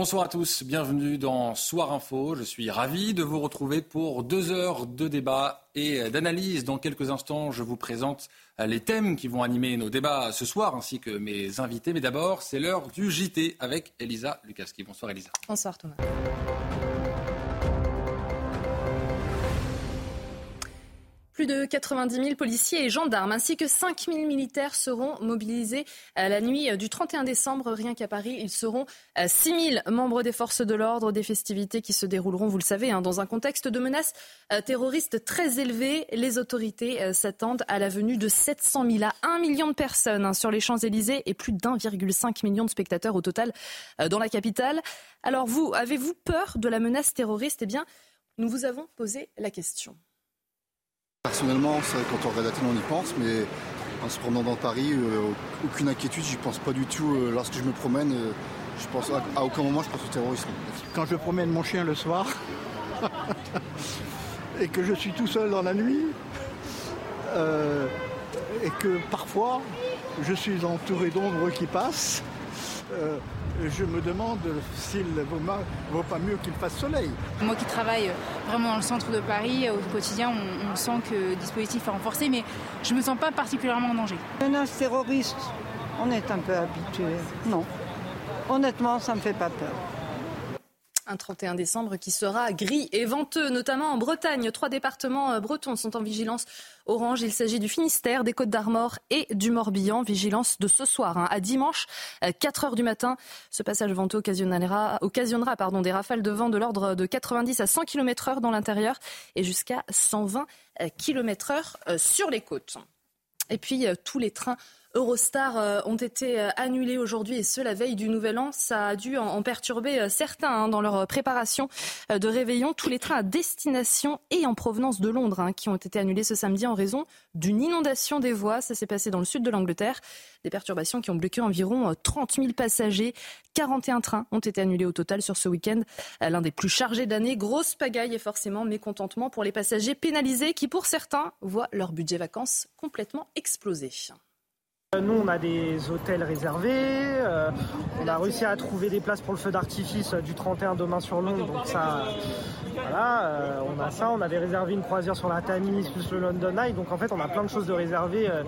Bonsoir à tous, bienvenue dans Soir Info. Je suis ravi de vous retrouver pour deux heures de débat et d'analyse. Dans quelques instants, je vous présente les thèmes qui vont animer nos débats ce soir, ainsi que mes invités. Mais d'abord, c'est l'heure du JT avec Elisa Lukaski. Bonsoir Elisa. Bonsoir Thomas. Plus de 90 000 policiers et gendarmes ainsi que 5 000 militaires seront mobilisés à la nuit du 31 décembre. Rien qu'à Paris, ils seront 6 000 membres des forces de l'ordre, des festivités qui se dérouleront, vous le savez, hein, dans un contexte de menaces euh, terroristes très élevé. Les autorités euh, s'attendent à la venue de 700 000 à 1 million de personnes hein, sur les Champs-Élysées et plus d'1,5 million de spectateurs au total euh, dans la capitale. Alors vous, avez-vous peur de la menace terroriste? Eh bien, nous vous avons posé la question. Personnellement, quand on regarde la on y pense, mais en se promenant dans Paris, euh, aucune inquiétude, j'y pense pas du tout. Euh, lorsque je me promène, euh, je pense à, à, aucun moment je pense au terrorisme. Quand je promène mon chien le soir et que je suis tout seul dans la nuit, et que parfois je suis entouré d'ombres qui passent, je me demande s'il ne vaut, vaut, pas mieux qu'il fasse soleil. Moi qui travaille vraiment dans le centre de Paris, au quotidien, on, on sent que le dispositif est renforcé, mais je ne me sens pas particulièrement en danger. Menace terroriste, on est un peu habitué. Non. Honnêtement, ça ne me fait pas peur. Un 31 décembre qui sera gris et venteux, notamment en Bretagne. Trois départements bretons sont en vigilance orange. Il s'agit du Finistère, des Côtes d'Armor et du Morbihan. Vigilance de ce soir hein, à dimanche, 4 heures du matin. Ce passage venteux occasionnera, occasionnera des rafales de vent de l'ordre de 90 à 100 km heure dans l'intérieur et jusqu'à 120 km heure sur les côtes. Et puis, tous les trains Eurostar euh, ont été euh, annulés aujourd'hui et ce, la veille du Nouvel An. Ça a dû en, perturber euh, certains hein, dans leur préparation de réveillon. Tous les trains à destination et en provenance de Londres hein, qui ont été annulés ce samedi en raison d'une inondation des voies. Ça s'est passé dans le sud de l'Angleterre. Des perturbations qui ont bloqué environ 30 000 passagers. 41 trains ont été annulés au total sur ce week-end. L'un des plus chargés d'année. Grosse pagaille et forcément mécontentement pour les passagers pénalisés qui, pour certains, voient leur budget vacances complètement exploser. Nous, on a des hôtels réservés. Euh, on a réussi à trouver des places pour le feu d'artifice du 31 demain sur Londres. Donc ça, euh, on a ça. On avait réservé une croisière sur la Tamise plus le London Eye. Donc en fait, on a plein de choses de réserver. Euh,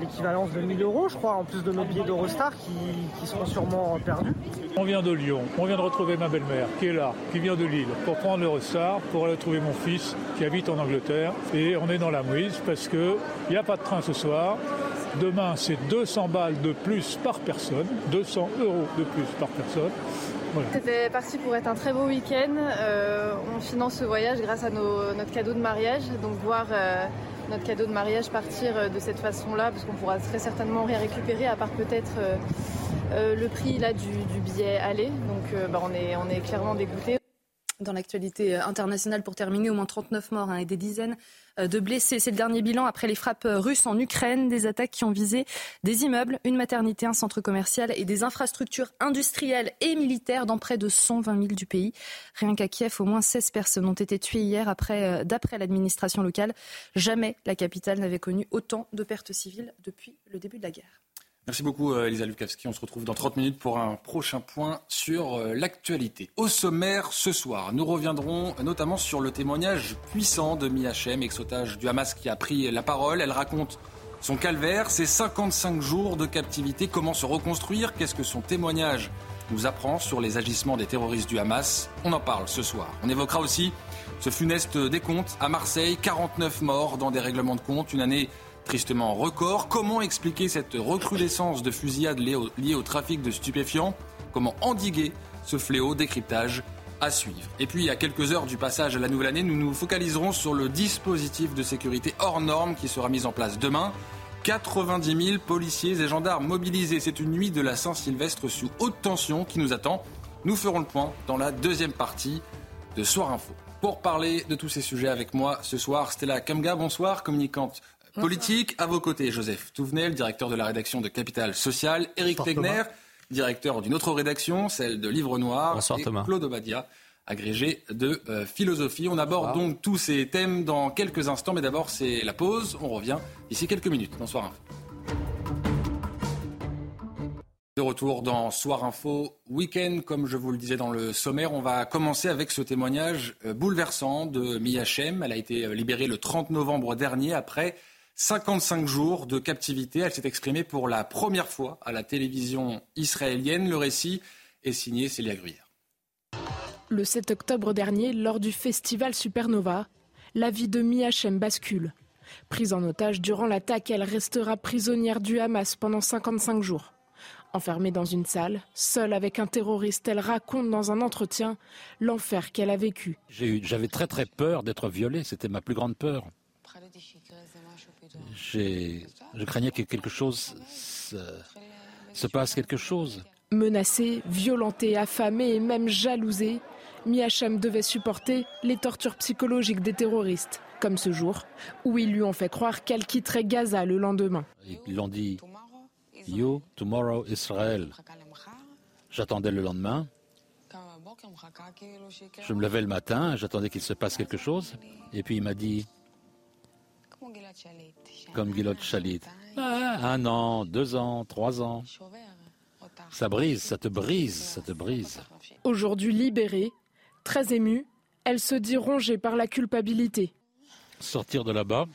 L'équivalence de 1000 euros, je crois, en plus de nos billets d'Eurostar qui, qui seront sûrement perdus. On vient de Lyon. On vient de retrouver ma belle-mère qui est là, qui vient de Lille, pour prendre l'Eurostar, pour aller trouver mon fils qui habite en Angleterre. Et on est dans la mouise parce qu'il n'y a pas de train ce soir. Demain, c'est 200 balles de plus par personne, 200 euros de plus par personne. C'était parti pour être un très beau week-end. Euh, on finance ce voyage grâce à notre cadeau de mariage. Donc voir euh, notre cadeau de mariage partir de cette façon-là, parce qu'on pourra très certainement rien récupérer, à part peut-être euh, le prix là, du, billet aller. Donc bah, on, est, on est clairement dégoûtés. Dans l'actualité internationale, pour terminer, au moins 39 morts hein, et des dizaines de blessés. C'est le dernier bilan après les frappes russes en Ukraine, des attaques qui ont visé des immeubles, une maternité, un centre commercial et des infrastructures industrielles et militaires dans près de 120 000 du pays. Rien qu'à Kiev, au moins 16 personnes ont été tuées hier après, d'après l'administration locale. Jamais la capitale n'avait connu autant de pertes civiles depuis le début de la guerre. Merci beaucoup, Elisa Lukavski. On se retrouve dans 30 minutes pour un prochain point sur l'actualité. Au sommaire, ce soir, nous reviendrons notamment sur le témoignage puissant de Miachem, ex-otage du Hamas qui a pris la parole. Elle raconte son calvaire, ses 55 jours de captivité, comment se reconstruire, qu'est-ce que son témoignage nous apprend sur les agissements des terroristes du Hamas. On en parle ce soir. On évoquera aussi ce funeste décompte à Marseille, 49 morts dans des règlements de compte, une année tristement record. Comment expliquer cette recrudescence de fusillades liées au trafic de stupéfiants? Comment endiguer ce fléau? Décryptage à suivre. Et puis, à quelques heures du passage à la nouvelle année, nous nous focaliserons sur le dispositif de sécurité hors norme qui sera mis en place demain. 90 000 policiers et gendarmes mobilisés. C'est une nuit de la Saint-Sylvestre sous haute tension qui nous attend. Nous ferons le point dans la deuxième partie de Soir Info. Pour parler de tous ces sujets avec moi ce soir, Stella Kamga, bonsoir, communicante politique. À vos côtés, Joseph Touvenel, directeur de la rédaction de Capital Social, Eric Tegner, directeur d'une autre rédaction, celle de Livre Noir, bonsoir, et Thomas. Claude Obadia, agrégé de euh, philosophie. On aborde donc tous ces thèmes dans quelques instants, mais d'abord c'est la pause. On revient d'ici quelques minutes. Bonsoir. De retour dans Soir Info Week-end, comme je vous le disais dans le sommaire, on va commencer avec ce témoignage euh, bouleversant de Mia Shem. Elle a été euh, libérée le 30 novembre dernier après 55 jours de captivité. Elle s'est exprimée pour la première fois à la télévision israélienne. Le récit est signé Célia Gruyère. Le 7 octobre dernier, lors du festival Supernova, la vie de Mia Shem bascule. Prise en otage durant l'attaque, elle restera prisonnière du Hamas pendant 55 jours. Enfermée dans une salle, seule avec un terroriste, elle raconte dans un entretien l'enfer qu'elle a vécu. J'avais très très peur d'être violée, c'était ma plus grande peur. Je craignais que quelque chose se, se passe quelque chose. Menacée, violentée, affamée et même jalousée, Miachem devait supporter les tortures psychologiques des terroristes, comme ce jour, où ils lui ont fait croire qu'elle quitterait Gaza le lendemain. Ils l'ont dit You, tomorrow Israël. J'attendais le lendemain. Je me levais le matin, j'attendais qu'il se passe quelque chose. Et puis il m'a dit, comme Gilad Shalit, ah, un an, deux ans, trois ans. Ça brise, ça te brise, ça te brise. Aujourd'hui libérée, très émue, elle se dit rongée par la culpabilité. Sortir de là-bas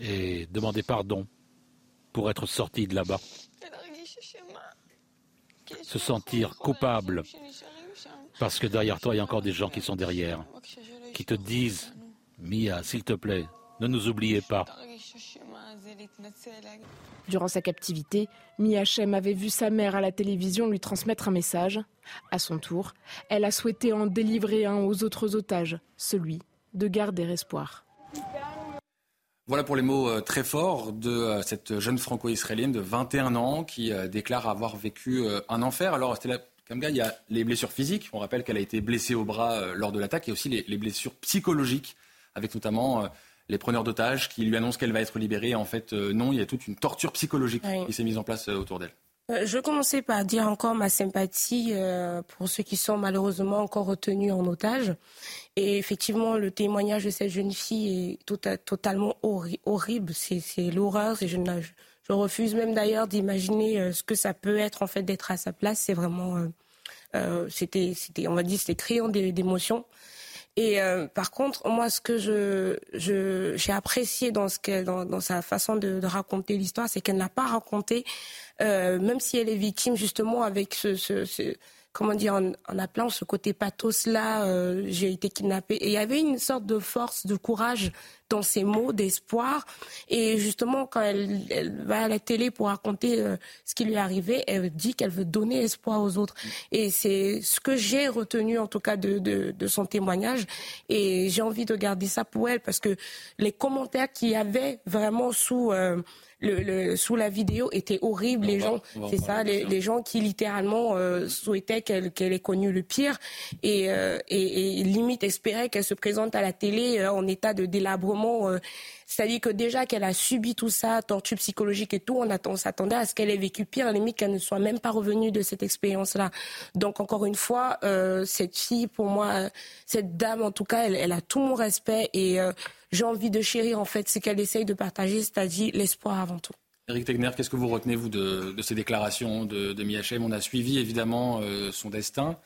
et demander pardon pour être sorti de là-bas. Se sentir coupable parce que derrière toi, il y a encore des gens qui sont derrière, qui te disent, Mia, s'il te plaît, ne nous oubliez pas. Durant sa captivité, Mia Shem avait vu sa mère à la télévision lui transmettre un message. À son tour, elle a souhaité en délivrer un aux autres otages, celui de garder espoir. Voilà pour les mots euh, très forts de euh, cette jeune franco-israélienne de 21 ans qui euh, déclare avoir vécu un enfer. Alors, Stella Kamga, il y a les blessures physiques. On rappelle qu'elle a été blessée au bras lors de l'attaque et aussi les, les, blessures psychologiques, avec notamment les preneurs d'otages qui lui annoncent qu'elle va être libérée. En fait, non, il y a toute une torture psychologique oui. qui s'est mise en place autour d'elle. Je commencer par dire encore ma sympathie pour ceux qui sont malheureusement encore retenus en otage. Et effectivement, le témoignage de cette jeune fille est tout, totalement horri horrible. C'est l'horreur. Je, je, refuse même d'ailleurs d'imaginer ce que ça peut être en fait d'être à sa place. C'est vraiment, euh, c'était, on va dire, c'était criant d'émotions. Et euh, par contre, moi, ce que je, je, j'ai apprécié dans, ce que, dans, sa façon de, raconter l'histoire, c'est qu'elle n'a pas raconté, euh, même si elle est victime justement avec ce, ce, ce comment dire, en, en, appelant ce côté pathos-là, euh, j'ai été kidnappée. Et il y avait une sorte de force, de courage dans ses mots, d'espoir. Et justement, quand elle, elle, va à la télé pour raconter euh, ce qui lui est arrivé, elle dit qu'elle veut donner espoir aux autres. Et c'est ce que j'ai retenu, en tout cas, de, de, de son témoignage. Et j'ai envie de garder ça pour elle, parce que les commentaires qu'il y avait vraiment sous... Euh, le, le, sous la vidéo était horrible. Les gens, c'est ça, les, les, gens qui littéralement euh, souhaitaient qu'elle qu'elle ait connu le pire et, euh, et, et limite espéraient qu'elle se présente à la télé euh, en état de délabrement. C'est-à-dire que déjà qu'elle a subi tout ça, torture psychologique et tout, on, s'attendait à ce qu'elle ait vécu pire, limite qu'elle ne soit même pas revenue de cette expérience-là. Donc encore une fois, cette fille, pour moi, cette dame en tout cas, elle, a tout mon respect et j'ai envie de chérir en fait ce qu'elle essaye de partager, c'est-à-dire l'espoir avant tout. Eric Tegner, qu'est-ce que vous retenez, vous, de, ces déclarations de, de Miachem On a suivi évidemment euh, son destin.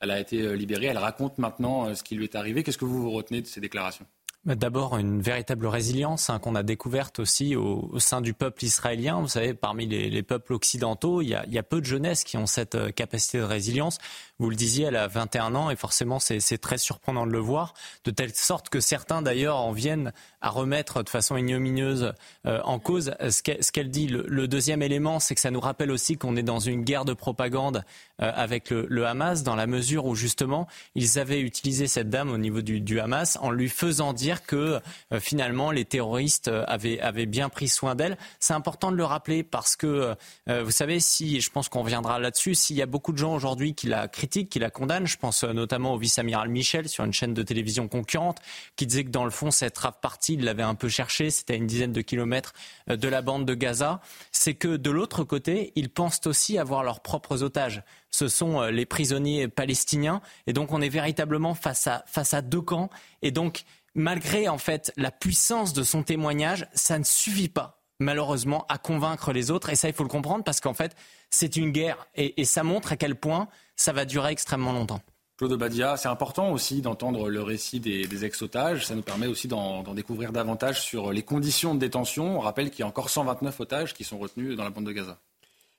Elle a été euh, libérée. Elle raconte maintenant euh, ce qui lui est arrivé. Qu'est-ce que vous, vous retenez de ces déclarations? D'abord, une véritable résilience hein, qu'on a découverte aussi au, sein du peuple israélien. Vous savez, parmi les, les peuples occidentaux, il y, a, il y, a, peu de jeunesse qui ont cette euh, capacité de résilience. Vous le disiez, elle a 21 ans et forcément, c'est très surprenant de le voir, de telle sorte que certains, d'ailleurs, en viennent à remettre de façon ignominieuse euh, en cause ce qu'elle qu dit. Le, deuxième élément, c'est que ça nous rappelle aussi qu'on est dans une guerre de propagande euh, avec le, Hamas, dans la mesure où, justement, ils avaient utilisé cette dame au niveau du, Hamas en lui faisant dire que finalement les terroristes avaient, avaient bien pris soin d'elle. C'est important de le rappeler parce que, vous savez, si, je pense qu'on reviendra là-dessus, s'il y a beaucoup de gens aujourd'hui qui la critiquent, qui la condamnent, je pense notamment au vice-amiral Michel sur une chaîne de télévision concurrente, qui disait que dans le fond, cette rave partie, il l'avait un peu cherché, c'était à une dizaine de kilomètres de la bande de Gaza, c'est que de l'autre côté, ils pensent aussi avoir leurs propres otages. Ce sont euh, les prisonniers palestiniens. Et donc, on est véritablement face à, face à deux camps. Et donc, malgré en fait la puissance de son témoignage, ça ne suffit pas malheureusement à convaincre les autres. Et ça, il faut le comprendre parce qu'en fait, c'est une guerre et, ça montre à quel point ça va durer extrêmement longtemps. Claude Badia, c'est important aussi d'entendre le récit des, des ex-otages. Ça nous permet aussi d'en découvrir davantage sur les conditions de détention. On rappelle qu'il y a encore 129 otages qui sont retenus dans la bande de Gaza.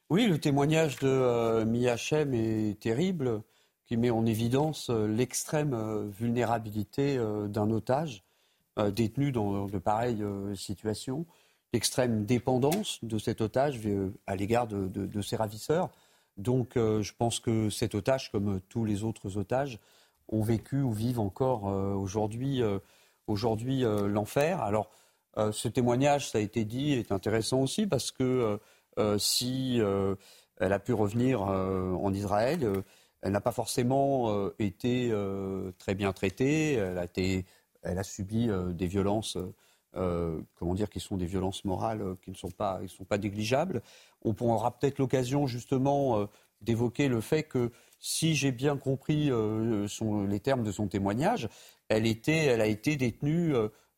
Oui, le témoignage de euh, Miachem est terrible, qui met en évidence euh, l'extrême euh, vulnérabilité d'un otage détenu dans de pareilles situations, l'extrême dépendance de cet otage à l'égard de, ses ravisseurs. Donc je pense que cet otage, comme tous les autres otages, ont vécu ou vivent encore aujourd'hui aujourd'hui l'enfer. Alors ce témoignage, ça a été dit, est intéressant aussi parce que euh, si euh, elle a pu revenir euh, en Israël. elle n'a pas forcément été très bien traitée. Elle a, été, elle a subi des violences. Comment dire, qui sont des violences morales qui ne sont pas, sont pas négligeables. On aura peut-être l'occasion justement d'évoquer le fait que, si j'ai bien compris les termes de son témoignage, elle, était, elle a été détenue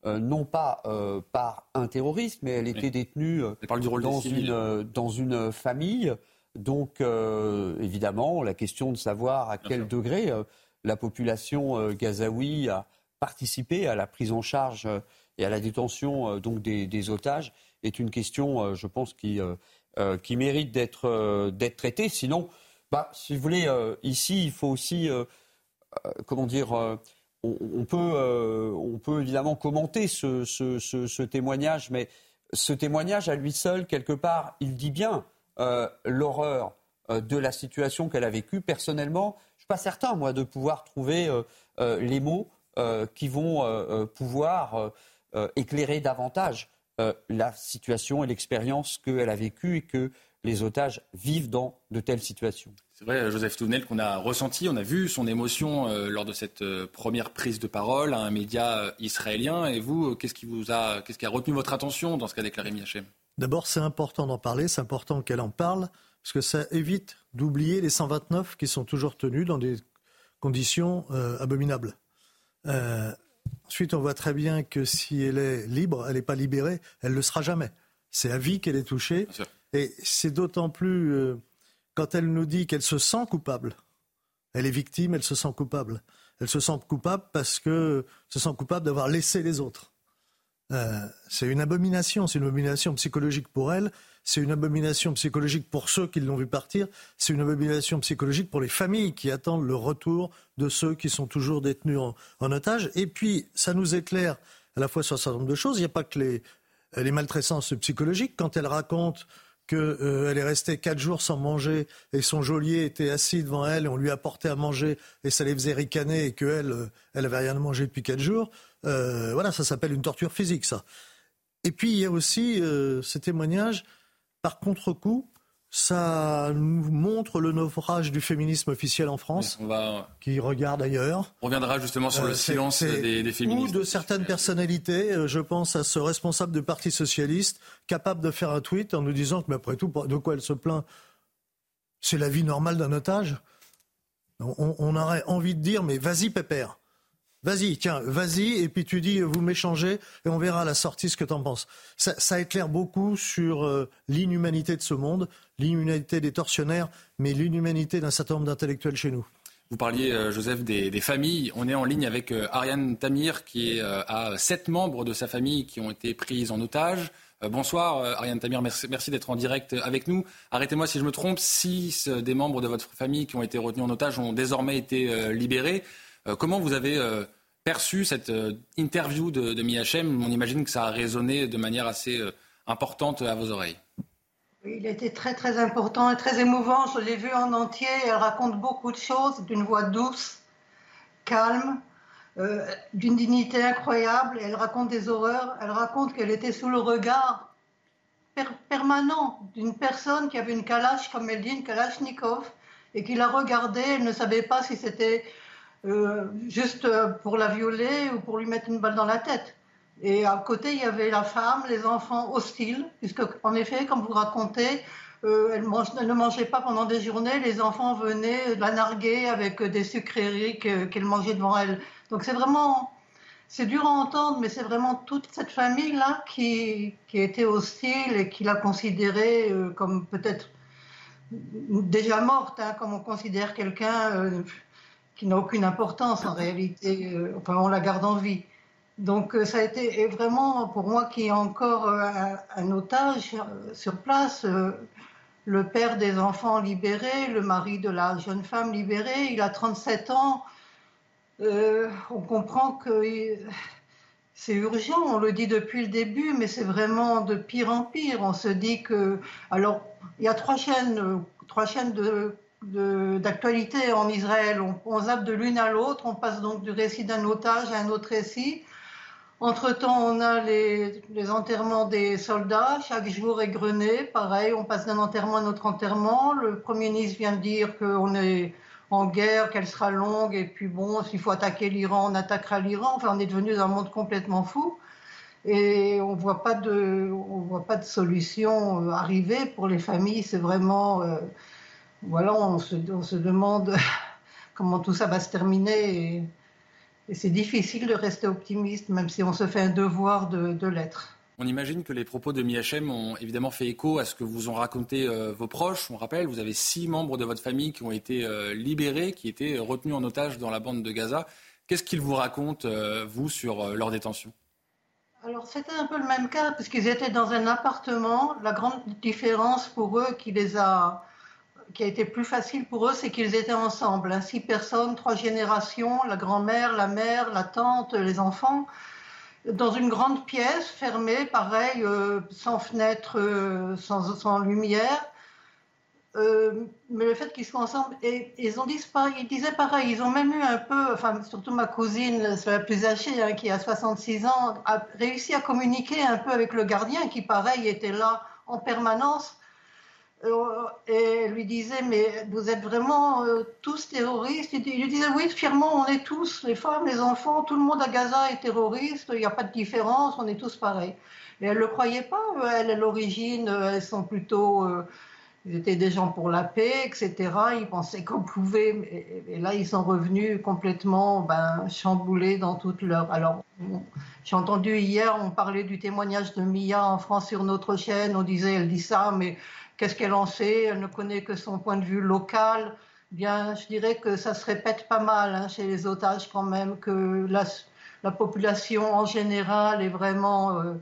euh, non pas euh, par un terroriste, mais elle était détenue euh, dans, une, dans une famille. Donc, évidemment, la question de savoir à quel degré la population gazaoui a participé à la prise en charge et à la détention donc des, otages est une question, je pense, qui, qui mérite d'être traitée. Sinon, bah, si vous voulez, ici, il faut aussi, comment dire, on, peut, euh, on peut évidemment commenter ce, témoignage, mais ce témoignage à lui seul, quelque part, il dit bien euh, l'horreur euh, de la situation qu'elle a vécue. Personnellement, je ne suis pas certain, moi, de pouvoir trouver les mots qui vont pouvoir éclairer davantage la situation et l'expérience qu'elle a vécue et que les otages vivent dans de telles situations. C'est vrai, Joseph Touvenel, qu'on a ressenti, on a vu son émotion euh, lors de cette euh, première prise de parole à un média euh, israélien. Et vous, qu'est-ce qui vous a, qu'est-ce qui a retenu votre attention dans ce qu'a déclaré Miachem D'abord, c'est important d'en parler, c'est important qu'elle en parle, parce que ça évite d'oublier les 129 qui sont toujours tenus dans des conditions abominables. Ensuite, on voit très bien que si elle est libre, elle n'est pas libérée, elle ne le sera jamais. C'est à vie qu'elle est touchée. Et c'est d'autant plus quand elle nous dit qu'elle se sent coupable. Elle est victime, elle se sent coupable. Elle se sent coupable parce que se sent coupable d'avoir laissé les autres. Euh, c'est une abomination, c'est une abomination psychologique pour elle, c'est une abomination psychologique pour ceux qui l'ont vu partir, c'est une abomination psychologique pour les familles qui attendent le retour de ceux qui sont toujours détenus en, otage. Et puis, ça nous éclaire à la fois sur un certain nombre de choses. Il n'y a pas que les, les psychologiques. Quand elle raconte qu'elle euh, est restée quatre jours sans manger et son geôlier était assis devant elle et on lui apportait à manger et ça les faisait ricaner et qu'elle, euh, elle avait rien mangé depuis quatre jours. Euh, voilà, ça s'appelle une torture physique, ça. Et puis il y a aussi ce témoignage par contre-coup ça nous montre le naufrage du féminisme officiel en France, qui regarde ailleurs. On reviendra justement sur le euh, silence des, féministes. Ou de certaines personnalités, euh, je pense à ce responsable du Parti socialiste, capable de faire un tweet en nous disant que, mais après tout, de quoi elle se plaint? C'est la vie normale d'un otage. On, on, aurait envie de dire, mais vas-y, pépère. Vas-y, tiens, vas-y, et puis tu dis, vous m'échangez, et on verra à la sortie ce que tu en penses. Ça, éclaire beaucoup sur euh, l'inhumanité de ce monde, l'inhumanité des tortionnaires, mais l'inhumanité d'un certain nombre d'intellectuels chez nous. Vous parliez, euh, Joseph, des, familles. On est en ligne avec euh, Ariane Tamir, qui a sept membres de sa famille qui ont été pris en otage. bonsoir, Ariane Tamir, merci, merci d'être en direct avec nous. Arrêtez-moi si je me trompe, six des membres de votre famille qui ont été retenus en otage ont désormais été libérés. comment vous avez perçu cette euh, interview de, de Miachem On imagine que ça a résonné de manière assez euh, importante à vos oreilles. Il était très très important et très émouvant. Je l'ai vu en entier. Elle raconte beaucoup de choses d'une voix douce, calme. euh, d'une dignité incroyable. Elle raconte des horreurs. Elle raconte qu'elle était sous le regard permanent d'une personne qui avait une kalash, comme elle dit, une kalachnikov, et qui la regardait. Elle ne savait pas si c'était euh, juste pour la violer ou pour lui mettre une balle dans la tête. Et à côté, il y avait la femme, les enfants hostiles, puisque en effet, comme vous racontez, euh, elle, ne mangeait pas pendant des journées. Les enfants venaient la narguer avec des sucreries qu'elle mangeait devant elle. Donc c'est vraiment, c'est dur à entendre, mais c'est vraiment toute cette famille-là qui, était hostile et qui l'a considérée euh, comme peut-être déjà morte, hein, comme on considère quelqu'un euh, qui n'a aucune importance en réalité. enfin, on la garde en vie. Donc ça a été vraiment pour moi qui est encore un, otage sur place, le père des enfants libérés, le mari de la jeune femme libérée, il a 37 ans. Euh, on comprend que c'est urgent, on le dit depuis le début, mais c'est vraiment de pire en pire. On se dit que. Alors, il y a trois chaînes, trois chaînes d'actualité en Israël. On, on zappe de l'une à l'autre, on passe donc du récit d'un otage à un autre récit. Entre-temps, on a les, enterrements des soldats. Chaque jour est grené. Pareil, on passe d'un enterrement à un autre enterrement. Le Premier ministre vient de dire qu'on est en guerre, qu'elle sera longue. Et puis bon, s'il faut attaquer l'Iran, on attaquera l'Iran. Enfin, on est devenu dans un monde complètement fou. Et on voit voit pas de solution euh, arriver pour les familles. C'est vraiment, euh, voilà, on se, on se, demande comment tout ça va se terminer. Et, et c'est difficile de rester optimiste, même si on se fait un devoir de, l'être. On imagine que les propos de Miachem ont évidemment fait écho à ce que vous ont raconté euh, vos proches. On rappelle, vous avez six membres de votre famille qui ont été euh, libérés, qui étaient retenus en otage dans la bande de Gaza. Qu'est-ce qu'ils vous racontent, euh, vous, sur leur détention? Alors c'était un peu le même cas, puisqu'ils étaient dans un appartement. La grande différence pour eux qui les a qui a été plus facile pour eux, c'est qu'ils étaient ensemble, hein, six personnes, trois générations, la grand-mère, la mère, la tante, les enfants, dans une grande pièce fermée, pareil, euh, sans fenêtre, euh, sans, lumière. Euh, mais le fait qu'ils soient ensemble, et ils ont dit, ils disaient pareil, ils ont même eu un peu, enfin surtout ma cousine, la plus âgée, hein, qui a 66 ans, a réussi à communiquer un peu avec le gardien, qui pareil était là en permanence et lui disait mais vous êtes vraiment euh, tous terroristes. Il, lui disait oui fièrement on est tous les femmes les enfants tout le monde à Gaza est terroriste il n'y a pas de différence on est tous pareils. Et elle le croyait pas elle à l'origine elles sont plutôt euh, ils étaient des gens pour la paix etc ils pensaient qu'on pouvait et là ils sont revenus complètement ben, chamboulés dans toute leur alors j'ai entendu hier on parlait du témoignage de Mia en France sur notre chaîne on disait elle dit ça mais Qu'est-ce qu'elle en sait? Elle ne connaît que son point de vue local. Bien, je dirais que ça se répète pas mal hein, chez les otages quand même, que la, population en général est vraiment euh,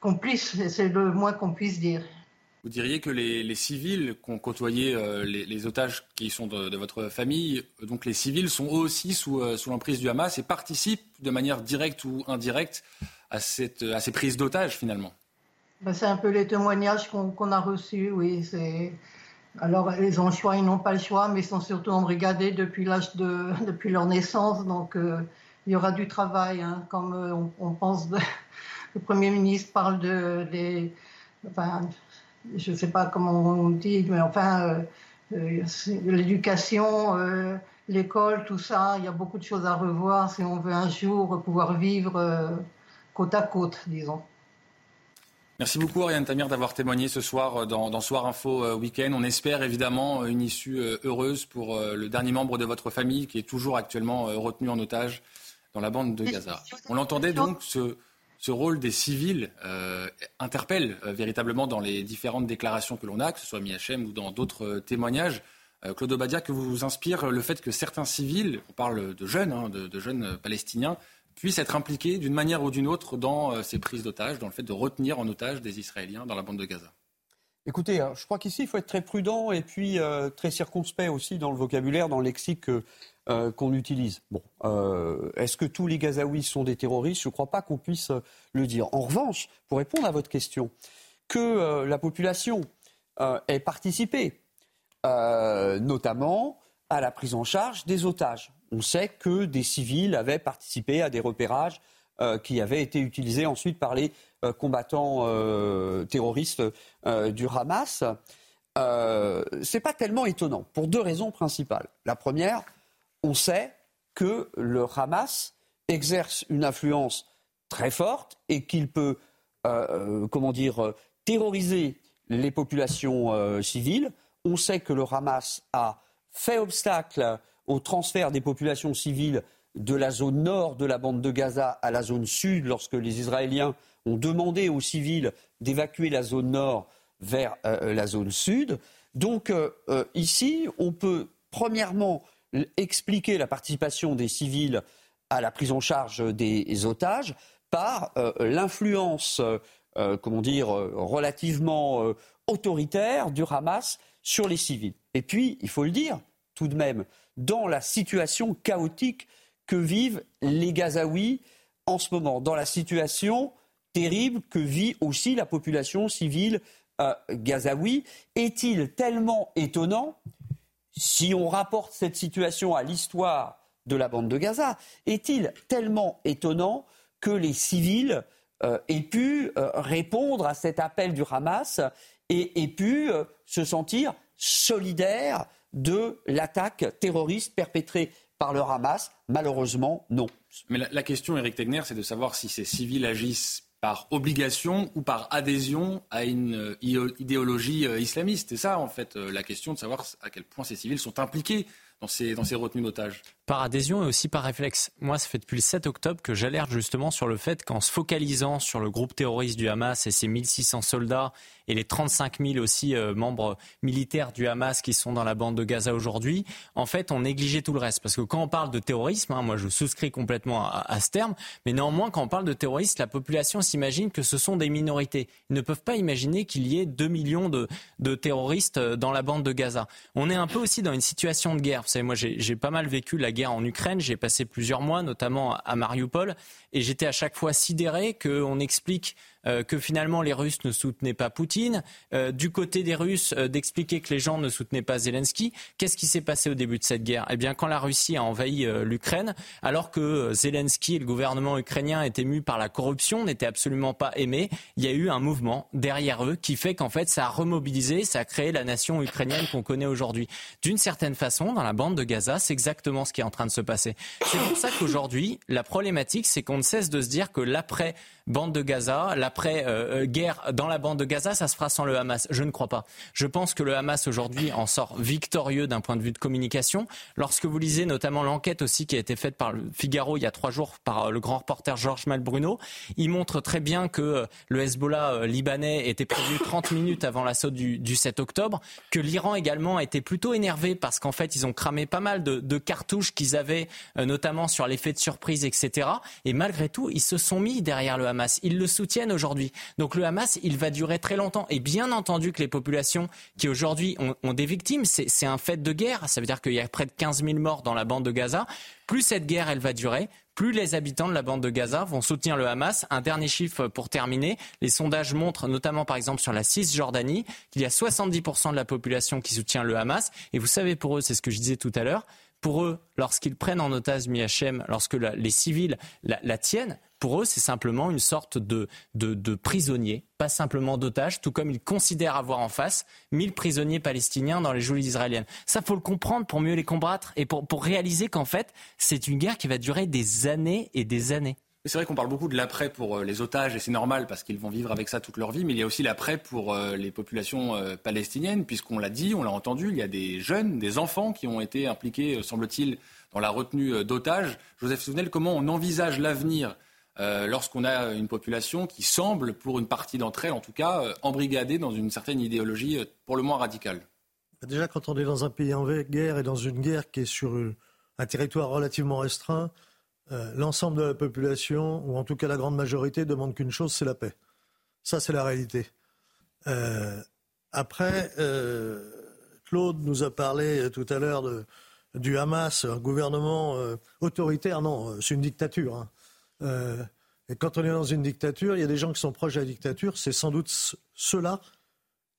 complice, c'est le moins qu'on puisse dire. Vous diriez que les, civils qui ont côtoyé euh, les, otages qui sont de, votre famille, donc les civils sont eux aussi sous, euh, sous l'emprise du Hamas et participent de manière directe ou indirecte à, cette, à ces prises d'otages finalement? Ben, c'est un peu les témoignages qu'on a reçus, oui. Alors, ils ont le choix, ils n'ont pas le choix, mais ils sont surtout embrigadés depuis de, depuis leur naissance. Donc, euh, il y aura du travail. Hein, comme euh, on, pense, le Premier ministre parle de, enfin, je ne sais pas comment on dit, mais enfin, euh, l'éducation, l'école, tout ça, il y a beaucoup de choses à revoir si on veut un jour pouvoir vivre côte à côte, disons. Merci beaucoup Ariane Tamir d'avoir témoigné ce soir euh, dans, Soir Info euh, Week-end. On espère évidemment euh, une issue heureuse pour le dernier membre de votre famille qui est toujours actuellement retenu en otage dans la bande de Gaza. On l'entendait donc, ce, rôle des civils interpelle véritablement dans les différentes déclarations que l'on a, que ce soit Miachem ou dans d'autres témoignages. Claude Obadia, que vous inspire le fait que certains civils, on parle de jeunes, hein, de, jeunes palestiniens, puissent être impliqués d'une manière ou d'une autre dans euh, ces prises d'otages, dans le fait de retenir en otage des Israéliens dans la bande de Gaza Écoutez, hein, je crois qu'ici, il faut être très prudent et puis euh, très circonspect aussi dans le vocabulaire, dans le lexique euh, qu'on utilise. Bon, est-ce que tous les Gazaouis sont des terroristes? Je ne crois pas qu'on puisse le dire. En revanche, pour répondre à votre question, que la population ait participé, notamment à la prise en charge des otages. On sait que des civils avaient participé à des repérages qui avaient été utilisés ensuite par les combattants terroristes du Hamas. Ce n'est pas tellement étonnant, pour deux raisons principales. La première, on sait que le Hamas exerce une influence très forte et qu'il peut, comment dire, terroriser les populations civiles. On sait que le Hamas a fait obstacle au transfert des populations civiles de la zone nord de la bande de Gaza à la zone sud lorsque les Israéliens ont demandé aux civils d'évacuer la zone nord vers euh, la zone sud. Donc euh, euh, ici, on peut premièrement expliquer la participation des civils à la prise en charge des otages par l'influence, comment dire, relativement autoritaire du Hamas sur les civils. Et puis, il faut le dire, tout de même, dans la situation chaotique que vivent les Gazaouis en ce moment, dans la situation terrible que vit aussi la population civile euh, est-il tellement étonnant, si on rapporte cette situation à l'histoire de la bande de Gaza, est-il tellement étonnant que les civils euh, aient pu euh, répondre à cet appel du Hamas et aient pu se sentir solidaire de l'attaque terroriste perpétrée par le Hamas Malheureusement, non. Mais la, question, Eric Tegner, c'est de savoir si ces civils agissent par obligation ou par adhésion à une euh, idéologie euh, islamiste. C'est ça, en fait, euh, la question de savoir à quel point ces civils sont impliqués dans ces, dans ces retenues d'otages Par adhésion et aussi par réflexe. Moi, ça fait depuis le 7 octobre que j'alerte justement sur le fait qu'en se focalisant sur le groupe terroriste du Hamas et ses 1600 soldats et les 35 000 aussi euh, membres militaires du Hamas qui sont dans la bande de Gaza aujourd'hui, en fait, on négligeait tout le reste. Parce que quand on parle de terrorisme, hein, moi je souscris complètement à, ce terme, mais néanmoins, quand on parle de terrorisme, la population s'imagine que ce sont des minorités. Ils ne peuvent pas imaginer qu'il y ait 2 millions de, de terroristes euh, dans la bande de Gaza. On est un peu aussi dans une situation de guerre. Vous savez, moi j'ai pas mal vécu la guerre en Ukraine, j'ai passé plusieurs mois, notamment à Mariupol, et j'étais à chaque fois sidéré qu'on explique que finalement les Russes ne soutenaient pas Poutine, euh, du côté des Russes euh, d'expliquer que les gens ne soutenaient pas Zelensky. Qu'est-ce qui s'est passé au début de cette guerre? Eh bien, quand la Russie a envahi l'Ukraine, alors que Zelensky et le gouvernement ukrainien étaient mus par la corruption, n'étaient absolument pas aimés, il y a eu un mouvement derrière eux qui fait qu'en fait ça a remobilisé, ça a créé la nation ukrainienne qu'on connaît aujourd'hui. D'une certaine façon, dans la bande de Gaza, c'est exactement ce qui est en train de se passer. C'est pour ça qu'aujourd'hui, la problématique, c'est qu'on ne cesse de se dire que l'après bande de Gaza, l'après-guerre euh, dans la bande de Gaza, ça se fera sans le Hamas. Je ne crois pas. Je pense que le Hamas aujourd'hui en sort victorieux d'un point de vue de communication. Lorsque vous lisez notamment l'enquête aussi qui a été faite par le Figaro il y a trois jours par euh, le grand reporter Georges Malbruno, il montre très bien que euh, le Hezbollah libanais était prévu 30 minutes avant l'assaut du, du 7 octobre, que l'Iran également était plutôt énervé parce qu'en fait ils ont cramé pas mal de, de cartouches qu'ils avaient notamment sur l'effet de surprise, etc. Et malgré tout, ils se sont mis derrière le Hamas. Ils le soutiennent aujourd'hui. Donc le Hamas, il va durer très longtemps. Et bien entendu que les populations qui aujourd'hui ont, des victimes, c'est un fait de guerre. Ça veut dire qu'il y a près de 15 000 morts dans la bande de Gaza. Plus cette guerre, elle va durer, plus les habitants de la bande de Gaza vont soutenir le Hamas. Un dernier chiffre pour terminer. Les sondages montrent, notamment par exemple sur la Cisjordanie, qu'il y a 70% de la population qui soutient le Hamas. Et vous savez pour eux, c'est ce que je disais tout à l'heure, pour eux, lorsqu'ils prennent en otage Miachem, lorsque les civils la, tiennent, pour eux, c'est simplement une sorte de, prisonnier, pas simplement d'otage, tout comme ils considèrent avoir en face 1000 prisonniers palestiniens dans les geôles israéliennes. Ça, faut le comprendre pour mieux les combattre et pour réaliser qu'en fait, c'est une guerre qui va durer des années et des années. C'est vrai qu'on parle beaucoup de l'après pour euh, les otages et c'est normal parce qu'ils vont vivre avec ça toute leur vie, mais il y a aussi l'après pour euh, les populations euh, palestiniennes, puisqu'on l'a dit, on l'a entendu, il y a des jeunes, des enfants qui ont été impliqués, semble-t-il, dans la retenue d'otages. Joseph Souvenel, comment on envisage l'avenir lorsqu'on a une population qui semble, pour une partie d'entre elles en tout cas, embrigadée dans une certaine idéologie pour le moins radicale? Déjà, quand on est dans un pays en guerre et dans une guerre qui est sur un territoire relativement restreint, euh, l'ensemble de la population, ou en tout cas la grande majorité, demande qu'une chose, c'est la paix. Ça, c'est la réalité. Euh, après, euh, Claude nous a parlé tout à l'heure du Hamas, un gouvernement autoritaire. Non, c'est une dictature. Hein. et quand on est dans une dictature, il y a des gens qui sont proches de la dictature. C'est sans doute ceux-là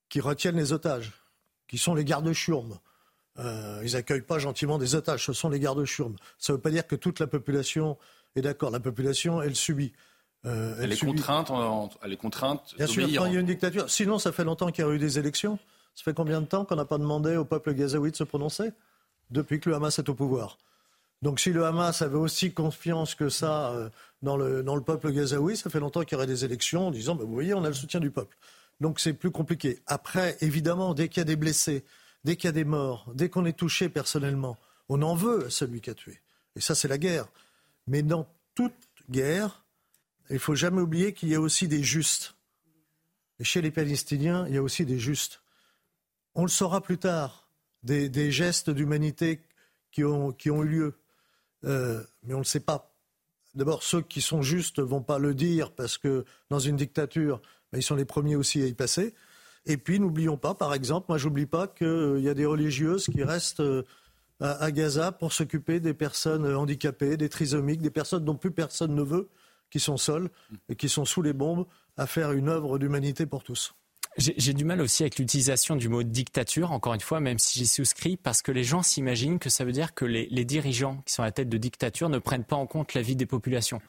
qui retiennent les otages, qui sont les gardes-chiourmes. Euh, ils accueillent pas gentiment des otages, ce sont les gardes-churmes. Ça ne veut pas dire que toute la population est d'accord. La population, elle subit. Euh, elle, est contrainte, elle est contrainte. Bien sûr, quand il y a une dictature. Sinon, ça fait longtemps qu'il y a eu des élections. Ça fait combien de temps qu'on n'a pas demandé au peuple gazaoui de se prononcer? Depuis que le Hamas est au pouvoir. Donc si le Hamas avait aussi confiance que ça euh, dans, le, dans le peuple gazaoui, ça fait longtemps qu'il y aurait des élections en disant, bah, vous voyez, on a le soutien du peuple. Donc c'est plus compliqué. Après, évidemment, dès qu'il y a des blessés, dès qu'il y a des morts, dès qu'on est touché personnellement, on en veut à celui qui a tué. Et ça, c'est la guerre. Mais dans toute guerre, il ne faut jamais oublier qu'il y a aussi des justes. Et chez les Palestiniens, il y a aussi des justes. On le saura plus tard, des, gestes d'humanité qui ont, eu lieu. Euh, mais on ne le sait pas. D'abord, ceux qui sont justes ne vont pas le dire parce que dans une dictature, ben, ils sont les premiers aussi à y passer. Et puis, n'oublions pas, par exemple, moi, j'oublie pas qu'il y a des religieuses qui restent euh, à, Gaza pour s'occuper des personnes handicapées, des trisomiques, des personnes dont plus personne ne veut, qui sont seules et qui sont sous les bombes à faire une œuvre d'humanité pour tous. J'ai du mal aussi avec l'utilisation du mot dictature, encore une fois, même si j'y souscris, parce que les gens s'imaginent que ça veut dire que les, les, dirigeants qui sont à la tête de dictature ne prennent pas en compte la vie des populations.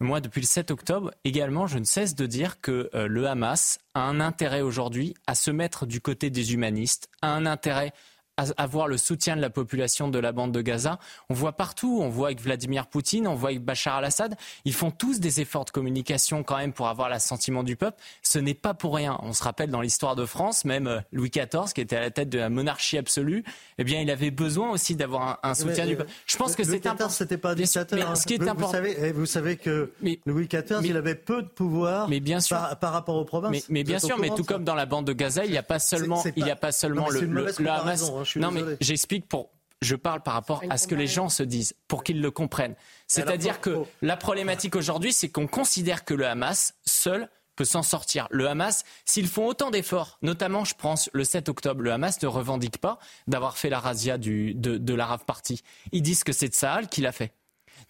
Moi, depuis le 7 octobre, également, je ne cesse de dire que euh, le Hamas a un intérêt aujourd'hui à se mettre du côté des humanistes, a un intérêt avoir le soutien de la population de la bande de Gaza. On voit partout, on voit avec Vladimir Poutine, on voit avec Bachar al-Assad, ils font tous des efforts de communication quand même pour avoir l'assentiment du peuple. Ce n'est pas pour rien. On se rappelle dans l'histoire de France, même euh, Louis XIV, qui était à la tête de la monarchie absolue, eh bien, il avait besoin aussi d'avoir un, soutien du peuple. Je pense que c'est important. c'était pas un dictateur. Hein. ce qui est vous, important... vous, savez, eh, vous savez que Louis XIV, il avait peu de pouvoir mais bien sûr, par, rapport aux provinces. Mais, bien sûr, mais tout comme dans la bande de Gaza, il n'y a pas seulement, il y a pas seulement le, le, Hamas. Hein non, mais j'explique pour. Je parle par rapport à ce que les gens se disent, pour qu'ils le comprennent. C'est-à-dire que la problématique aujourd'hui, c'est qu'on considère que le Hamas, seul, peut s'en sortir. Le Hamas, s'ils font autant d'efforts, notamment, je pense, le 7 octobre, le Hamas ne revendique pas d'avoir fait la razzia du, de, de la Rave Party. Ils disent que c'est de Sahel qui l'a fait.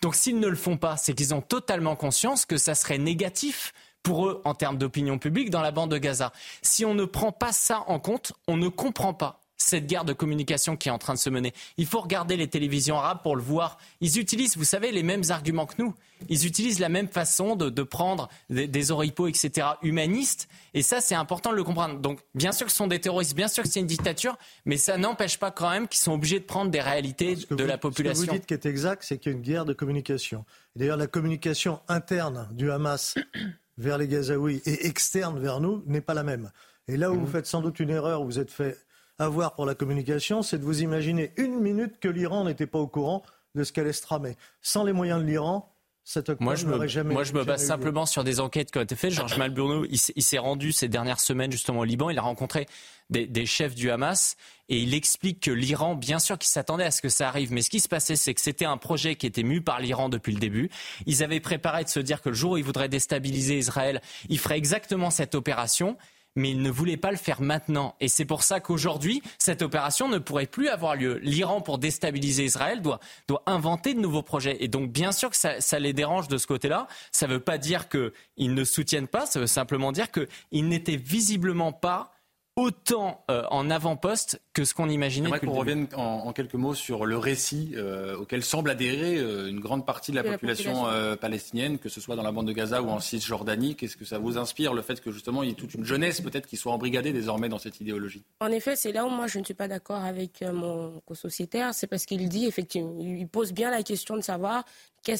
Donc s'ils ne le font pas, c'est qu'ils ont totalement conscience que ça serait négatif pour eux en termes d'opinion publique dans la bande de Gaza. Si on ne prend pas ça en compte, on ne comprend pas cette guerre de communication qui est en train de se mener. Il faut regarder les télévisions arabes pour le voir. Ils utilisent, vous savez, les mêmes arguments que nous. Ils utilisent la même façon de, prendre des, des, oripeaux, etc., humanistes. Et ça, c'est important de le comprendre. Donc, bien sûr que ce sont des terroristes, bien sûr que c'est une dictature, mais ça n'empêche pas quand même qu'ils sont obligés de prendre des réalités de la population. Ce que vous dites qui est exact, c'est qu'il y a une guerre de communication. D'ailleurs, la communication interne du Hamas vers les Gazaouis et externe vers nous n'est pas la même. Et là où vous mmh. faites sans doute une erreur, vous êtes fait avoir pour la communication, c'est de vous imaginer une minute que l'Iran n'était pas au courant de ce qu'elle tramer. Sans les moyens de l'Iran, cette moi, je me, jamais, moi, je me base simplement sur des enquêtes qui ont été faites. Georges Malburno, il, s'est rendu ces dernières semaines justement au Liban. Il a rencontré des, des chefs du Hamas et il explique que l'Iran, bien sûr qu'il s'attendait à ce que ça arrive, mais ce qui se passait, c'est que c'était un projet qui était mu par l'Iran depuis le début. Ils avaient préparé de se dire que le jour où ils voudraient déstabiliser Israël, ils feraient exactement cette opération mais il ne voulait pas le faire maintenant. Et c'est pour ça qu'aujourd'hui, cette opération ne pourrait plus avoir lieu. L'Iran, pour déstabiliser Israël, doit, doit inventer de nouveaux projets. Et donc, bien sûr que ça, ça les dérange de ce côté-là. Ça ne veut pas dire qu'ils ne soutiennent pas, ça veut simplement dire qu'ils n'étaient visiblement pas autant euh, en avant-poste que ce qu'on imaginait. J'aimerais qu'on revienne en, quelques mots sur le récit euh, auquel semble adhérer euh, une grande partie de la population, palestinienne, que ce soit dans la bande de Gaza ou en Cisjordanie. Qu'est-ce que ça vous inspire, le fait que justement il y ait toute une jeunesse peut-être qui soit embrigadée désormais dans cette idéologie? En effet, c'est là où moi je ne suis pas d'accord avec mon co-sociétaire. C'est parce qu'il dit effectivement, il pose bien la question de savoir quelle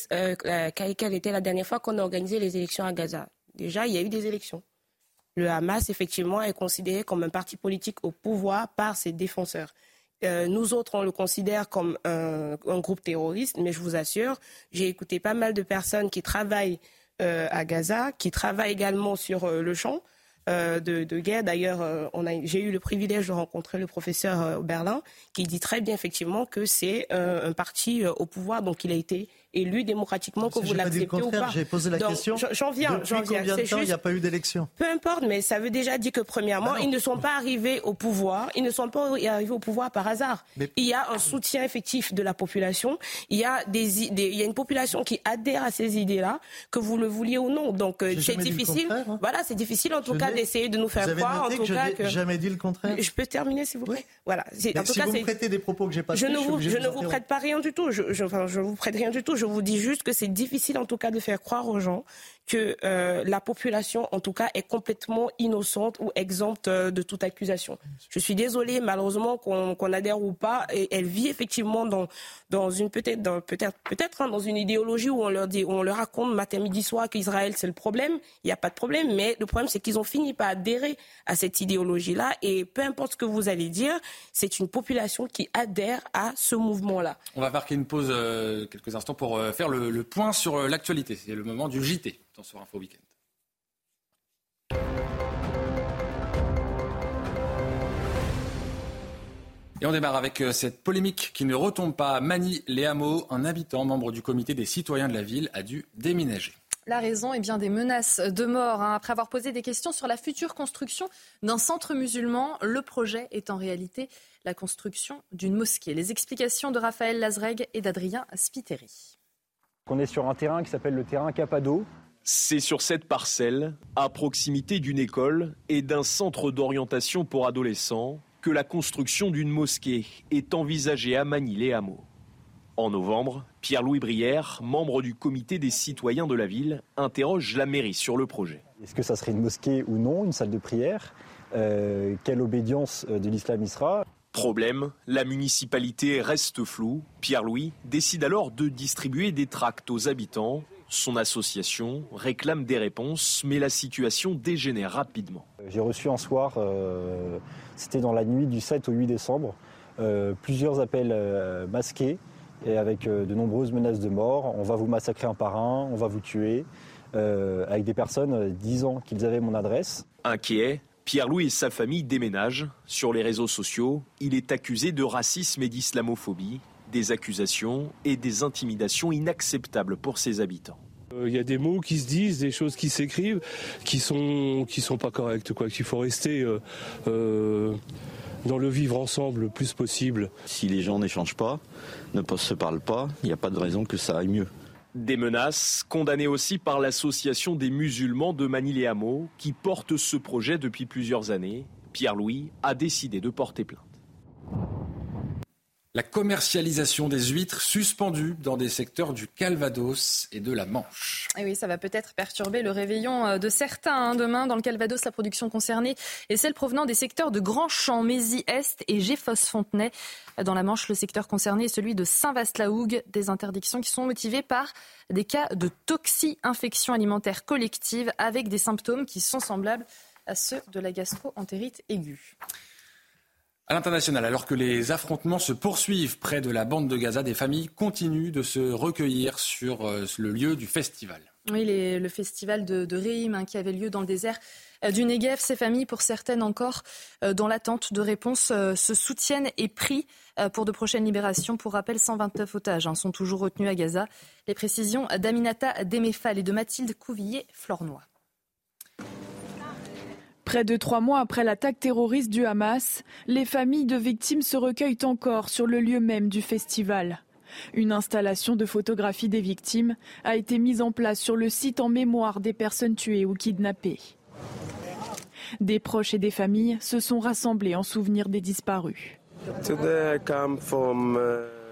était la dernière fois qu'on a organisé les élections à Gaza. Déjà, il y a eu des élections le Hamas, effectivement, est considéré comme un parti politique au pouvoir par ses défenseurs. Euh, nous autres, on le considère comme un, groupe terroriste, mais je vous assure, j'ai écouté pas mal de personnes qui travaillent euh, à Gaza, qui travaillent également sur euh, le champ. De, guerre. D'ailleurs, j'ai eu le privilège de rencontrer le professeur Berlin, qui dit très bien effectivement que c'est un parti au pouvoir, donc il a été élu démocratiquement, que vous l'acceptez ou pas. J'ai posé la question. J'en viens, j'en viens. Combien de temps il n'y a pas eu d'élection? Peu importe, mais ça veut déjà dire que premièrement, ah ils ne sont pas arrivés au pouvoir. Ils ne sont pas arrivés au pouvoir par hasard. Il y a un soutien effectif de la population. Il y a des, il y a une population qui adhère à ces idées-là, que vous le vouliez ou non. Donc euh, c'est difficile. Hein. Voilà, c'est difficile en tout cas d'essayer de nous faire croire, en tout cas, que jamais dit le contraire? Je peux terminer, s'il vous plaît? Voilà. En tout cas, vous me prêtez des propos que j'ai pas. Je ne vous, je ne vous prête pas rien du tout. Je, je, enfin, je vous prête rien du tout. Je vous dis juste que c'est difficile, en tout cas, de faire croire aux gens que euh, la population, en tout cas, est complètement innocente ou exempte euh, de toute accusation. Je suis désolée, malheureusement, qu'on adhère ou pas, et elle vit effectivement dans, dans une peut-être peut-être peut-être hein, dans une idéologie où on leur dit, où on leur raconte matin, midi, soir qu'Israël c'est le problème. Il n'y a pas de problème, mais le problème c'est qu'ils ont fini par adhérer à cette idéologie-là, et peu importe ce que vous allez dire, c'est une population qui adhère à ce mouvement-là. On va marquer une pause euh, quelques instants pour faire le, le point sur l'actualité. C'est le moment du JT dans ce Info Week-end. Et on démarre avec euh, cette polémique qui ne retombe pas. Mani Léamo, un habitant, membre du comité des citoyens de la ville, a dû déménager. La raison est bien des menaces de mort. Hein. Après avoir posé des questions sur la future construction d'un centre musulman, le projet est en réalité la construction d'une mosquée. Les explications de Raphaël Lazreg et d'Adrien Spiteri. On est sur un terrain qui s'appelle le terrain Capado. C'est sur cette parcelle, à proximité d'une école et d'un centre d'orientation pour adolescents, que la construction d'une mosquée est envisagée à Manille-les-Hameaux. En novembre, Pierre-Louis Brière, membre du comité des citoyens de la ville, interroge la mairie sur le projet. Est-ce que ça serait une mosquée ou non, une salle de prière? Euh, Quelle obédience euh, de l'islam y sera? Problème, la municipalité reste floue. Pierre-Louis décide alors de distribuer des tracts aux habitants son association réclame des réponses, mais la situation dégénère rapidement. J'ai reçu un soir, euh, c'était dans la nuit du 7 au 8 décembre, euh, plusieurs appels euh, masqués et avec de nombreuses menaces de mort. On va vous massacrer un par un, on va vous tuer, avec des personnes disant qu'ils avaient mon adresse. Inquiet, Pierre-Louis et sa famille déménagent. Sur les réseaux sociaux, il est accusé de racisme et d'islamophobie des accusations et des intimidations inacceptables pour ses habitants. Il euh, y a des mots qui se disent, des choses qui s'écrivent, qui sont qui sont pas correctes, quoi. Qu'il faut rester euh, euh, dans le vivre ensemble le plus possible. Si les gens n'échangent pas, ne se parlent pas, il n'y a pas de raison que ça aille mieux. Des menaces condamnées aussi par l'association des musulmans de Manille-et-Hameau qui porte ce projet depuis plusieurs années. Pierre-Louis a décidé de porter plainte la commercialisation des huîtres suspendues dans des secteurs du Calvados et de la Manche. Et oui, ça va peut-être perturber le réveillon euh, de certains. Hein. Demain, dans le Calvados, la production concernée est celle provenant des secteurs de Grand-Champ, Mézy-Est et Géfos-Fontenay. Dans la Manche, le secteur concerné est celui de Saint-Vaast-la-Hougue. Des interdictions qui sont motivées par des cas de toxi-infection alimentaire collective avec des symptômes qui sont semblables à ceux de la gastro-entérite aiguë. À l'international, alors que les affrontements se poursuivent près de la bande de Gaza, des familles continuent de se recueillir sur euh, le lieu du festival. Oui, le festival de, de hein, qui avait lieu dans le désert euh, du Negev. Ces familles, pour certaines encore, euh, dans l'attente de réponses, se soutiennent et prient pour de prochaines libérations. Pour rappel, 129 otages hein, sont toujours retenus à Gaza. Les précisions d'Aminata Demefal et de Mathilde Couvillier-Flornois. Près de trois mois après l'attaque terroriste du Hamas, les familles de victimes se recueillent encore sur le lieu même du festival. Une installation de photographie des victimes a été mise en place sur le site en mémoire des personnes tuées ou kidnappées. Des proches et des familles se sont rassemblés en souvenir des disparus.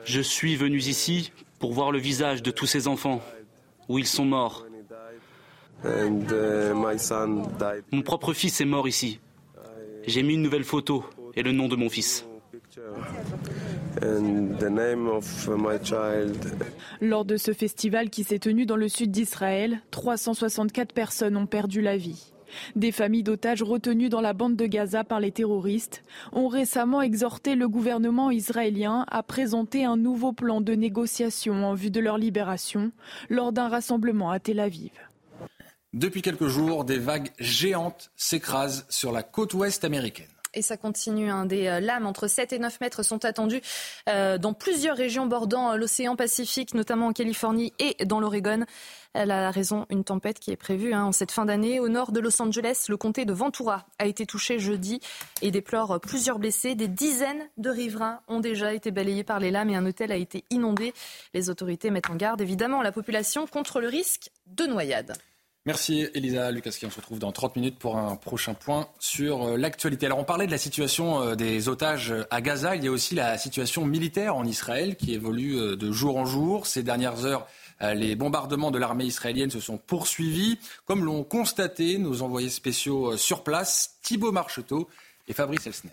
Je suis venu ici pour voir le visage de tous ces enfants, où ils sont morts. Uh, mon propre fils est mort ici. J'ai mis une nouvelle photo et le nom de mon fils. Lors de ce festival qui s'est tenu dans le sud d'Israël, 364 personnes ont perdu la vie. Des familles d'otages retenues dans la bande de Gaza par les terroristes ont récemment exhorté le gouvernement israélien à présenter un nouveau plan de négociation en vue de leur libération lors d'un rassemblement à Tel Aviv. Depuis quelques jours, des vagues géantes s'écrasent sur la côte ouest américaine. Et ça continue. Hein. Des euh, lames entre 7 et 9 mètres sont attendues euh, dans plusieurs régions bordant euh, l'océan Pacifique, notamment en Californie et dans l'Oregon. Elle a raison, une tempête qui est prévue hein, en cette fin d'année. Au nord de Los Angeles, le comté de Ventura a été touché jeudi et déplore plusieurs blessés. Des dizaines de riverains ont déjà été balayés par les lames et un hôtel a été inondé. Les autorités mettent en garde évidemment la population contre le risque de noyade. Merci Elisa Lukaski. On se retrouve dans 30 minutes pour un prochain point sur euh, l'actualité. Alors on parlait de la situation euh, des otages à Gaza. Il y a aussi la situation militaire en Israël qui évolue euh, de jour en jour. Ces dernières heures, les bombardements de l'armée israélienne se sont poursuivis, comme l'ont constaté nos envoyés spéciaux sur place, Thibault Marcheteau et Fabrice Elsner.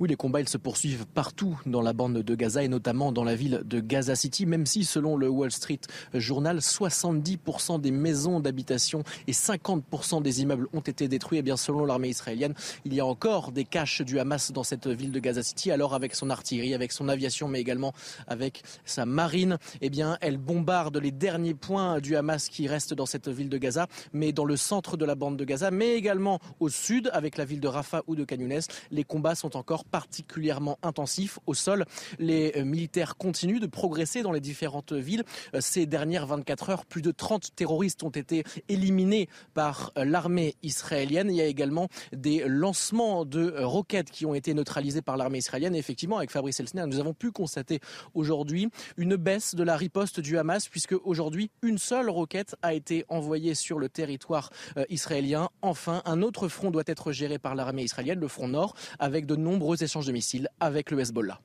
Oui, les combats ils se poursuivent partout dans la bande de Gaza et notamment dans la ville de Gaza City, même si selon le Wall Street Journal, 70% des maisons d'habitation et 50% des immeubles ont été détruits. Et eh bien selon l'armée israélienne, il y a encore des caches du Hamas dans cette ville de Gaza City. Alors avec son artillerie, avec son aviation, mais également avec sa marine, eh bien elle bombarde les derniers points du Hamas qui restent dans cette ville de Gaza, mais dans le centre de la bande de Gaza, mais également au sud avec la ville de Rafah ou de Kanyounes. Les combats sont encore particulièrement intensif au sol. Les euh, militaires continuent de progresser dans les différentes villes. Euh, ces dernières 24 heures, plus de 30 terroristes ont été éliminés par euh, l'armée israélienne. Il y a également des lancements de roquettes qui ont été neutralisés par l'armée israélienne. Effectivement, avec Fabrice Elsner, nous avons pu constater aujourd'hui une baisse de la riposte du Hamas, puisque aujourd'hui, une seule roquette a été envoyée sur le territoire israélien. Enfin, un autre front doit être géré par l'armée israélienne, le front nord, avec de nombreux échanges de missiles avec le Hezbollah.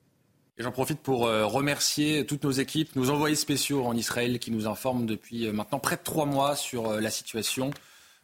J'en profite pour euh, remercier toutes nos équipes, nos envoyés spéciaux en Israël qui nous informent depuis euh, maintenant près de trois mois sur euh, la situation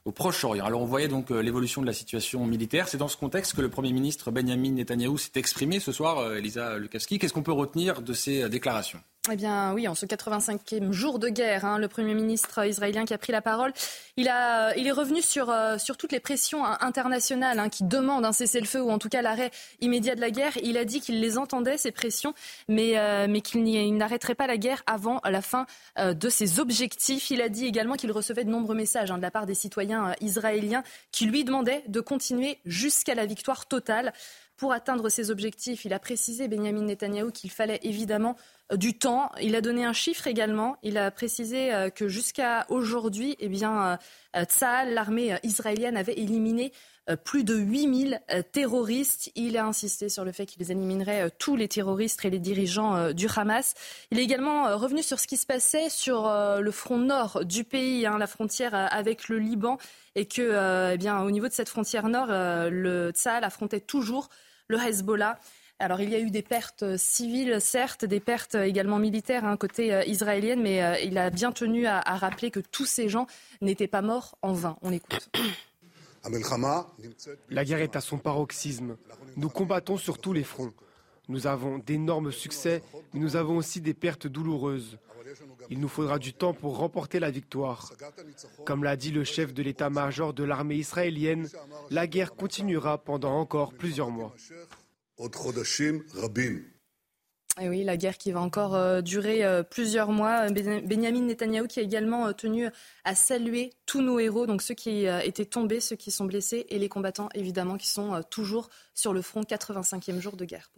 au Proche-Orient. Alors on voyait donc l'évolution de la situation militaire. C'est dans ce contexte que le Premier ministre Benjamin Netanyahou s'est exprimé ce soir, Elisa Lukavski. Qu'est-ce qu'on peut retenir de ces déclarations? Eh bien oui, en ce 85e jour de guerre, hein, le Premier ministre israélien qui a pris la parole, il, a, est revenu sur, euh, sur toutes les pressions hein, internationales hein, qui demandent un cessez-le-feu ou en tout cas l'arrêt immédiat de la guerre. Il a dit qu'il les entendait, ces pressions, mais, euh, qu'il n'arrêterait pas la guerre avant la fin euh, de ses objectifs. Il a dit également qu'il recevait de nombreux messages de la part des citoyens israéliens qui lui demandaient de continuer jusqu'à la victoire totale. Pour atteindre ses objectifs, il a précisé, Benjamin Netanyahou, qu'il fallait évidemment euh, du temps. Il a donné un chiffre également. Il a précisé euh, que jusqu'à aujourd'hui, eh bien, euh, l'armée israélienne, avait éliminé plus de 8000 terroristes. Il a insisté sur le fait qu'il éliminerait tous les terroristes et les dirigeants du Hamas. Il est également revenu sur ce qui se passait sur le front nord du pays, hein, la frontière avec le Liban, et que, eh bien, au niveau de cette frontière nord, le Tsahal affrontait toujours le Hezbollah. Alors il y a eu des pertes euh, civiles, certes, des pertes euh, également militaires hein, côté euh, israélienne, mais il a bien tenu à, rappeler que tous ces gens n'étaient pas morts en vain. On écoute. La guerre est à son paroxysme. Nous combattons sur tous les fronts. Nous avons d'énormes succès, mais nous avons aussi des pertes douloureuses. Il nous faudra du temps pour remporter la victoire. Comme l'a dit le chef de l'état-major de l'armée israélienne, la guerre continuera pendant encore plusieurs mois. Et oui, la guerre qui va encore euh, durer euh, plusieurs mois. Benjamin Netanyahou qui a également euh, tenu à saluer tous nos héros, donc ceux qui étaient tombés, ceux qui sont blessés et les combattants évidemment qui sont toujours sur le front 85e jour de guerre.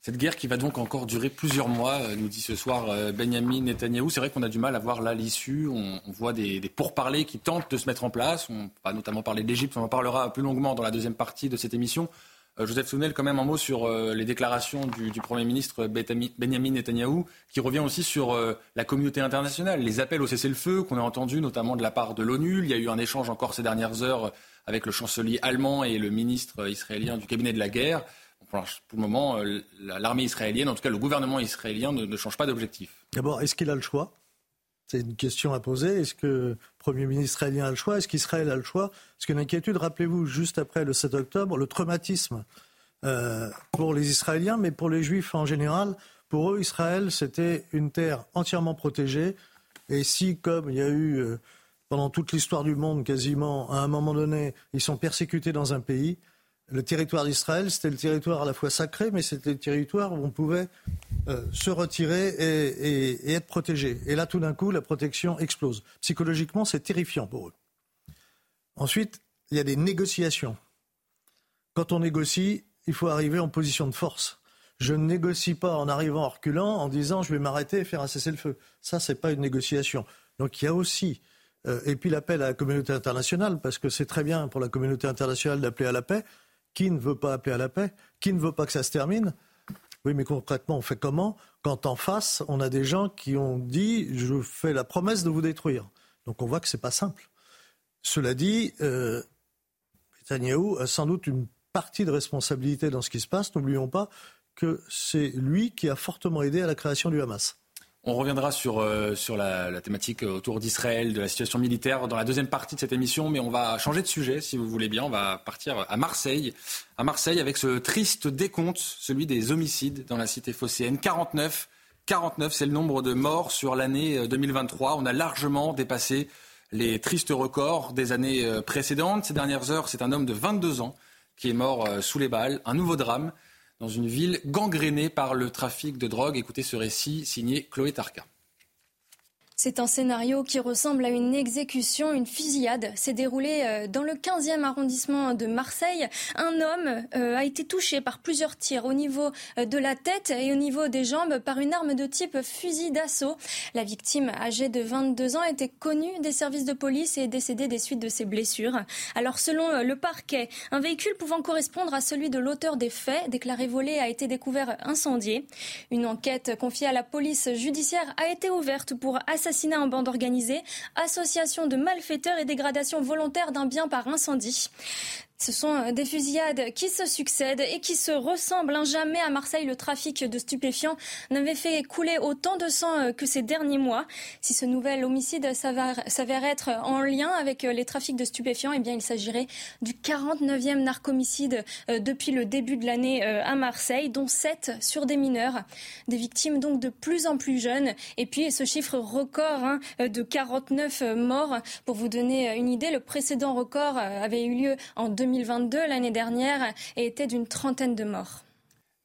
Cette guerre qui va donc encore durer plusieurs mois, nous dit ce soir Benjamin Netanyahou. C'est vrai qu'on a du mal à voir là l'issue. On, voit des, pourparlers qui tentent de se mettre en place. On va notamment parler d'Égypte. On en parlera plus longuement dans la deuxième partie de cette émission. Euh, Joseph Sounel, quand même un mot sur euh, les déclarations du, Premier ministre Benjamin Netanyahou, qui revient aussi sur euh, la communauté internationale, les appels au cessez-le-feu qu'on a entendus notamment de la part de l'ONU. Il y a eu un échange encore ces dernières heures avec le chancelier allemand et le ministre israélien du cabinet de la guerre. Pour le moment, l'armée israélienne, en tout cas le gouvernement israélien, ne change pas d'objectif. D'abord, est-ce qu'il a le choix? C'est une question à poser. Est-ce que le Premier ministre israélien a le choix? Est-ce qu'Israël a le choix? Parce qu'une inquiétude, rappelez-vous, juste après le 7 octobre, le traumatisme euh, pour les Israéliens, mais pour les Juifs en général, pour eux, Israël, c'était une terre entièrement protégée. Et si, comme il y a eu euh, pendant toute l'histoire du monde quasiment, à un moment donné, ils sont persécutés dans un pays, le territoire d'Israël, c'était le territoire à la fois sacré, mais c'était le territoire où on pouvait euh, se retirer et, être protégé. Et là, tout d'un coup, la protection explose. Psychologiquement, c'est terrifiant pour eux. Ensuite, il y a des négociations. Quand on négocie, il faut arriver en position de force. Je ne négocie pas en arrivant en reculant, en disant je vais m'arrêter et faire un cessez-le-feu. Ça, n'est pas une négociation. Donc il y a aussi, euh, et puis l'appel à la communauté internationale, parce que c'est très bien pour la communauté internationale d'appeler à la paix, qui ne veut pas appeler à la paix? Qui ne veut pas que ça se termine? Oui, mais concrètement, on fait comment? Quand en face, on a des gens qui ont dit je fais la promesse de vous détruire Donc on voit que ce n'est pas simple. Cela dit, euh, a sans doute une partie de responsabilité dans ce qui se passe. N'oublions pas que c'est lui qui a fortement aidé à la création du Hamas. On reviendra sur, euh, sur la, thématique autour d'Israël, de la situation militaire dans la deuxième partie de cette émission, mais on va changer de sujet si vous voulez bien. On va partir à Marseille, à Marseille avec ce triste décompte, celui des homicides dans la cité phocéenne. 49, 49, c'est le nombre de morts sur l'année 2023. On a largement dépassé les tristes records des années euh, précédentes. Ces dernières heures, c'est un homme de 22 ans qui est mort euh, sous les balles. Un nouveau drame dans une ville gangrénée par le trafic de drogue. Écoutez ce récit signé Chloé Tarka. C'est un scénario qui ressemble à une exécution, une fusillade. s'est déroulé euh, dans le 15e arrondissement de Marseille. Un homme euh, a été touché par plusieurs tirs au niveau euh, de la tête et au niveau des jambes par une arme de type fusil d'assaut. La victime, âgée de 22 ans, était connue des services de police et est décédée des suites de ses blessures. Alors, selon le parquet, un véhicule pouvant correspondre à celui de l'auteur des faits, déclaré volé, a été découvert incendié. Une enquête confiée à la police judiciaire a été ouverte pour assassiner assassinat en bande organisée, association de malfaiteurs et dégradation volontaire d'un bien par incendie. Ce sont euh, des fusillades qui se succèdent et qui se ressemblent. Jamais à Marseille, le trafic de stupéfiants n'avait fait couler autant de sang euh, que ces derniers mois. Si ce nouvel homicide s'avère être en lien avec euh, les trafics de stupéfiants, eh bien, il s'agirait du 49e narcomicide depuis le début de l'année à Marseille, dont 7 sur des mineurs. Des victimes donc de plus en plus jeunes. Et puis, ce chiffre record hein, de 49 morts. Pour vous donner une idée, le précédent record avait eu lieu en 2000 2022, l'année dernière, et était d'une trentaine de morts.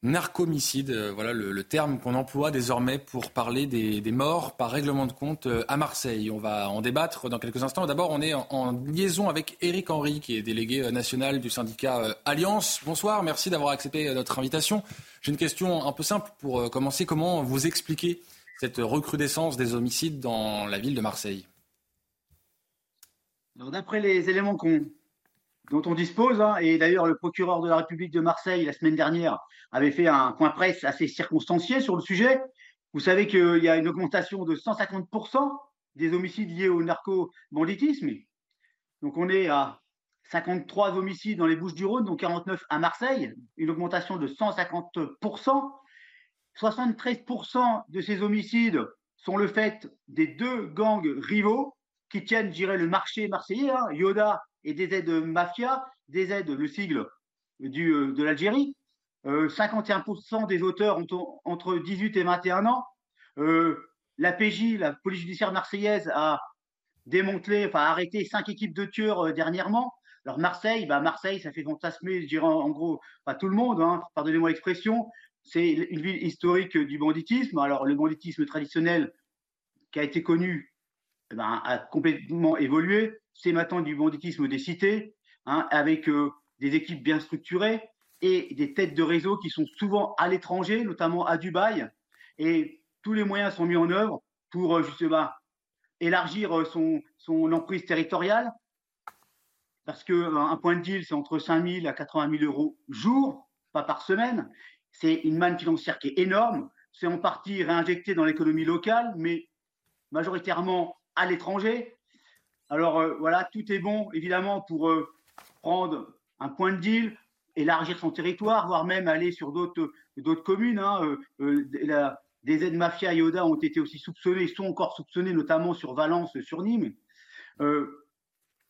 Narcomicide, euh, voilà le, terme qu'on emploie désormais pour parler des, morts par règlement de compte euh, à Marseille. On va en débattre dans quelques instants. D'abord, on est en, liaison avec Éric Henry, qui est délégué euh, national du syndicat Alliance. Bonsoir, merci d'avoir accepté notre invitation. J'ai une question un peu simple pour commencer. Comment vous expliquez cette recrudescence des homicides dans la ville de Marseille? D'après les éléments qu'on dont on dispose. Hein. et d'ailleurs, le procureur de la République de Marseille, la semaine dernière, avait fait un point presse assez circonstancié sur le sujet. Vous savez qu'il y a une augmentation de 150% des homicides liés au narco-banditisme. Donc on est à 53 homicides dans les Bouches-du-Rhône, dont 49 à Marseille, une augmentation de 150%. 73% de ces homicides sont le fait des deux gangs rivaux qui tiennent, je dirais, le marché marseillais, hein, Yoda et des aides mafia, des aides, le sigle du, euh, de l'Algérie. 51% euh, des auteurs ont entre 18 et 21 ans. Euh, la PJ, la police judiciaire marseillaise, a démantelé, enfin arrêté cinq équipes de tueurs dernièrement. Alors Marseille, bah Marseille, ça fait fantasmer, je dirais en, gros, pas tout le monde, hein, pardonnez-moi l'expression. C'est une ville historique du banditisme. Alors le banditisme traditionnel qui a été connu eh ben, a complètement évolué c'est maintenant du banditisme des cités, hein, avec euh, des équipes bien structurées et des têtes de réseau qui sont souvent à l'étranger, notamment à Dubaï. Et tous les moyens sont mis en œuvre pour euh, justement élargir euh, son, son emprise territoriale. Parce qu'un point de deal, c'est entre 5 000 à 80 000 euros jour, pas par semaine. C'est une manne financière qui est énorme. C'est en partie réinjecté dans l'économie locale, mais majoritairement à l'étranger. Alors euh, voilà, tout est bon évidemment pour euh, prendre un point de deal, élargir son territoire, voire même aller sur d'autres communes. Hein, euh, des aides mafia et Oda ont été aussi soupçonnés, sont encore soupçonnés, notamment sur Valence, sur Nîmes. vous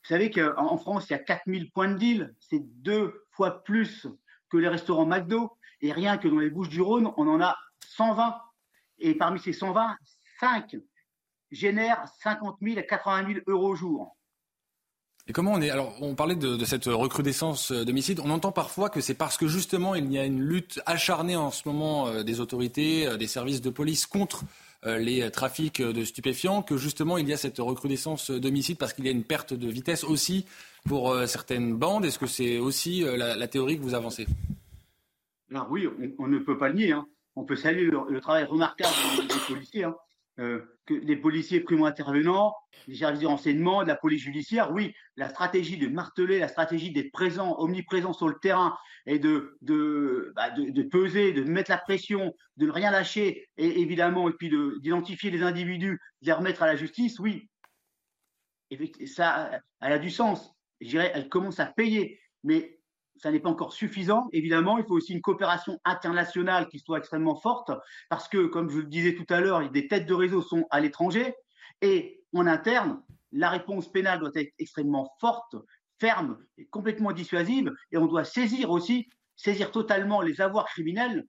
savez qu'en France, il y a 4000 points de deal. C'est deux fois plus que les restaurants McDo. Et rien que dans les Bouches du Rhône, on en a 120. Et parmi ces 120, 5 génère 50 000 à 80 000 euros au jour. Et comment on est Alors, on parlait de, cette recrudescence d'homicides. On entend parfois que c'est parce que justement il y a une lutte acharnée en ce moment euh, des autorités, euh, des services de police contre euh, les trafics de stupéfiants, que justement il y a cette recrudescence d'homicides parce qu'il y a une perte de vitesse aussi pour certaines bandes. Est-ce que c'est aussi la, théorie que vous avancez? Alors oui, on, ne peut pas le nier. Hein. On peut saluer le, travail remarquable des, policiers. Hein. Euh, que les policiers primo-intervenants, les services de renseignement, de la police judiciaire, oui, la stratégie de marteler, la stratégie d'être présent, omniprésent sur le terrain et de, de, bah, de, peser, de mettre la pression, de ne rien lâcher, et évidemment, et puis d'identifier les individus, de les remettre à la justice, oui. ça, elle a du sens. Je dirais, elle commence à payer, mais ça n'est pas encore suffisant. Évidemment, il faut aussi une coopération internationale qui soit extrêmement forte, parce que, comme je le disais tout à l'heure, des têtes de réseau sont à l'étranger, et en interne, la réponse pénale doit être extrêmement forte, ferme et complètement dissuasive, et on doit saisir aussi, saisir totalement les avoirs criminels,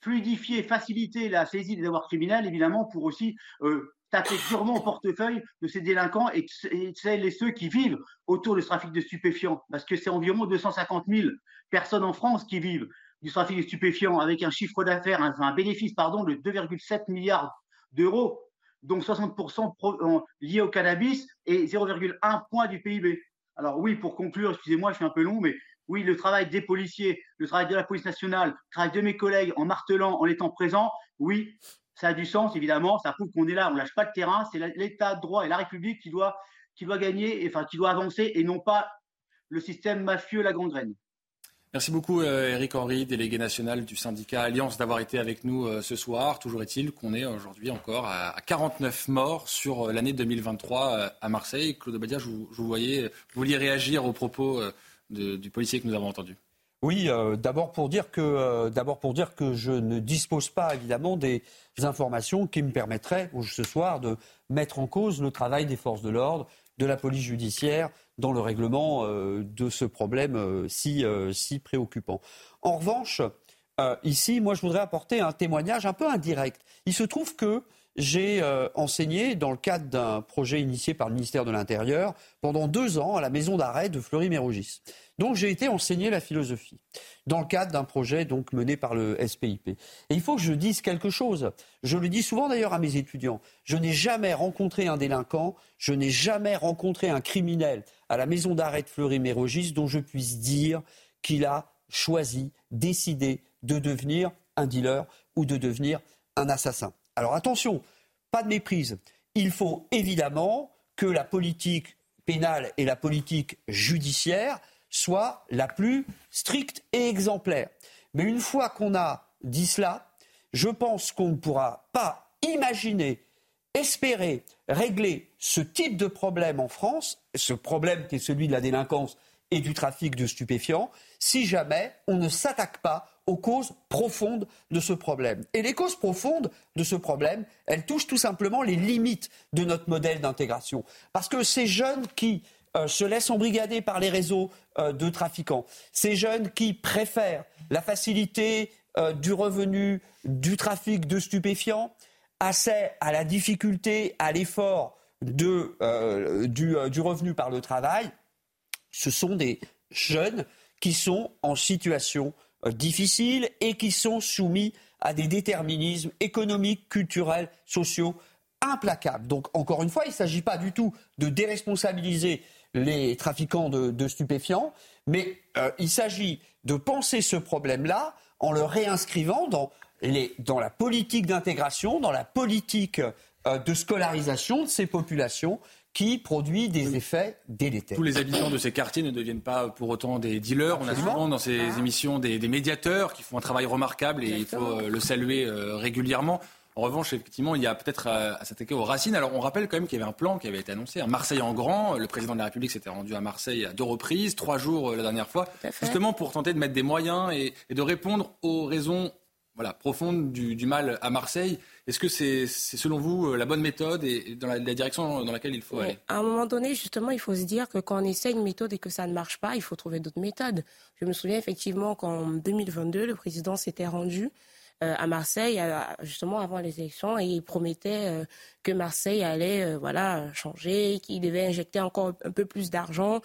fluidifier, faciliter la saisie des avoirs criminels, évidemment, pour aussi euh, taper durement au portefeuille de ces délinquants et, celles et ceux qui vivent autour du trafic de stupéfiants. Parce que c'est environ 250 000 personnes en France qui vivent du trafic de stupéfiants avec un chiffre d'affaires, un, bénéfice pardon, de 2,7 milliards d'euros, dont 60% liés au cannabis et 0,1 point du PIB. Alors oui, pour conclure, excusez-moi, je suis un peu long, mais oui, le travail des policiers, le travail de la police nationale, le travail de mes collègues en martelant, en étant présent, oui, ça a du sens, évidemment. Ça prouve qu'on est là, on ne lâche pas le terrain. C'est l'État de droit et la République qui doit, qui doit gagner, enfin, qui doit avancer et non pas le système mafieux, la gangrène. Merci beaucoup, Eric euh, Henry, délégué national du syndicat Alliance, d'avoir été avec nous euh, ce soir. Toujours est-il qu'on est aujourd'hui encore à 49 morts sur euh, l'année 2023 à Marseille. Claude Badia, je vous, voyais, vous vouliez réagir aux propos du policier que nous avons entendu. Oui, d'abord pour dire que d'abord pour dire que je ne dispose pas évidemment des informations qui me permettraient ce soir de mettre en cause le travail des forces de l'ordre, de la police judiciaire dans le règlement euh, de ce problème euh, si, euh, si préoccupant. En revanche, ici, moi, je voudrais apporter un témoignage un peu indirect. Il se trouve que j'ai enseigné dans le cadre d'un projet initié par le ministère de l'Intérieur pendant deux ans à la maison d'arrêt de Fleury-Mérogis. Donc j'ai été enseigner la philosophie dans le cadre d'un projet donc mené par le SPIP. Et il faut que je dise quelque chose. Je le dis souvent d'ailleurs à mes étudiants. Je n'ai jamais rencontré un délinquant, je n'ai jamais rencontré un criminel à la maison d'arrêt de Fleury-Mérogis dont je puisse dire qu'il a choisi, décidé de devenir un dealer ou de devenir un assassin. Alors attention, pas de méprise. Il faut évidemment que la politique pénale et la politique judiciaire soit la plus stricte et exemplaire. Mais une fois qu'on a dit cela, je pense qu'on ne pourra pas imaginer, espérer régler ce type de problème en France, ce problème qui est celui de la délinquance et du trafic de stupéfiants, si jamais on ne s'attaque pas aux causes profondes de ce problème. Et les causes profondes de ce problème, elles touchent tout simplement les limites de notre modèle d'intégration. Parce que ces jeunes qui euh, se laissent embrigader par les réseaux euh, de trafiquants. Ces jeunes qui préfèrent la facilité euh, du revenu du trafic de stupéfiants assez à la difficulté, à l'effort du revenu par le travail, ce sont des jeunes qui sont en situation difficile et qui sont soumis à des déterminismes économiques, culturels, sociaux implacables. Donc, encore une fois, il ne s'agit pas du tout de déresponsabiliser les trafiquants de, stupéfiants, mais euh, il s'agit de penser ce problème-là en le réinscrivant dans, dans la politique d'intégration, dans la politique euh, de scolarisation de ces populations qui produit des effets délétères. Tous les habitants de ces quartiers ne deviennent pas pour autant des dealers. On a souvent dans ces ah. émissions des, médiateurs qui font un travail remarquable et il faut euh, le saluer régulièrement. En revanche, effectivement, il y a peut-être à, s'attaquer aux racines. Alors, on rappelle quand même qu'il y avait un plan qui avait été annoncé, un Marseille en grand. Le président de la République s'était rendu à Marseille à deux reprises, trois jours euh, la dernière fois, justement pour tenter de mettre des moyens et, de répondre aux raisons voilà, profondes du, mal à Marseille. Est-ce que c'est, selon vous, euh, la bonne méthode et dans la, direction dans laquelle il faut aller? À un moment donné, justement, il faut se dire que quand on essaie une méthode et que ça ne marche pas, il faut trouver d'autres méthodes. Je me souviens effectivement qu'en 2022, le président s'était rendu euh, à Marseille justement avant les élections et il promettait euh, que Marseille allait euh, voilà changer, qu'il devait injecter encore un peu plus d'argent.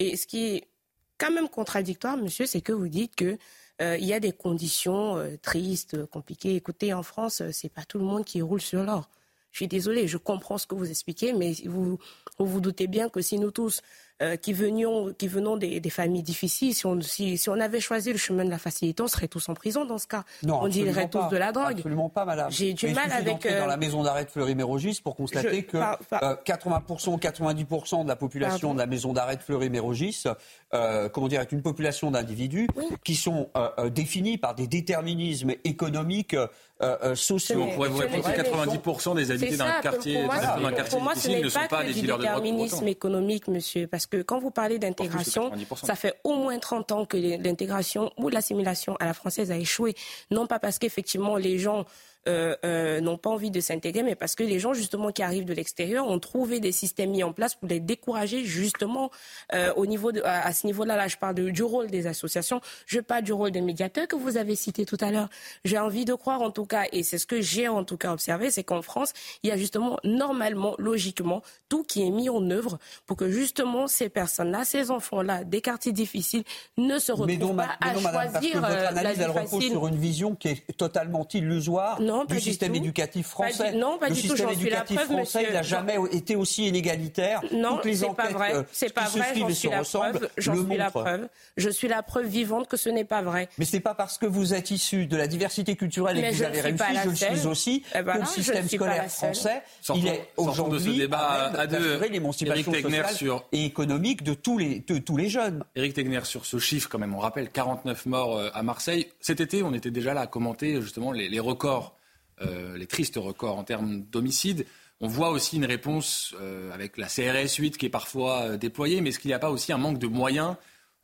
Et ce qui est quand même contradictoire, monsieur, c'est que vous dites que il y a des conditions tristes, compliquées. Écoutez, en France, c'est pas tout le monde qui roule sur l'or. Je suis désolée, je comprends ce que vous expliquez, mais vous vous, vous doutez bien que si nous tous euh, qui venions, qui venons des, des familles difficiles, si on, si, si, on avait choisi le chemin de la facilité, on serait tous en prison dans ce cas. Non, on dirait tous de la drogue. Absolument pas, madame. J'ai du mal avec. Euh... dans la maison d'arrêt de Fleury-Mérogis pour constater je, que par, par... Euh, 80%, 90% de la population Pardon. de la maison d'arrêt de Fleury-Mérogis, euh, comment dire, est une population d'individus oui. qui sont euh, définis par des déterminismes économiques. Euh, sociaux. On pourrait vous répondre que 90% des habitants d'un quartier, moi, d'un quartier moi, difficile ne sont pas, que des du dealers de drogue. déterminisme économique, monsieur, parce que quand vous parlez d'intégration, ça fait au moins 30 ans que l'intégration ou l'assimilation à la française a échoué. Non pas parce qu'effectivement les gens euh, euh, n'ont pas envie de s'intégrer, mais parce que les gens justement qui arrivent de l'extérieur ont trouvé des systèmes mis en place pour les décourager justement euh, au niveau de, à, à, ce niveau-là. Là, je parle de, du rôle des associations, je parle du rôle des médiateurs que vous avez cité tout à l'heure. J'ai envie de croire en tout cas, et c'est ce que j'ai en tout cas observé, c'est qu'en France, il y a justement normalement, logiquement, tout qui est mis en œuvre pour que justement ces personnes-là, ces enfants-là, des quartiers difficiles, ne se retrouvent mais non, pas mais à non, madame, choisir parce que votre analyse, la elle repose sur une vision qui est totalement illusoire non, du système du éducatif français. Pas du, non, pas le du système tout, éducatif preuve, français, monsieur. il n'a jamais été aussi inégalitaire. Non, Toutes les c'est pas enquêtes vrai. euh, C'est pas vrai. suivent J'en suis la preuve. J'en suis la preuve. Je suis la preuve vivante que ce n'est pas vrai. Mais c'est pas parce que vous êtes issu de la diversité culturelle et que vous avez réussi, je le suis aussi, Eh ben que non, le système scolaire français, Sortons- il est ce aujourd'hui débat à deux. l'émancipation Éric Tegner sociale sur- et économique de tous les, de tous les jeunes. Éric Tegner, sur ce chiffre, quand même, on rappelle 49 morts euh, à Marseille. Cet été, on était déjà là à commenter justement les, les records, euh, les tristes records en termes d'homicides. On voit aussi une réponse euh, avec la CRS 8 qui est parfois euh, déployée, mais est-ce qu'il n'y a pas aussi un manque de moyens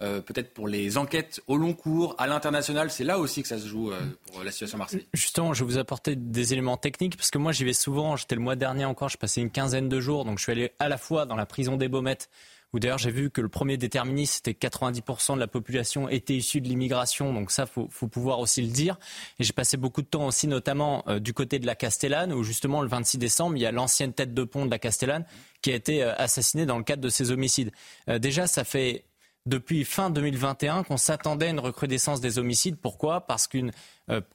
euh, peut-être pour les enquêtes au long cours, à l'international, c'est là aussi que ça se joue euh, pour la situation à Marseille. Justement, je vais vous apporter des éléments techniques parce que moi j'y vais souvent. J'étais le mois dernier encore, je passais une quinzaine de jours, donc je suis allé à la fois dans la prison des Baumettes où d'ailleurs j'ai vu que le premier déterministe, c'était 90% de la population était issue de l'immigration, donc ça, faut, faut pouvoir aussi le dire. Et j'ai passé beaucoup de temps aussi, notamment euh, du côté de la Castellane, où justement le 26 décembre, il y a l'ancienne tête de pont de la Castellane qui a été euh, assassinée dans le cadre de ces homicides. Euh, déjà, ça fait depuis fin 2021 qu'on s'attendait à une recrudescence des homicides. Pourquoi? Parce qu'une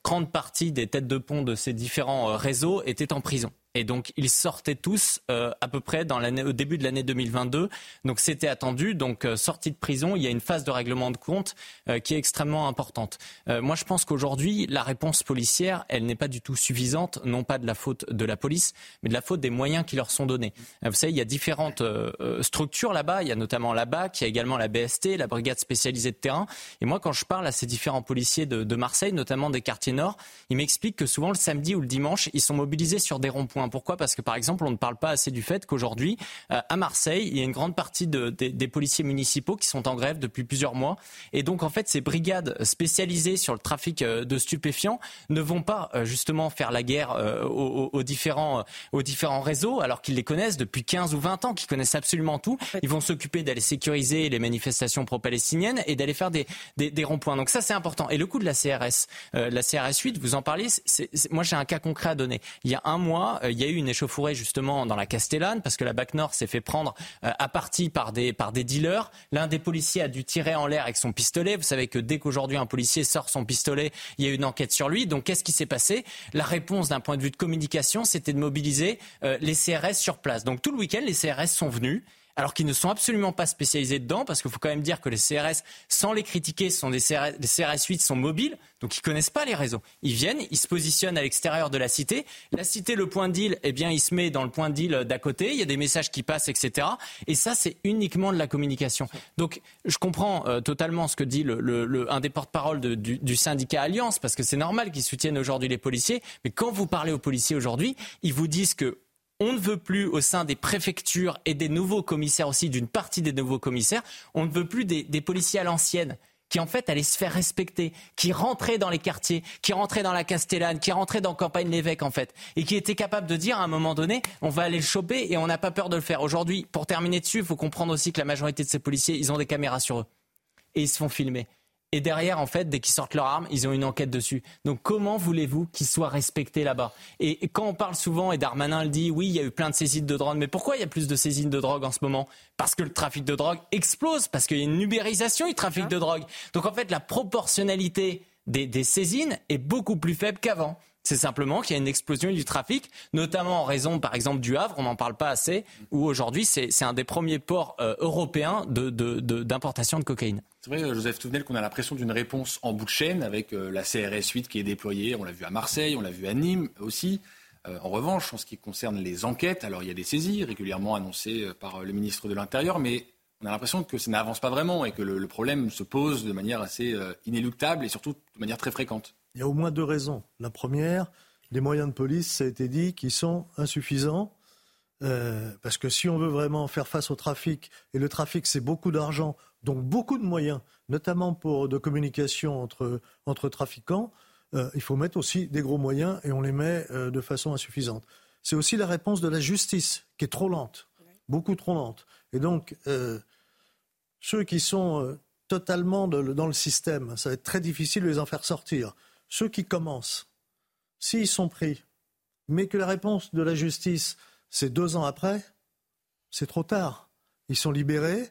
grande partie des têtes de pont de ces différents réseaux étaient en prison. Et donc ils sortaient tous euh, à peu près au début de l'année 2022. Donc c'était attendu. Donc euh, sortie de prison, il y a une phase de règlement de compte euh, qui est extrêmement importante. Euh, moi je pense qu'aujourd'hui la réponse policière, elle n'est pas du tout suffisante, non pas de la faute de la police, mais de la faute des moyens qui leur sont donnés. Vous savez, il y a différentes structures là-bas. Il y a notamment la BAC, il y a également la BST, la brigade spécialisée de terrain. Et moi quand je parle à ces différents policiers de, de Marseille, notamment des quartiers nord, ils m'expliquent que souvent le samedi ou le dimanche, ils sont mobilisés sur des ronds-points. Pourquoi? Parce que par exemple, on ne parle pas assez du fait qu'aujourd'hui, euh, à Marseille, il y a une grande partie de, des, des policiers municipaux qui sont en grève depuis plusieurs mois. Et donc, en fait, ces brigades spécialisées sur le trafic euh, de stupéfiants ne vont pas euh, justement faire la guerre euh, aux, aux, différents, aux différents réseaux, alors qu'ils les connaissent depuis 15 ou 20 ans, qu'ils connaissent absolument tout. Ils vont s'occuper d'aller sécuriser les manifestations pro-palestiniennes et d'aller faire des, des, des ronds-points. Donc ça, c'est important. Et le coup de la CRS, la CRS 8, vous en c'est, moi j'ai un cas concret à donner. Il y a un mois, il y a eu une échauffourée justement dans la Castellane parce que la BAC Nord s'est fait prendre euh, à partie par des, par des dealers. L'un des policiers a dû tirer en l'air avec son pistolet. Vous savez que dès qu'aujourd'hui un policier sort son pistolet, il y a une enquête sur lui. Donc qu'est-ce qui s'est passé? La réponse d'un point de vue de communication, c'était de mobiliser euh, les CRS sur place. Donc tout le week-end, les CRS sont venus alors qu'ils ne sont absolument pas spécialisés dedans, parce qu'il faut quand même dire que les CRS, sans les critiquer, sont des CRS, les CRS 8 sont mobiles, donc ils connaissent pas les réseaux. Ils viennent, ils se positionnent à l'extérieur de la cité. La cité, le point de deal, eh bien, il se met dans le point de deal d'à côté. Il y a des messages qui passent, etc. Et ça, c'est uniquement de la communication. Donc, je comprends euh, totalement ce que dit un des porte-parole du syndicat Alliance, parce que c'est normal qu'ils soutiennent aujourd'hui les policiers. Mais quand vous parlez aux policiers aujourd'hui, ils vous disent que on ne veut plus au sein des préfectures et des nouveaux commissaires aussi, d'une partie des nouveaux commissaires, on ne veut plus des, des policiers à l'ancienne qui en fait allaient se faire respecter, qui rentraient dans les quartiers, qui rentraient dans la Castellane, qui rentraient dans Campagne l'Évêque en fait, et qui étaient capables de dire à un moment donné, on va aller le choper et on n'a pas peur de le faire. Aujourd'hui, pour terminer dessus, il faut comprendre aussi que la majorité de ces policiers, ils ont des caméras sur eux et ils se font filmer. Et derrière, en fait, dès qu'ils sortent leur arme, ils ont une enquête dessus. Donc comment voulez-vous qu'ils soient respectés là-bas? Et, quand on parle souvent, et Darmanin le dit, oui, il y a eu plein de saisines de drogue, mais pourquoi il y a plus de saisines de drogue en ce moment? Parce que le trafic de drogue explose, parce qu'il y a une ubérisation du trafic de drogue. Donc en fait, la proportionnalité des, des saisines est beaucoup plus faible qu'avant. C'est simplement qu'il y a une explosion du trafic, notamment en raison, par exemple, du Havre, on n'en parle pas assez, où aujourd'hui c'est un des premiers ports euh, européens d'importation de, cocaïne. C'est vrai, Joseph Touvenel, qu'on a l'impression d'une réponse en bout de chaîne avec euh, la CRS 8 qui est déployée. On l'a vu à Marseille, on l'a vu à Nîmes aussi. Euh, en revanche, en ce qui concerne les enquêtes, alors il y a des saisies régulièrement annoncées par le ministre de l'Intérieur, mais on a l'impression que ça n'avance pas vraiment et que le, problème se pose de manière assez inéluctable et surtout de manière très fréquente. Il y a au moins deux raisons. La première, les moyens de police, ça a été dit, qui sont insuffisants. Euh, parce que si on veut vraiment faire face au trafic, et le trafic c'est beaucoup d'argent, donc beaucoup de moyens, notamment pour de communication entre, entre trafiquants, euh, il faut mettre aussi des gros moyens et on les met euh, de façon insuffisante. C'est aussi la réponse de la justice qui est trop lente, beaucoup trop lente. Et donc, ceux qui sont totalement dans le système, ça va être très difficile de les en faire sortir ceux qui commencent, s'ils sont pris, mais que la réponse de la justice, c'est deux ans après, c'est trop tard. Ils sont libérés,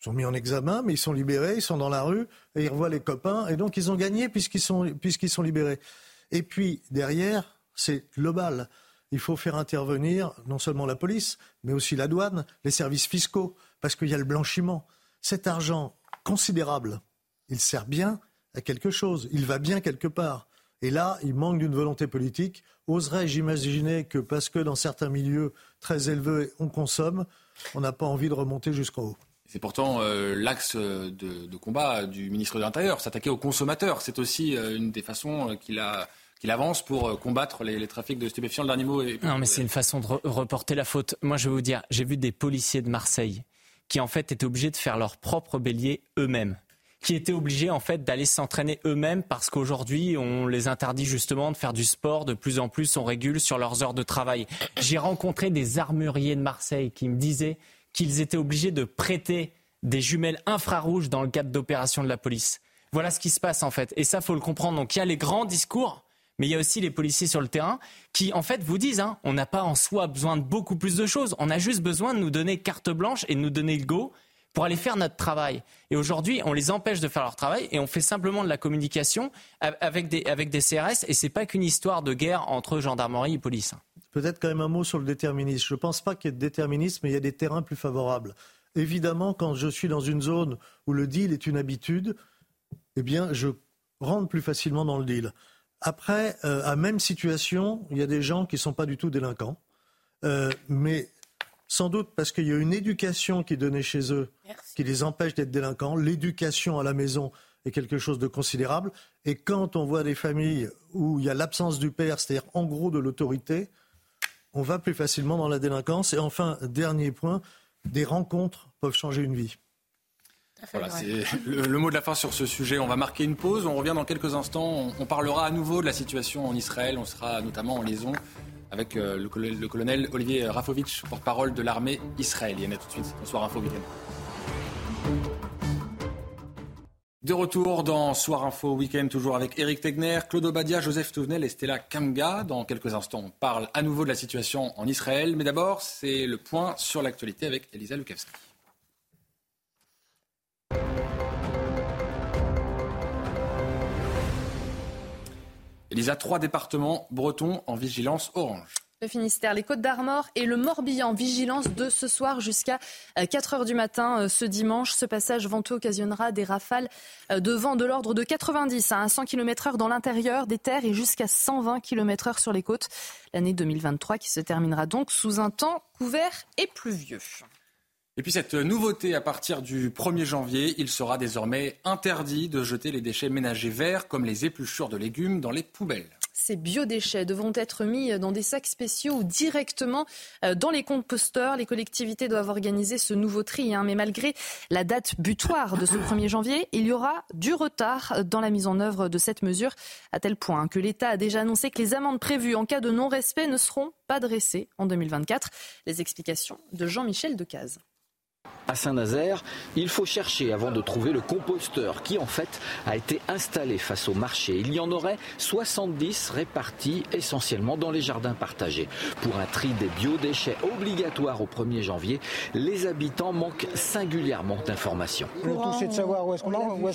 ils sont mis en examen, mais ils sont libérés, ils sont dans la rue, et ils revoient les copains, et donc ils ont gagné puisqu'ils sont, libérés. Et puis, derrière, c'est global. Il faut faire intervenir non seulement la police, mais aussi la douane, les services fiscaux, parce qu'il y a le blanchiment. Cet argent considérable, il sert bien à quelque chose. Il va bien quelque part. Et là, il manque d'une volonté politique. Oserais-je imaginer que parce que dans certains milieux très élevés, on consomme, on n'a pas envie de remonter jusqu'en haut? C'est pourtant euh, l'axe de, combat du ministre de l'Intérieur, s'attaquer aux consommateurs. C'est aussi euh, une des façons euh, qu'il a qu'il avance pour combattre les, trafics de stupéfiants d'animaux. Et... Non, mais c'est une façon de reporter la faute. Moi, je vais vous dire, j'ai vu des policiers de Marseille qui, en fait, étaient obligés de faire leur propre bélier eux-mêmes qui étaient obligés en fait d'aller s'entraîner eux-mêmes parce qu'aujourd'hui on les interdit justement de faire du sport. De plus en plus, on régule sur leurs heures de travail. J'ai rencontré des armuriers de Marseille qui me disaient qu'ils étaient obligés de prêter des jumelles infrarouges dans le cadre d'opérations de la police. Voilà ce qui se passe en fait. Et ça, faut le comprendre. Donc il y a les grands discours, mais il y a aussi les policiers sur le terrain qui, en fait, vous disent, hein, on n'a pas en soi besoin de beaucoup plus de choses. On a juste besoin de nous donner carte blanche et de nous donner le go pour aller faire notre travail. Et aujourd'hui, on les empêche de faire leur travail et on fait simplement de la communication avec des, CRS. Et ce n'est pas qu'une histoire de guerre entre gendarmerie et police. Peut-être quand même un mot sur le déterminisme. Je ne pense pas qu'il y ait de déterminisme, mais il y a des terrains plus favorables. Évidemment, quand je suis dans une zone où le deal est une habitude, eh bien, je rentre plus facilement dans le deal. Après, euh, à même situation, il y a des gens qui ne sont pas du tout délinquants. Euh, mais sans doute parce qu'il y a une éducation qui est donnée chez eux, qui les empêche d'être délinquants. L'éducation à la maison est quelque chose de considérable. Et quand on voit des familles où il y a l'absence du père, c'est-à-dire en gros de l'autorité, on va plus facilement dans la délinquance. Et enfin, dernier point, des rencontres peuvent changer une vie. Voilà, c'est le, mot de la fin sur ce sujet. On va marquer une pause. On revient dans quelques instants. on parlera à nouveau de la situation en Israël. On sera notamment en liaison avec euh, le, colonel Olivier Rafovitch, porte-parole de l'armée israélienne. A tout de suite. Bonsoir Info Weekend. De retour dans Soir Info Week-end, toujours avec Eric Tegner, Claude Obadia, Joseph Touvenel et Stella Kamga. Dans quelques instants, on parle à nouveau de la situation en Israël. Mais d'abord, c'est le point sur l'actualité avec Elisa Lukavski. Elisa, trois départements bretons en vigilance orange. Le Finistère, les Côtes d'Armor et le Morbihan. Vigilance de ce soir jusqu'à 4 euh, heures du matin euh, ce dimanche. Ce passage venteux occasionnera des rafales euh, de vent de l'ordre de 90 à 100 km heure dans l'intérieur des terres et jusqu'à 120 km heure sur les côtes. L'année 2023 qui se terminera donc sous un temps couvert et pluvieux. Et puis cette nouveauté, à partir du 1er janvier, il sera désormais interdit de jeter les déchets ménagers verts comme les épluchures de légumes dans les poubelles. Ces biodéchets devront être mis dans des sacs spéciaux ou directement euh, dans les composteurs. Les collectivités doivent organiser ce nouveau tri. Hein. Mais malgré la date butoir de ce 1er janvier, il y aura du retard dans la mise en œuvre de cette mesure, à tel point que l'État a déjà annoncé que les amendes prévues en cas de non-respect ne seront pas dressées en 2024. Les explications de Jean-Michel Decaze. À Saint-Nazaire, il faut chercher avant de trouver le composteur qui en fait a été installé face au marché. Il y en aurait 70 répartis essentiellement dans les jardins partagés. Pour un tri des biodéchets obligatoire au 1er janvier, les habitants manquent singulièrement d'informations. Le tout c'est de savoir où est-ce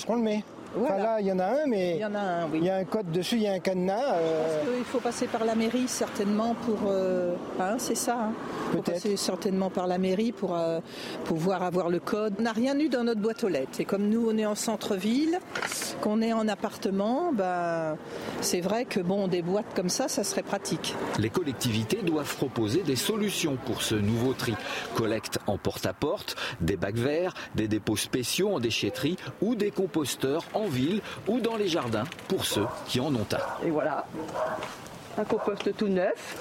qu'on le met. Voilà. il y en a un, mais il y en a un, oui. Il y a un code dessus, il y a un cadenas. Euh... Il faut passer par la mairie certainement pour, euh... hein, c'est ça. Hein. Il faut passer certainement par la mairie pour euh, pouvoir avoir le code. On n'a rien eu dans notre boîte aux lettres. Et comme nous, on est en centre-ville, qu'on est en appartement, ben, c'est vrai que bon, des boîtes comme ça, ça serait pratique. Les collectivités doivent proposer des solutions pour ce nouveau tri. Collecte en porte-à-porte, des bacs verts, des dépôts spéciaux en déchetterie ou des composteurs en ville ou dans les jardins pour ceux qui en ont un. Et voilà, un compost tout neuf.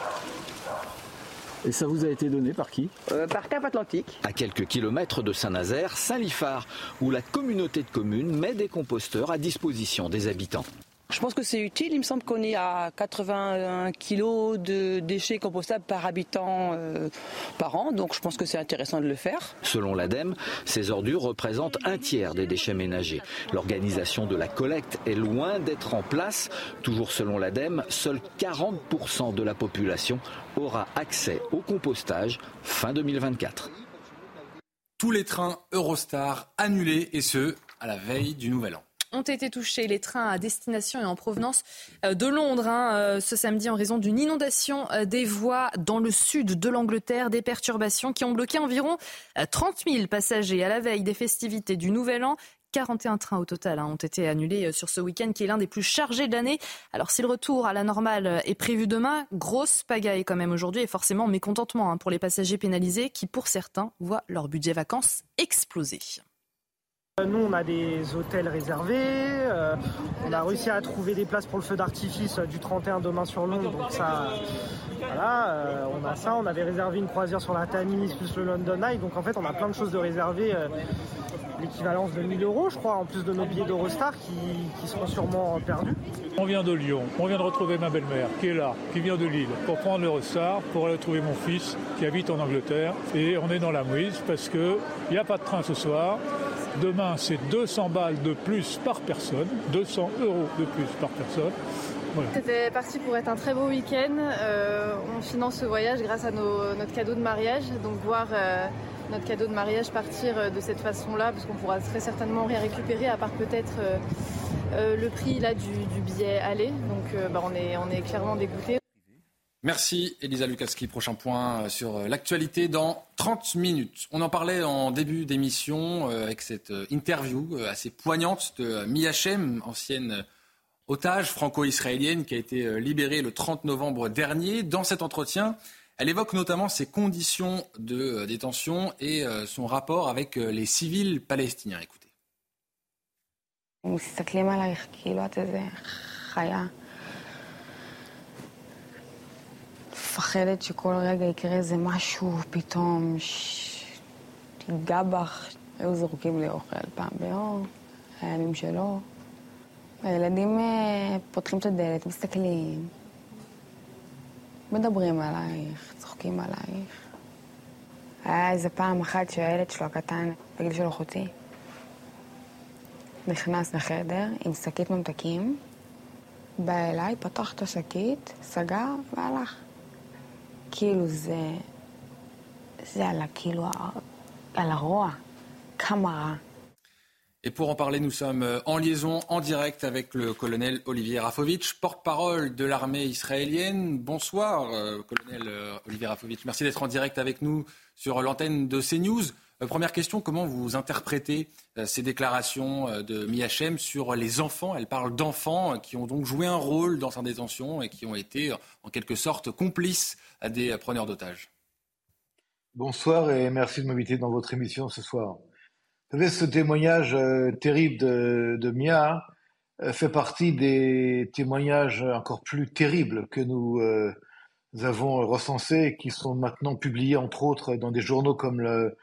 Et ça vous a été donné par qui? Euh, Par Cap Atlantique. À quelques kilomètres de Saint-Nazaire, Saint-Lifard, où la communauté de communes met des composteurs à disposition des habitants. Je pense que c'est utile. Il me semble qu'on est à 81 kg de déchets compostables par habitant euh, par an. Donc je pense que c'est intéressant de le faire. Selon l'ADEME, ces ordures représentent un tiers des déchets ménagers. L'organisation de la collecte est loin d'être en place. Toujours selon l'ADEME, seuls 40% de la population aura accès au compostage fin 2024. Tous les trains Eurostar annulés et ce, à la veille du Nouvel An ont été touchés. Les trains à destination et en provenance euh, de Londres hein, euh, ce samedi en raison d'une inondation euh, des voies dans le sud de l'Angleterre. Des perturbations qui ont bloqué environ 30 000 passagers à la veille des festivités du Nouvel An. 41 trains au total hein, ont été annulés sur ce week-end qui est l'un des plus chargés de l'année. Alors si le retour à la normale est prévu demain, grosse pagaille quand même aujourd'hui et forcément mécontentement hein, pour les passagers pénalisés qui pour certains voient leur budget vacances exploser. Nous, on a des hôtels réservés. Euh, on a réussi à trouver des places pour le feu d'artifice du 31 demain sur Londres. Donc ça, voilà, euh, on a ça. On avait réservé une croisière sur la Tamise plus le London Eye. Donc en fait, on a plein de choses de réserver. Euh, l'équivalence de 1000 euros, je crois, en plus de nos billets d'Eurostar qui, qui seront sûrement perdus. On vient de Lyon. On vient de retrouver ma belle-mère qui est là, qui vient de Lille, pour prendre l'Eurostar, pour aller trouver mon fils qui habite en Angleterre. Et on est dans la mouise parce qu'il n'y a pas de train ce soir. Demain, c'est 200 balles de plus par personne, 200 euros de plus par personne. C'était parti pour être un très beau week-end. Euh, on finance ce voyage grâce à notre cadeau de mariage. Donc voir euh, notre cadeau de mariage partir euh, de cette façon-là, parce qu'on pourra très certainement rien récupérer, à part peut-être le prix là, du, billet aller. Donc bah, on, est, on est clairement dégoûtés. Merci Elisa Lukaski. Prochain point euh, sur euh, l'actualité dans 30 minutes. On en parlait en début d'émission euh, avec cette interview assez poignante de Miachem, ancienne otage franco-israélienne qui a été libérée le 30 novembre dernier. Dans cet entretien, elle évoque notamment ses conditions de détention et son rapport avec les civils palestiniens. Écoutez. מפחדת שכל רגע יקרה איזה משהו פתאום שיגע בך. היו זורקים לי אוכל פעם ביום, הימים שלו. הילדים אה, פותחים את הדלת, מסתכלים, מדברים עלייך, צוחקים עלייך. היה איזה פעם אחת שהילד שלו הקטן, בגיל של אחותי, נכנס לחדר עם שקית ממתקים, בא אליי, פתח את השקית, סגר והלך. Et pour en parler, nous sommes euh, en liaison en direct avec le colonel Olivier Rafovitch, porte-parole de l'armée israélienne. Bonsoir, euh, colonel euh, Olivier Rafovitch. Merci d'être en direct avec nous sur l'antenne de CNews. première question, comment vous interprétez ces déclarations de Miachem sur les enfants? Elle parle d'enfants qui ont donc joué un rôle dans sa détention et qui ont été en quelque sorte complices à des preneurs d'otages. Bonsoir et merci de m'inviter dans votre émission ce soir. Vous savez, ce témoignage euh, terrible de, Mia euh, fait partie des témoignages encore plus terribles que nous, euh, avons recensés et qui sont maintenant publiés, entre autres, dans des journaux comme le,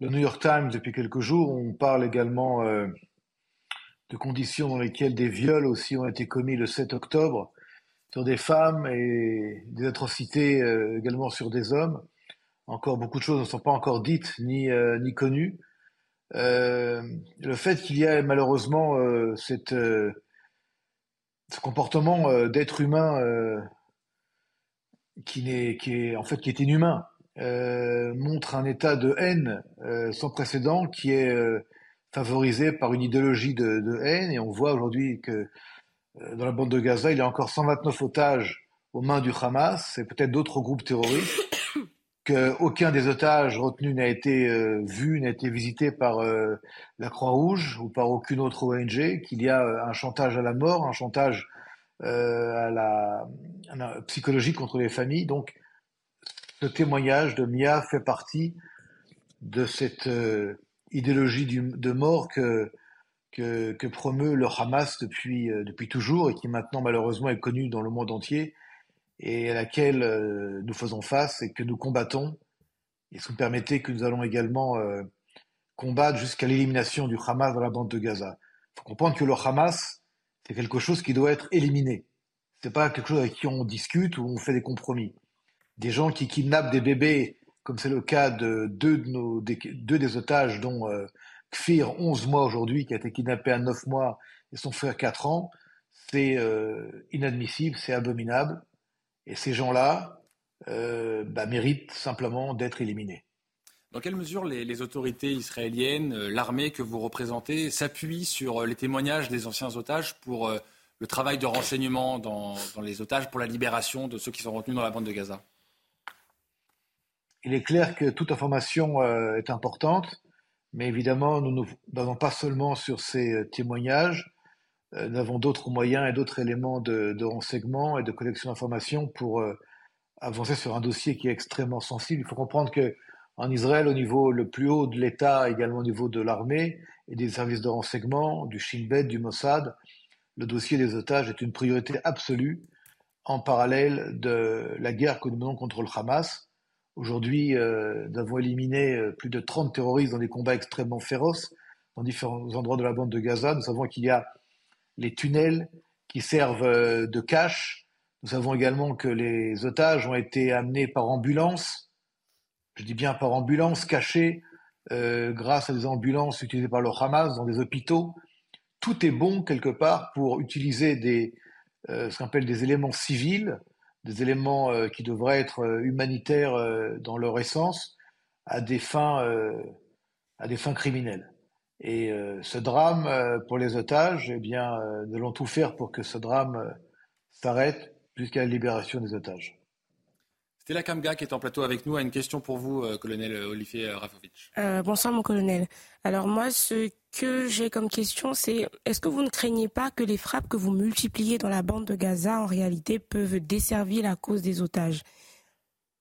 le New York Times depuis quelques jours. On parle également de conditions dans lesquelles des viols aussi ont été commis le 7 octobre sur des femmes et des atrocités également sur des hommes. Encore beaucoup de choses ne sont pas encore dites ni, ni connues. Euh, le fait qu'il y ait malheureusement cette, ce comportement d'être humain qui, n'est, est en fait qui est inhumain montre un état de haine sans précédent qui est favorisés par une idéologie de, haine. Et on voit aujourd'hui que euh, dans la bande de Gaza, il y a encore 129 otages aux mains du Hamas et peut-être d'autres groupes terroristes, qu'aucun des otages retenus n'a été euh, vu, n'a été visité par euh, la Croix-Rouge ou par aucune autre ONG, qu'il y a un chantage à la mort, un chantage psychologique contre les familles. Donc, ce témoignage de Mia fait partie de cette idéologie de mort que promeut le Hamas depuis, euh, depuis toujours et qui maintenant malheureusement est connue dans le monde entier et à laquelle euh, nous faisons face et que nous combattons. Et si vous permettez que nous allons également euh, combattre jusqu'à l'élimination du Hamas dans la bande de Gaza. Il faut comprendre que le Hamas, c'est quelque chose qui doit être éliminé. C'est pas quelque chose avec qui on discute ou on fait des compromis. Des gens qui kidnappent des bébés, comme c'est le cas de deux, de nos, des, deux des otages dont Kfir, 11 mois aujourd'hui, qui a été kidnappé à 9 mois, et son frère 4 ans, c'est euh, inadmissible, c'est abominable. Et ces gens-là euh, bah, méritent simplement d'être éliminés. Dans quelle mesure les, autorités israéliennes, euh, l'armée que vous représentez, s'appuient sur les témoignages des anciens otages pour le travail de renseignement dans, dans, les otages, pour la libération de ceux qui sont retenus dans la bande de Gaza? Il est clair que toute information est importante. Mais évidemment, nous ne nous basons pas seulement sur ces euh, témoignages. Euh, nous avons d'autres moyens et d'autres éléments de, renseignement et de collection d'informations pour euh, avancer sur un dossier qui est extrêmement sensible. Il faut comprendre que en Israël, au niveau le plus haut de l'État, également au niveau de l'armée et des services de renseignement, du Shin Bet, du Mossad, le dossier des otages est une priorité absolue en parallèle de la guerre que nous menons contre le Hamas. Aujourd'hui, euh, nous avons éliminé plus de 30 terroristes dans des combats extrêmement féroces dans différents endroits de la bande de Gaza. Nous savons qu'il y a les tunnels qui servent euh, de cache. Nous savons également que les otages ont été amenés par ambulance. Je dis bien par ambulance, cachés grâce à des ambulances utilisées par le Hamas dans des hôpitaux. Tout est bon quelque part pour utiliser des, ce qu'on appelle des éléments civils des éléments euh, qui devraient être euh, humanitaires euh, dans leur essence à des fins, à des fins criminelles. Et ce drame pour les otages, eh bien, nous allons tout faire pour que ce drame s'arrête jusqu'à la libération des otages. Stella Kamga qui est en plateau avec nous a une question pour vous, colonel Olivier Rafovitch. bonsoir mon colonel. Alors moi, ce que j'ai comme question, c'est est-ce que vous ne craignez pas que les frappes que vous multipliez dans la bande de Gaza, en réalité, peuvent desservir la cause des otages?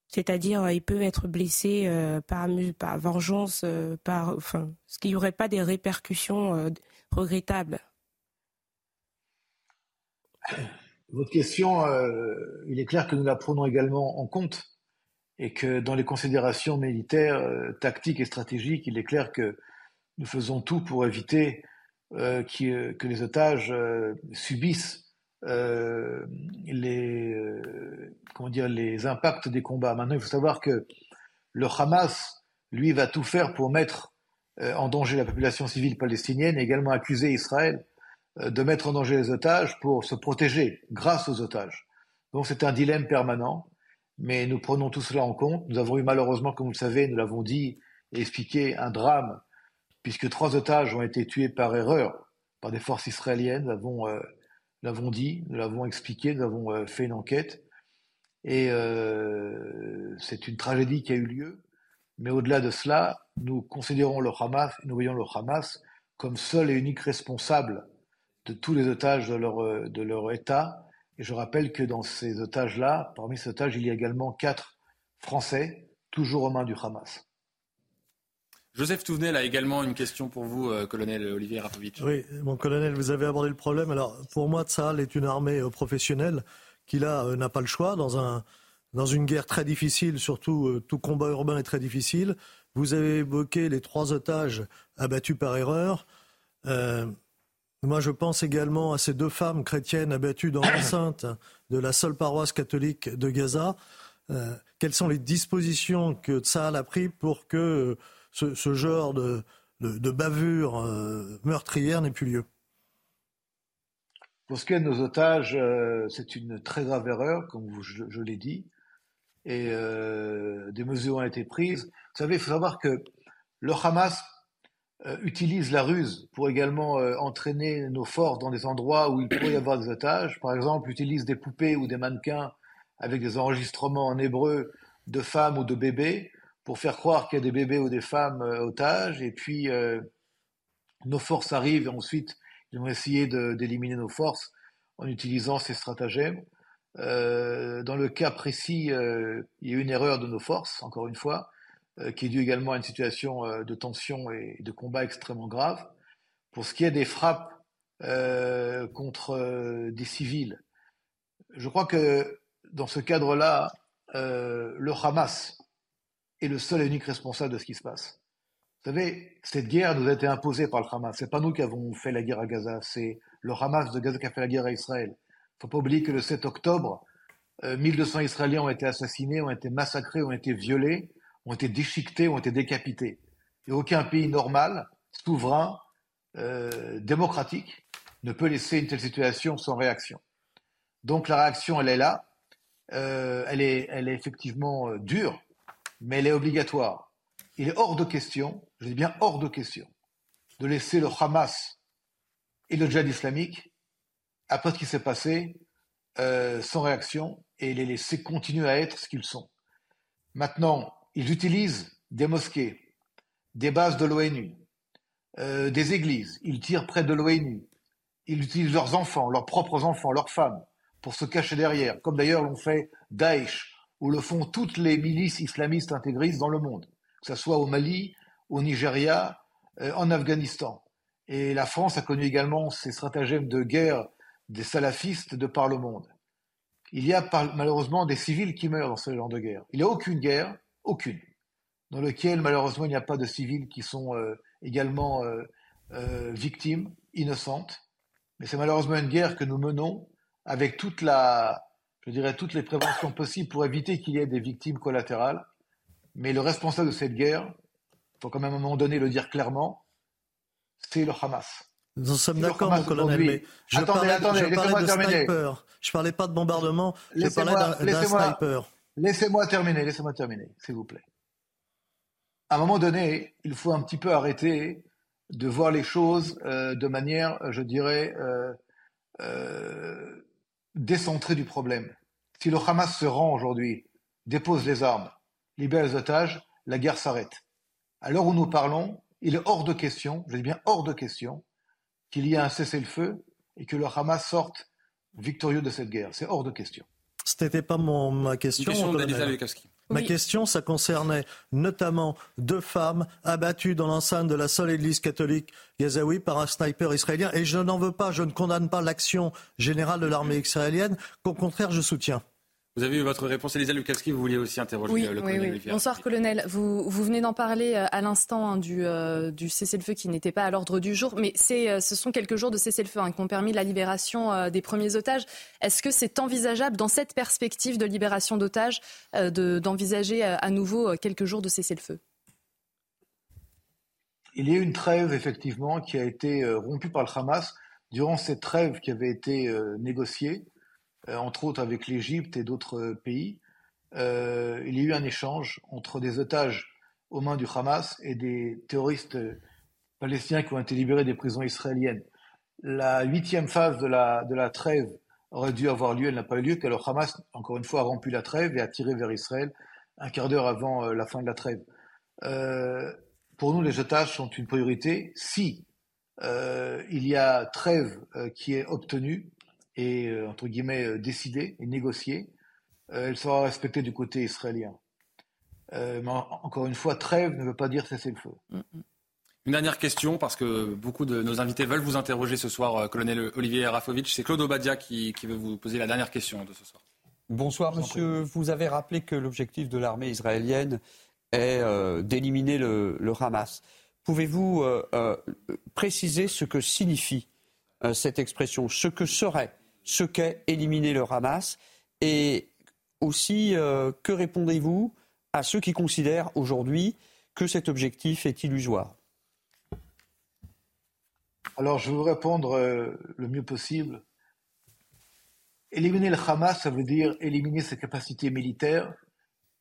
C'est-à-dire, euh, ils peuvent être blessés euh, par, par vengeance, euh, par, enfin, ce qu'il n'y aurait pas des répercussions regrettables. Votre question, il est clair que nous la prenons également en compte et que dans les considérations militaires, tactiques et stratégiques, il est clair que nous faisons tout pour éviter que les otages euh, les, comment dire, les impacts des combats. Maintenant, il faut savoir que le Hamas, lui, va tout faire pour mettre en danger la population civile palestinienne et également accuser Israël de mettre en danger les otages pour se protéger grâce aux otages. Donc c'est un dilemme permanent, mais nous prenons tout cela en compte. Nous avons eu malheureusement, comme vous le savez, nous l'avons dit et expliqué, un drame puisque trois otages ont été tués par erreur par des forces israéliennes. Nous l'avons, euh, dit, nous l'avons expliqué, nous avons euh, fait une enquête. Et euh, c'est une tragédie qui a eu lieu. Mais au-delà de cela, nous considérons le Hamas, nous voyons le Hamas comme seul et unique responsable de tous les otages de leur, de leur État. Et je rappelle que dans ces otages-là, parmi ces otages, il y a également quatre Français, toujours aux mains du Hamas. Joseph Touvenel a également une question pour vous, euh, colonel Olivier Rafovitch. Oui, mon colonel, vous avez abordé le problème. Alors, pour moi, Tsahal est une armée euh, professionnelle qui, là, euh, n'a pas le choix dans, un, dans une guerre très difficile, surtout tout combat urbain est très difficile. Vous avez évoqué les trois otages abattus par erreur. moi, je pense également à ces deux femmes chrétiennes abattues dans l'enceinte de la seule paroisse catholique de Gaza. quelles sont les dispositions que Tsahal a prises pour que ce, genre de, bavure euh, meurtrière n'ait plus lieu. Pour ce qui est de nos otages, euh, c'est une très grave erreur, comme je, l'ai dit, et euh, des mesures ont été prises. Vous savez, il faut savoir que le Hamas utilise la ruse pour également entraîner nos forces dans des endroits où il pourrait y avoir des otages. Par exemple, utilise des poupées ou des mannequins avec des enregistrements en hébreu de femmes ou de bébés pour faire croire qu'il y a des bébés ou des femmes euh, otages. Et puis, nos forces arrivent et ensuite, ils vont essayer d'éliminer nos forces en utilisant ces stratagèmes. dans le cas précis, il y a eu une erreur de nos forces, encore une fois. Euh, qui est dû également à une situation euh, de tension et de combat extrêmement grave. Pour ce qui est des frappes euh, contre des civils, je crois que dans ce cadre-là, le Hamas est le seul et unique responsable de ce qui se passe. Vous savez, cette guerre nous a été imposée par le Hamas. C'est pas nous qui avons fait la guerre à Gaza, c'est le Hamas de Gaza qui a fait la guerre à Israël. Faut pas oublier que le 7 octobre, 1200 Israéliens ont été assassinés, ont été massacrés, ont été violés ont été déchiquetés, ont été décapités. Et aucun pays normal, souverain, euh, démocratique, ne peut laisser une telle situation sans réaction. Donc la réaction, elle est là. Euh, elle, est, elle est effectivement euh, dure, mais elle est obligatoire. Il est hors de question, je dis bien hors de question, de laisser le Hamas et le djihad islamique, après ce qui s'est passé, sans réaction et les laisser continuer à être ce qu'ils sont. Maintenant, ils utilisent des mosquées, des bases de l'ONU, euh, des églises, ils tirent près de l'ONU, ils utilisent leurs enfants, leurs propres enfants, leurs femmes, pour se cacher derrière, comme d'ailleurs l'ont fait Daesh, ou le font toutes les milices islamistes intégristes dans le monde, que ce soit au Mali, au Nigeria, euh, en Afghanistan. Et la France a connu également ces stratagèmes de guerre des salafistes de par le monde. Il y a malheureusement des civils qui meurent dans ce genre de guerre. Il n'y a aucune guerre aucune, dans lequel malheureusement il n'y a pas de civils qui sont euh, également euh, victimes, innocentes. Mais c'est malheureusement une guerre que nous menons avec toute la, je dirais, toutes les préventions possibles pour éviter qu'il y ait des victimes collatérales. Mais le responsable de cette guerre, il faut quand même à un moment donné le dire clairement, c'est le Hamas. Nous sommes d'accord, mon colonel, mais je attendez, parlais, attendez, je parlais de terminer. sniper. Je parlais pas de bombardement, je parlais d'un sniper. Laissez-moi terminer, laissez-moi terminer, s'il vous plaît. À un moment donné, il faut un petit peu arrêter de voir les choses euh, de manière, je dirais, euh, euh, décentrée du problème. Si le Hamas se rend aujourd'hui, dépose les armes, libère les otages, la guerre s'arrête. À l'heure où nous parlons, il est hors de question, je dis bien hors de question, qu'il y ait un cessez-le-feu et que le Hamas sorte victorieux de cette guerre. C'est hors de question. Ce n'était pas mon, ma question. Ma question, ça concernait notamment deux femmes abattues dans l'enceinte de la seule église catholique gazaoui par un sniper israélien. Et je n'en veux pas, je ne condamne pas l'action générale de l'armée israélienne, qu'au contraire, je soutiens. Vous avez eu votre réponse, Elisa Lukowski, vous vouliez aussi interroger oui, euh, le colonel oui, Bonsoir, colonel. Vous, vous venez d'en parler euh, à l'instant hein, du, euh, du cessez-le-feu qui n'était pas à l'ordre du jour, mais c'est, ce sont quelques jours de cessez-le-feu hein, qui ont permis la libération des premiers otages. Est-ce que c'est envisageable, dans cette perspective de libération d'otages, d'envisager à nouveau quelques jours de cessez-le-feu? Il y a eu une trêve, effectivement, qui a été rompue par le Hamas. Durant cette trêve qui avait été négociée, euh, entre autres avec l'Égypte et d'autres euh, pays, euh, il y a eu un échange entre des otages aux mains du Hamas et des terroristes palestiniens qui ont été libérés des prisons israéliennes. La huitième phase de la, de la trêve aurait dû avoir lieu, elle n'a pas eu lieu, car le Hamas, encore une fois, a rompu la trêve et a tiré vers Israël un quart d'heure avant la fin de la trêve. pour nous, les otages sont une priorité. Si il y a trêve qui est obtenue, et, euh, entre guillemets, euh, décidée et négociée, euh, elle sera respectée du côté israélien. mais encore une fois, trêve ne veut pas dire cesser le feu. Mm, mm. Une dernière question, parce que beaucoup de nos invités veulent vous interroger ce soir, colonel Olivier Rafovitch. C'est Claude Obadia qui, veut vous poser la dernière question de ce soir. Bonsoir, monsieur. Vous avez rappelé que l'objectif de l'armée israélienne est d'éliminer le, Hamas. Pouvez-vous préciser ce que signifie cette expression, ce que serait ce qu'est éliminer le Hamas et aussi euh, que répondez-vous à ceux qui considèrent aujourd'hui que cet objectif est illusoire? Alors je vais vous répondre euh, le mieux possible. Éliminer le Hamas, ça veut dire éliminer ses capacités militaires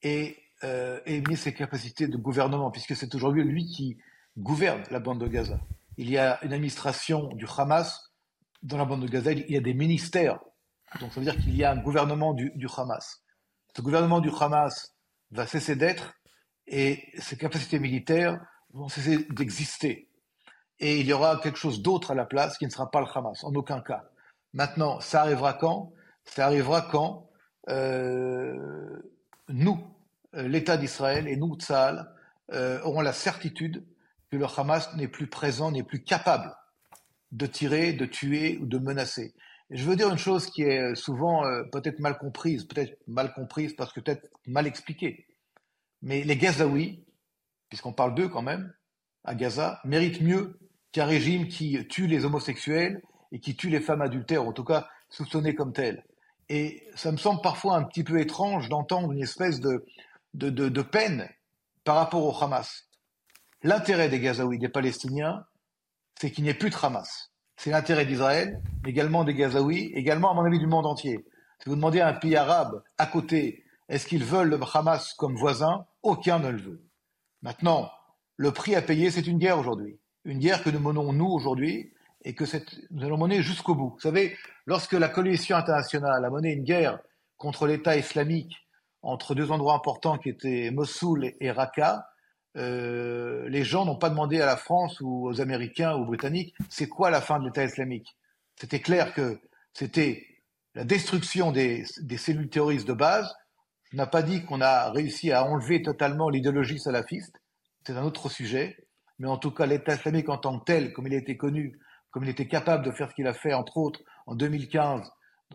et euh, éliminer ses capacités de gouvernement, puisque c'est aujourd'hui lui qui gouverne la bande de Gaza. Il y a une administration du Hamas dans la bande de Gaza, il y a des ministères. Donc ça veut dire qu'il y a un gouvernement du, Hamas. Ce gouvernement du Hamas va cesser d'être et ses capacités militaires vont cesser d'exister. Et il y aura quelque chose d'autre à la place qui ne sera pas le Hamas, en aucun cas. Maintenant, ça arrivera quand? Ça arrivera quand euh, nous, euh, l'État d'Israël et nous, Tzahal, euh, auront la certitude que le Hamas n'est plus présent, n'est plus capable de tirer, de tuer ou de menacer. Et je veux dire une chose qui est souvent euh, peut-être mal comprise, peut-être mal comprise parce que peut-être mal expliquée. Mais les Gazaouis, puisqu'on parle d'eux quand même, à Gaza, méritent mieux qu'un régime qui tue les homosexuels et qui tue les femmes adultères, en tout cas soupçonnées comme telles. Et ça me semble parfois un petit peu étrange d'entendre une espèce de, de, de, de peine par rapport au Hamas. L'intérêt des Gazaouis, des Palestiniens, c'est qu'il n'y ait plus de Hamas. C'est l'intérêt d'Israël, également des Gazaouis, également, à mon avis, du monde entier. Si vous demandez à un pays arabe à côté, est-ce qu'ils veulent le Hamas comme voisin? Aucun ne le veut. Maintenant, le prix à payer, c'est une guerre aujourd'hui. Une guerre que nous menons, nous, aujourd'hui, et que cette, nous allons mener jusqu'au bout. Vous savez, lorsque la coalition internationale a mené une guerre contre l'État islamique entre deux endroits importants qui étaient Mossoul et Raqqa, euh, les gens n'ont pas demandé à la France ou aux Américains ou aux Britanniques c'est quoi la fin de l'État islamique? C'était clair que c'était la destruction des, cellules terroristes de base. Je n'ai pas dit qu'on a réussi à enlever totalement l'idéologie salafiste, c'est un autre sujet, mais en tout cas l'État islamique en tant que tel, comme il a été connu, comme il était capable de faire ce qu'il a fait entre autres en 2015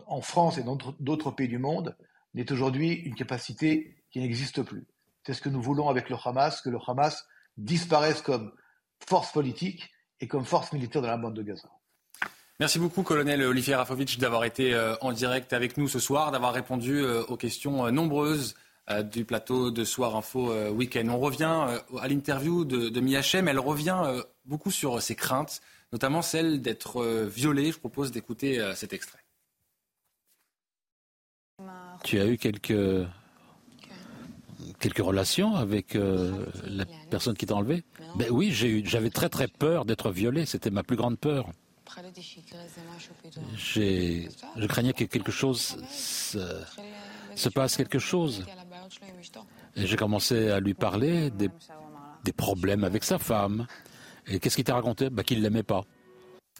en France et dans d'autres pays du monde, n'est aujourd'hui une capacité qui n'existe plus. C'est ce que nous voulons avec le Hamas, que le Hamas disparaisse comme force politique et comme force militaire dans la bande de Gaza. Merci beaucoup, colonel Olivier Rafovitch, d'avoir été euh, en direct avec nous ce soir, d'avoir répondu euh, aux questions euh, nombreuses du plateau de Soir Info Week-end. On revient à l'interview de, de Miachem. Elle revient beaucoup sur ses craintes, notamment celle d'être violée. Je propose d'écouter cet extrait. Tu as eu quelques, quelques relations avec euh, la personne qui t'a enlevé ben Oui, j'avais très très peur d'être violé, c'était ma plus grande peur. Je craignais que quelque chose se, se passe quelque chose. Et j'ai commencé à lui parler des, des problèmes avec sa femme. Et qu'est-ce qu'il t'a raconté? Ben, Qu'il ne l'aimait pas.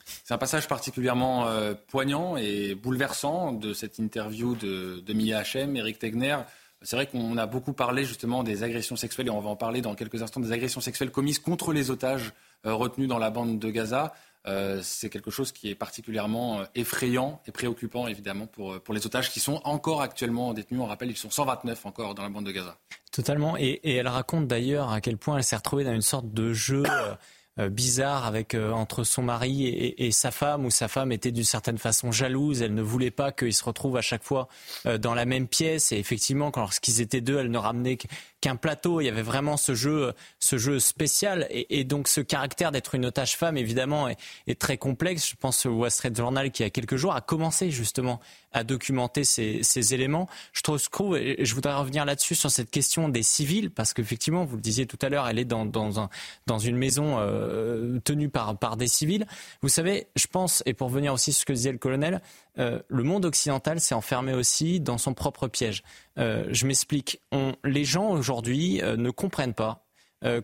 C'est un passage particulièrement euh, poignant et bouleversant de cette interview de, de Mia Hachem, Eric Tegner. C'est vrai qu'on a beaucoup parlé justement des agressions sexuelles, et on va en parler dans quelques instants, des agressions sexuelles commises contre les otages euh, retenus dans la bande de Gaza. Euh, c'est quelque chose qui est particulièrement effrayant et préoccupant, évidemment, pour, pour les otages qui sont encore actuellement détenus. On rappelle, ils sont 129 encore dans la bande de Gaza. Totalement. Et elle raconte d'ailleurs à quel point elle s'est retrouvée dans une sorte de jeu. Euh, bizarre avec euh, entre son mari et, et, sa femme, où sa femme était d'une certaine façon jalouse. Elle ne voulait pas qu'ils se retrouvent à chaque fois euh, dans la même pièce. Et effectivement, quand lorsqu'ils étaient deux, elle ne ramenait qu'un plateau. Il y avait vraiment ce jeu, ce jeu spécial. Et, et donc ce caractère d'être une otage femme, évidemment, est, est, très complexe. Je pense au Wall Street Journal qui, il y a quelques jours, a commencé justement à documenter ces, ces éléments. Je trouve, et je voudrais revenir là-dessus sur cette question des civils, parce qu'effectivement, vous le disiez tout à l'heure, elle est dans, dans, un, dans une maison euh, tenue par, par des civils. Vous savez, je pense, et pour venir aussi sur ce que disait le colonel, euh, le monde occidental s'est enfermé aussi dans son propre piège. Euh, je m'explique. Les gens aujourd'hui euh, ne comprennent pas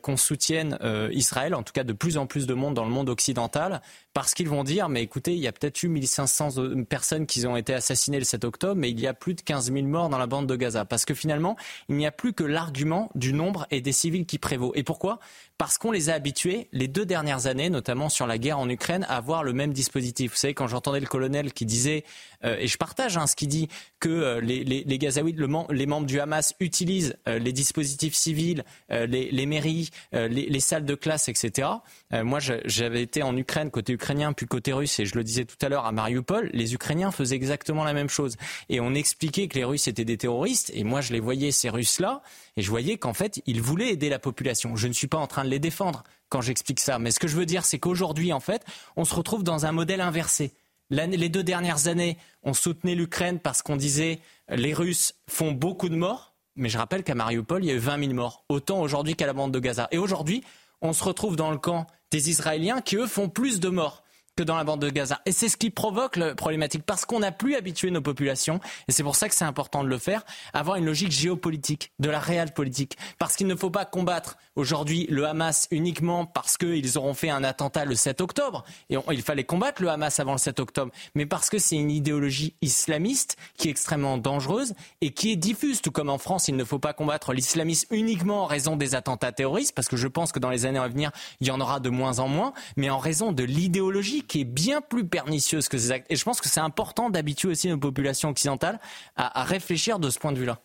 qu'on soutienne Israël, en tout cas de plus en plus de monde dans le monde occidental, parce qu'ils vont dire, mais écoutez, il y a peut-être eu 1500 personnes qui ont été assassinées le 7 octobre, mais il y a plus de 15 000 morts dans la bande de Gaza. Parce que finalement, il n'y a plus que l'argument du nombre et des civils qui prévaut. Et pourquoi? Parce qu'on les a habitués les deux dernières années, notamment sur la guerre en Ukraine, à avoir le même dispositif. Vous savez, quand j'entendais le colonel qui disait, euh, et je partage hein, ce qu'il dit, que euh, les, les, les, Gazaouis, le, les membres du Hamas utilisent euh, les dispositifs civils, euh, les, les, mairies, euh, les, salles de classe, etc. moi, j'avais été en Ukraine côté ukrainien puis côté russe, et je le disais tout à l'heure à Mariupol, les Ukrainiens faisaient exactement la même chose. Et on expliquait que les Russes étaient des terroristes, et moi je les voyais, ces Russes-là, et je voyais qu'en fait, ils voulaient aider la population. Je ne suis pas en train de les défendre quand j'explique ça. Mais ce que je veux dire, c'est qu'aujourd'hui, en fait, on se retrouve dans un modèle inversé. Les deux dernières années, on soutenait l'Ukraine parce qu'on disait les Russes font beaucoup de morts. Mais je rappelle qu'à Mariupol, il y a eu 20 000 morts. Autant aujourd'hui qu'à la bande de Gaza. Et aujourd'hui, on se retrouve dans le camp des Israéliens qui, eux, font plus de morts dans la bande de Gaza. Et c'est ce qui provoque la problématique, parce qu'on n'a plus habitué nos populations, et c'est pour ça que c'est important de le faire, avoir une logique géopolitique, de la réelle politique. Parce qu'il ne faut pas combattre aujourd'hui le Hamas uniquement parce qu'ils auront fait un attentat le 7 octobre, et il fallait combattre le Hamas avant le 7 octobre, mais parce que c'est une idéologie islamiste qui est extrêmement dangereuse et qui est diffuse, tout comme en France, il ne faut pas combattre l'islamisme uniquement en raison des attentats terroristes, parce que je pense que dans les années à venir, il y en aura de moins en moins, mais en raison de l'idéologie qui est bien plus pernicieuse que ces actes. Et je pense que c'est important d'habituer aussi nos populations occidentales à, réfléchir de ce point de vue-là.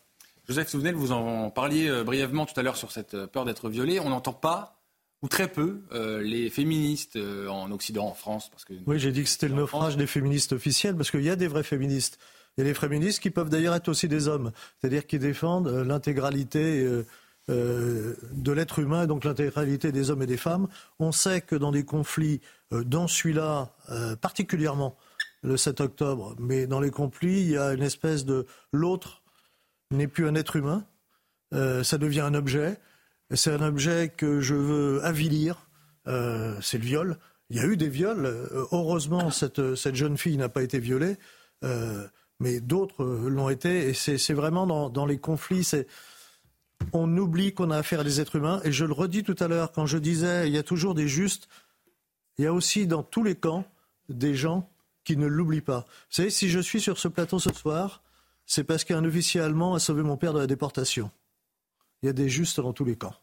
Joseph Souvenel, vous en parliez euh, brièvement tout à l'heure sur cette euh, peur d'être violé. On n'entend pas ou très peu euh, les féministes en Occident, en France. Parce que oui, j'ai dit que c'était le naufrage des féministes officiels, parce qu'il y a des vrais féministes. Il y a des féministes qui peuvent d'ailleurs être aussi des hommes, c'est-à-dire qui défendent l'intégralité de l'être humain, donc l'intégralité des hommes et des femmes. On sait que dans des conflits euh, dans celui-là euh, particulièrement, le 7 octobre, mais dans les conflits, il y a une espèce de l'autre n'est plus un être humain, euh, ça devient un objet. C'est un objet que je veux avilir, c'est le viol. Il y a eu des viols. Heureusement, cette, cette jeune fille n'a pas été violée, mais d'autres l'ont été. Et c'est vraiment dans, dans, les conflits, on oublie qu'on a affaire à des êtres humains. Et je le redis tout à l'heure, quand je disais, il y a toujours des justes il y a aussi dans tous les camps des gens qui ne l'oublient pas. Vous savez, si je suis sur ce plateau ce soir, c'est parce qu'un officier allemand a sauvé mon père de la déportation. Il y a des justes dans tous les camps.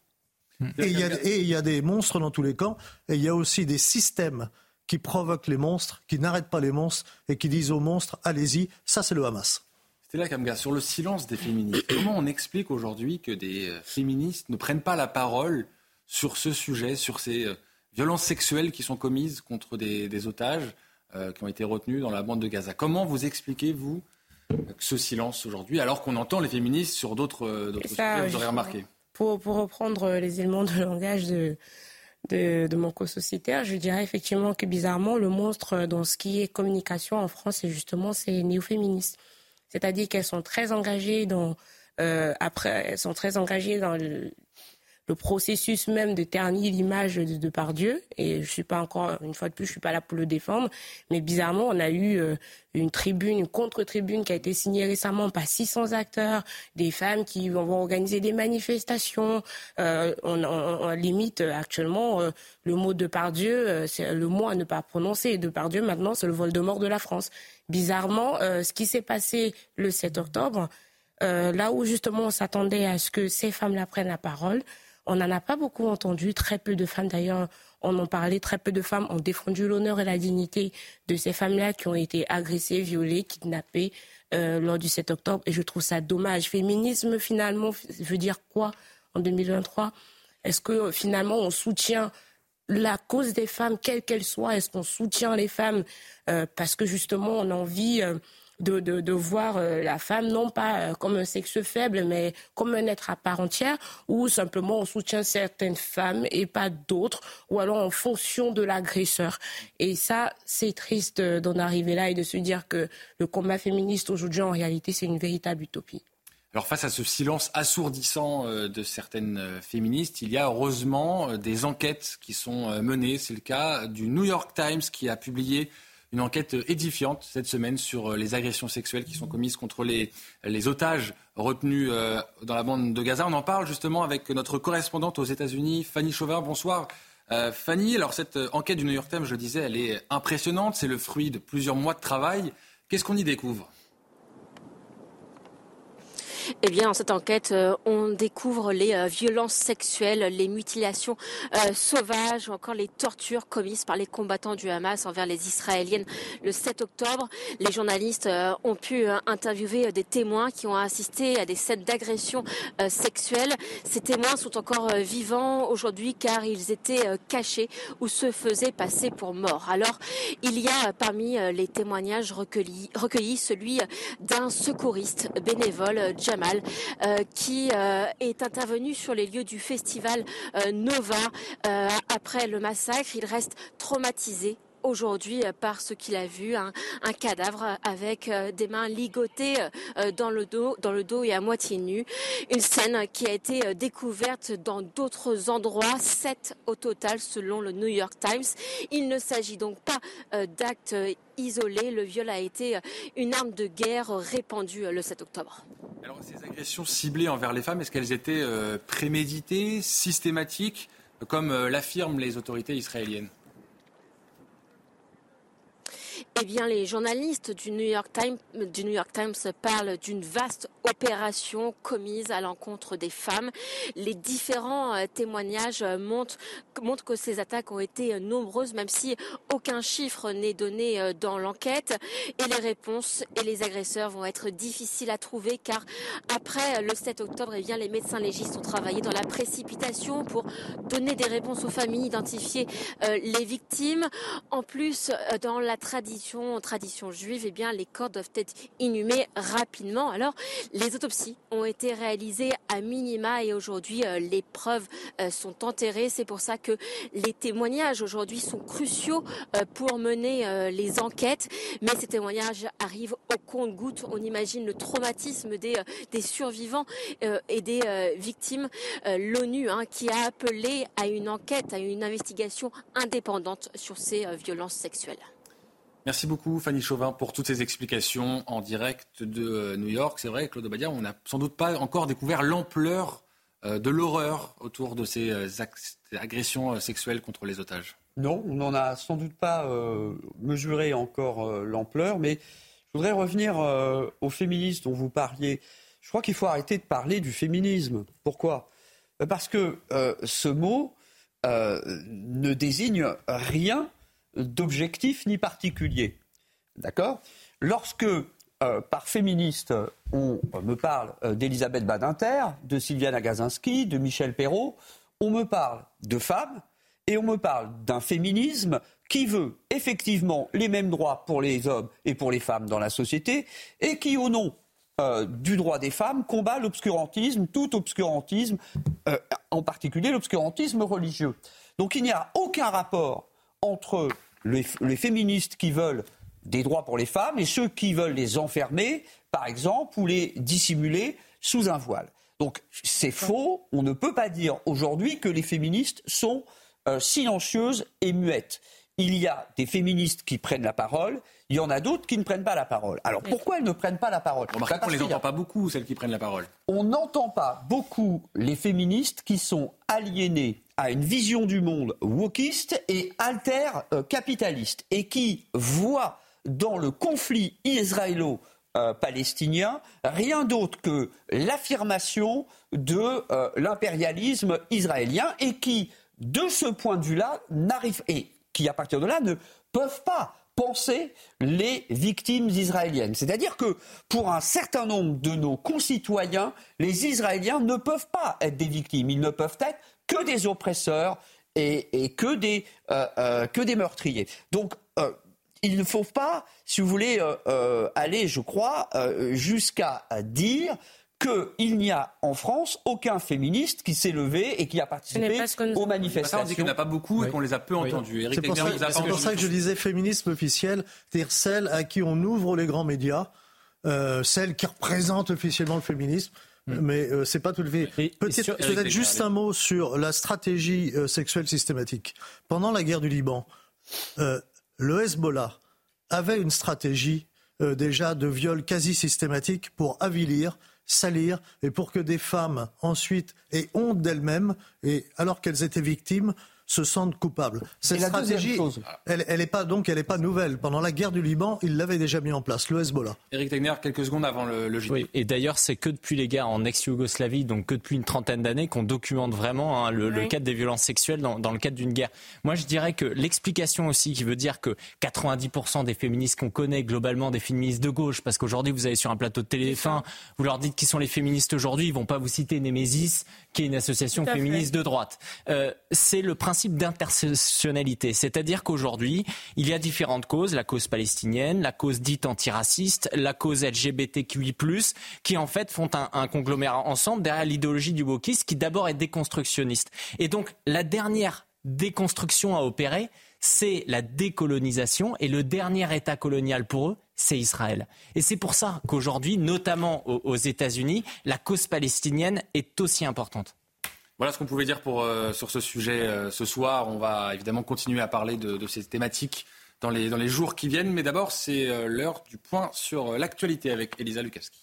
Et il, y a, et il y a des monstres dans tous les camps. Et il y a aussi des systèmes qui provoquent les monstres, qui n'arrêtent pas les monstres et qui disent aux monstres allez-y. Ça, c'est le Hamas. C'était là, Kamga, sur le silence des féministes. Comment on explique aujourd'hui que des euh, féministes ne prennent pas la parole sur ce sujet, sur ces euh, violences sexuelles qui sont commises contre des, otages euh, qui ont été retenus dans la bande de Gaza? Comment vous expliquez, vous, ce silence aujourd'hui, alors qu'on entend les féministes sur d'autres sujets, vous aurez remarqué? Pour, pour, reprendre les éléments de langage de, de, de mon co-sociétaire, je dirais effectivement que bizarrement, le monstre dans ce qui est communication en France, c'est justement ces néo-féministes. C'est-à-dire qu'elles sont très engagées dans... Euh, après, elles sont très engagées dans le, processus même de ternir l'image de, de Pardieu. Et je suis pas encore, une fois de plus, je suis pas là pour le défendre. Mais bizarrement, on a eu euh, une tribune, une contre-tribune qui a été signée récemment par 600 acteurs, des femmes qui vont, organiser des manifestations. Euh, on, limite actuellement le mot de Pardieu, c'est le mot à ne pas prononcer. De Pardieu, maintenant, c'est le vol de mort de la France. Bizarrement, ce qui s'est passé le 7 octobre, là où justement on s'attendait à ce que ces femmes-là prennent la parole, on n'en a pas beaucoup entendu. Très peu de femmes, d'ailleurs, en parlait. Très peu de femmes ont défendu l'honneur et la dignité de ces femmes-là qui ont été agressées, violées, kidnappées euh, lors du 7 octobre. Et je trouve ça dommage. Féminisme, finalement, veut dire quoi en 2023 Est-ce que finalement on soutient la cause des femmes, quelle qu'elle soit Est-ce qu'on soutient les femmes euh, parce que justement on a envie euh, de, de, voir euh, la femme non pas comme un sexe faible, mais comme un être à part entière, ou simplement on soutient certaines femmes et pas d'autres, ou alors en fonction de l'agresseur. Et ça, c'est triste d'en arriver là et de se dire que le combat féministe aujourd'hui, en réalité, c'est une véritable utopie. Face à ce silence assourdissant euh, de certaines féministes, il y a heureusement des enquêtes qui sont menées. C'est le cas du New York Times qui a publié une enquête édifiante cette semaine sur euh, les agressions sexuelles qui sont commises contre les, otages retenus euh, dans la bande de Gaza. On en parle justement avec notre correspondante aux États-Unis, Fanny Chauvin. Bonsoir. Euh, Fanny, alors cette enquête du New York Times, je le disais, elle est impressionnante. C'est le fruit de plusieurs mois de travail. Qu'est-ce qu'on y découvre? Eh bien, dans cette enquête, euh, on découvre les euh, violences sexuelles, les mutilations euh, sauvages ou encore les tortures commises par les combattants du Hamas envers les Israéliennes le 7 octobre. Les journalistes ont pu interviewer des témoins qui ont assisté à des scènes d'agression sexuelle. Ces témoins sont encore vivants aujourd'hui car ils étaient cachés ou se faisaient passer pour morts. Alors, il y a parmi les témoignages recueillis, recueillis celui d'un secouriste bénévole, Euh, qui euh, est intervenu sur les lieux du festival euh, Nova après le massacre. Il reste traumatisé aujourd'hui par ce qu'il a vu, un, cadavre avec des mains ligotées dans le dos, dans le dos et à moitié nu. Une scène qui a été découverte dans d'autres endroits, sept au total selon le New York Times. Il ne s'agit donc pas d'actes isolés. Le viol a été une arme de guerre répandue le 7 octobre. Alors ces agressions ciblées envers les femmes, est-ce qu'elles étaient préméditées, systématiques comme euh, l'affirment les autorités israéliennes? Eh bien, les journalistes du New York Times, du New York Times parlent d'une vaste opération commise à l'encontre des femmes. Les différents euh, témoignages montrent, montrent, que ces attaques ont été nombreuses, même si aucun chiffre n'est donné euh, dans l'enquête. Et les réponses et les agresseurs vont être difficiles à trouver, car après le 7 octobre, eh bien, les médecins légistes ont travaillé dans la précipitation pour donner des réponses aux familles, identifier euh, les victimes. En plus, dans la tradition tradition, juive, eh bien, les corps doivent être inhumés rapidement. Alors, les autopsies ont été réalisées à minima et aujourd'hui, euh, les preuves euh, sont enterrées. C'est pour ça que les témoignages aujourd'hui sont cruciaux euh, pour mener les enquêtes. Mais ces témoignages arrivent au compte-gouttes. On imagine le traumatisme des, des survivants et des victimes. L'ONU hein, qui a appelé à une enquête, à une investigation indépendante sur ces violences sexuelles. Merci beaucoup Fanny Chauvin pour toutes ces explications en direct de euh, New York. C'est vrai, Claude Obadia, on n'a sans doute pas encore découvert l'ampleur euh, de l'horreur autour de ces euh, agressions sexuelles contre les otages. Non, on n'en a sans doute pas mesuré encore l'ampleur, mais je voudrais revenir aux féministes dont vous parliez. Je crois qu'il faut arrêter de parler du féminisme. Pourquoi? Parce que ce mot ne désigne rien d'objectif ni particulier. D'accord Lorsque, euh, par féministe, on me parle euh, d'Elisabeth Badinter, de Sylviane Agazinski, de Michel Perrault, on me parle de femmes et on me parle d'un féminisme qui veut effectivement les mêmes droits pour les hommes et pour les femmes dans la société et qui, au nom euh, du droit des femmes, combat l'obscurantisme, tout obscurantisme, en particulier l'obscurantisme religieux. Donc il n'y a aucun rapport entre les, féministes qui veulent des droits pour les femmes et ceux qui veulent les enfermer, par exemple, ou les dissimuler sous un voile. Donc c'est faux. On ne peut pas dire aujourd'hui que les féministes sont euh, silencieuses et muettes. Il y a des féministes qui prennent la parole, il y en a d'autres qui ne prennent pas la parole. Alors pourquoi elles ne prennent pas la parole? On ne les entend pas beaucoup, celles qui prennent la parole. On n'entend pas beaucoup les féministes qui sont aliénées à une vision du monde wokiste et alter-capitaliste et qui voit dans le conflit israélo-palestinien rien d'autre que l'affirmation de euh, l'impérialisme israélien et qui, de ce point de vue-là, n'arrivent et qui, à partir de là, ne peuvent pas penser les victimes israéliennes. C'est-à-dire que pour un certain nombre de nos concitoyens, les Israéliens ne peuvent pas être des victimes, ils ne peuvent être que des oppresseurs et, que, des, euh, euh, que des meurtriers. Donc, euh, il ne faut pas, si vous voulez, aller, je crois, jusqu'à dire qu'il n'y a en France aucun féministe qui s'est levé et qui a participé aux manifestations. on dit qu'il n'y en a pas beaucoup et qu'on les a peu entendus. C'est pour, ça, que je disais féminisme officiel, c'est-à-dire celle à qui on ouvre les grands médias, celle qui représente officiellement le féminisme. Mm. Mais ce euh, c'est pas tout le fait. Peut-être juste un mot sur la stratégie euh, sexuelle systématique. Pendant la guerre du Liban, euh, le Hezbollah avait une stratégie déjà de viol quasi systématique pour avilir, salir et pour que des femmes ensuite aient honte d'elles-mêmes et alors qu'elles étaient victimes se sentent coupables. Cette stratégie, elle, elle est pas donc, elle n'est pas nouvelle. Pendant la guerre du Liban, il l'avait déjà mis en place, le Hezbollah. Eric Tegner, quelques secondes avant le, le Oui, et d'ailleurs, c'est que depuis les guerres en ex-Yougoslavie, donc que depuis une trentaine d'années, qu'on documente vraiment hein, le, le, cadre des violences sexuelles dans, dans le cadre d'une guerre. Moi, je dirais que l'explication aussi, qui veut dire que 90% des féministes qu'on connaît globalement, des féministes de gauche, parce qu'aujourd'hui, vous allez sur un plateau de téléphone, vous leur dites qui sont les féministes aujourd'hui, ils vont pas vous citer Némésis, qui est une association féministe de droite. Euh, c'est le principe principe d'intersectionnalité. C'est-à-dire qu'aujourd'hui, il y a différentes causes, la cause palestinienne, la cause dite antiraciste, la cause LGBTQI+, qui en fait font un, un conglomérat ensemble derrière l'idéologie du wokisme qui d'abord est déconstructionniste. Et donc, la dernière déconstruction à opérer, c'est la décolonisation et le dernier État colonial pour eux, c'est Israël. Et c'est pour ça qu'aujourd'hui, notamment aux, États-Unis, la cause palestinienne est aussi importante. Voilà ce qu'on pouvait dire euh, sur ce sujet euh, ce soir. On va évidemment continuer à parler de, ces thématiques dans les, dans les jours qui viennent. Mais d'abord, c'est euh, l'heure du point sur l'actualité avec Elisa Lukaski.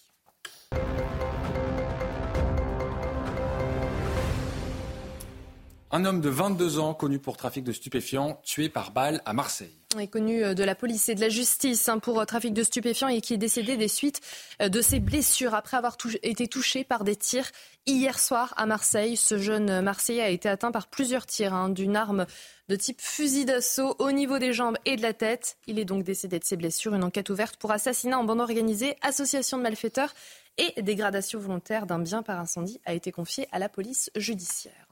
Un homme de 22 ans, connu pour trafic de stupéfiants, tué par balle à Marseille. Il est connu euh, de la police et de la justice hein, pour euh, trafic de stupéfiants et qui est décédé des suites euh, de ses blessures après avoir été touché par des tirs hier soir à Marseille. Ce jeune Marseillais a été atteint par plusieurs tirs hein, d'une arme de type fusil d'assaut au niveau des jambes et de la tête. Il est donc décédé de ses blessures. Une enquête ouverte pour assassinat en bande organisée, association de malfaiteurs et dégradation volontaire d'un bien par incendie a été confiée à la police judiciaire.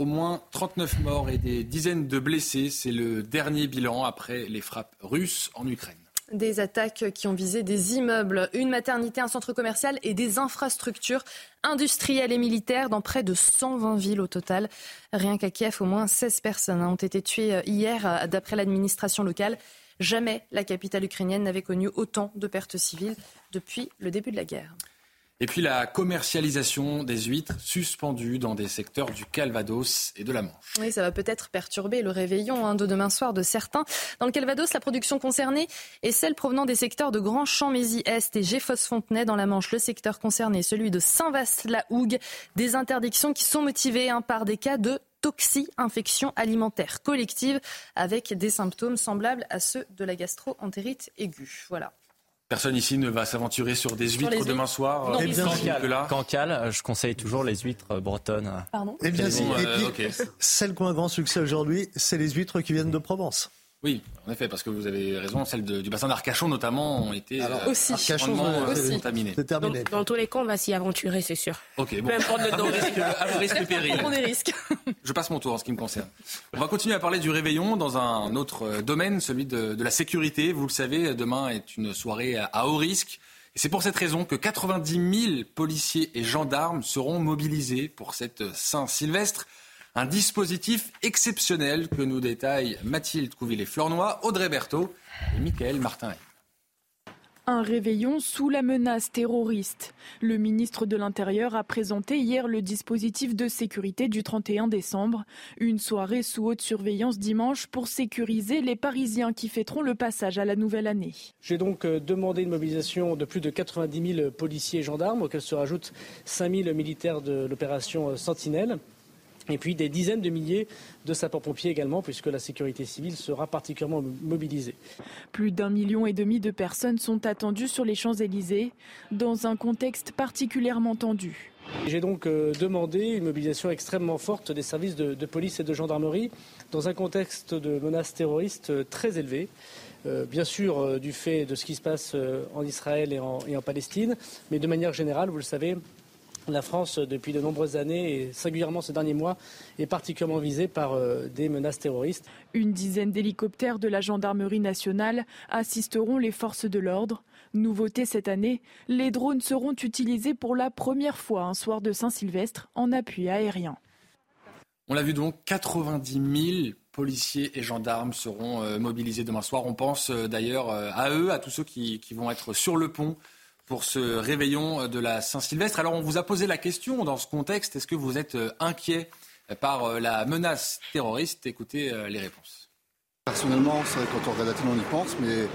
Au moins 39 morts et des dizaines de blessés. C'est le dernier bilan après les frappes russes en Ukraine. Des attaques qui ont visé des immeubles, une maternité, un centre commercial et des infrastructures industrielles et militaires dans près de 120 villes au total. Rien qu'à Kiev, au moins 16 personnes ont été tuées hier d'après l'administration locale. Jamais la capitale ukrainienne n'avait connu autant de pertes civiles depuis le début de la guerre. Et puis la commercialisation des huîtres suspendues dans des secteurs du Calvados et de la Manche. Oui, ça va peut-être perturber le réveillon hein, de demain soir de certains. Dans le Calvados, la production concernée est celle provenant des secteurs de Grand Champ-Mézy-Est et Géfos-Fontenay dans la Manche. Le secteur concerné, celui de Saint-Vaast-la-Hougue. Des interdictions qui sont motivées hein, par des cas de toxi-infection alimentaire collective avec des symptômes semblables à ceux de la gastro-entérite aiguë. Voilà. Personne ici ne va s'aventurer sur des huîtres demain soir. Non, euh, Cancale, euh, je conseille toujours les huîtres euh, bretonnes. Pardon Et bien, et puis, celles qui ont un grand succès aujourd'hui, c'est les huîtres qui viennent de Provence. Oui, en effet, parce que vous avez raison, celles du bassin d'Arcachon notamment ont été Alors, euh, aussi. Euh, contaminées. C'est terminé. Dans, tous les cas, on va s'y aventurer, c'est sûr. Ok, bon. Peu importe le risque, à risque péril. On des risques. Je passe mon tour en ce qui me concerne. On va continuer à parler du réveillon dans un autre euh, domaine, celui de, de la sécurité. Vous le savez, demain est une soirée à haut risque. Et c'est pour cette raison que 90 000 policiers et gendarmes seront mobilisés pour cette Saint-Sylvestre. Un dispositif exceptionnel que nous détaillent Mathilde Couvillé-Flornois, Audrey Berthaud et Michael Martin. Un réveillon sous la menace terroriste. Le ministre de l'Intérieur a présenté hier le dispositif de sécurité du 31 décembre. Une soirée sous haute surveillance dimanche pour sécuriser les Parisiens qui fêteront le passage à la nouvelle année. J'ai donc euh, demandé une mobilisation de plus de 90 000 policiers et gendarmes, auxquels se rajoutent 5 000 militaires de l'opération Sentinelle. Et puis des dizaines de milliers de sapeurs-pompiers également, puisque la sécurité civile sera particulièrement mobilisée. Plus d'un million et demi de personnes sont attendues sur les Champs-Élysées, dans un contexte particulièrement tendu. J'ai donc euh, demandé une mobilisation extrêmement forte des services de, police et de gendarmerie dans un contexte de menaces terroristes euh, très élevé. Euh, bien sûr, du fait de ce qui se passe en Israël et en, et en Palestine, mais de manière générale, vous le savez, la France, depuis de nombreuses années, et singulièrement ces derniers mois, est particulièrement visée par euh, des menaces terroristes. Une dizaine d'hélicoptères de la gendarmerie nationale assisteront les forces de l'ordre. Nouveauté cette année, les drones seront utilisés pour la première fois un soir de Saint-Sylvestre en appui aérien. On l'a vu donc, 90 000 policiers et gendarmes seront euh, mobilisés demain soir. On pense euh, d'ailleurs à eux, à tous ceux qui vont être sur le pont pour ce réveillon de la Saint-Sylvestre. Alors on vous a posé la question dans ce contexte, est-ce que vous êtes euh, inquiet par euh, la menace terroriste? Écoutez euh, les réponses. Personnellement, c'est vrai, quand on regarde la télé, on y pense, mais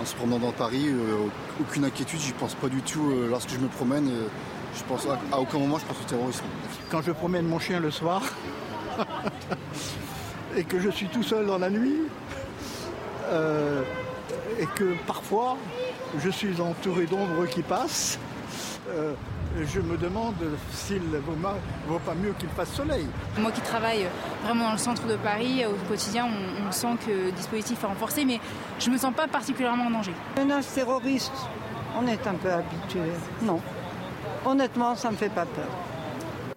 en se promenant dans Paris, aucune inquiétude, j'y pense pas du tout. lorsque je me promène, je pense à, aucun moment je pense au terrorisme. Quand je promène mon chien le soir et que je suis tout seul dans la nuit, et que parfois je suis entouré d'ombres qui passent. Euh, je me demande s'il ne vaut, pas mieux qu'il fasse soleil. Moi qui travaille vraiment dans le centre de Paris, au quotidien, on, sent que le dispositif est renforcé, mais je ne me sens pas particulièrement en danger. Menace terroriste, on est un peu habitué. Non. Honnêtement, ça ne me fait pas peur.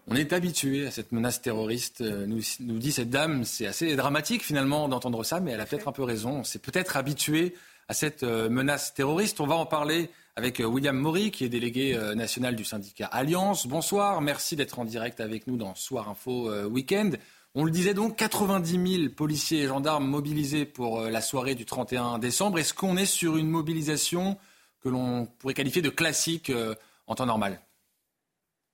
On est habitué à cette menace terroriste, euh, nous, nous dit cette dame. C'est assez dramatique finalement d'entendre ça, mais elle a peut-être un peu raison. On s'est peut-être habitué à cette euh, menace terroriste. On va en parler avec euh, William Maury, qui est délégué euh, national du syndicat Alliance. Bonsoir, merci d'être en direct avec nous dans Soir Info Weekend. On le disait donc, 90 000 policiers et gendarmes mobilisés pour la soirée du 31 décembre. Est-ce qu'on est sur une mobilisation que l'on pourrait qualifier de classique en temps normal?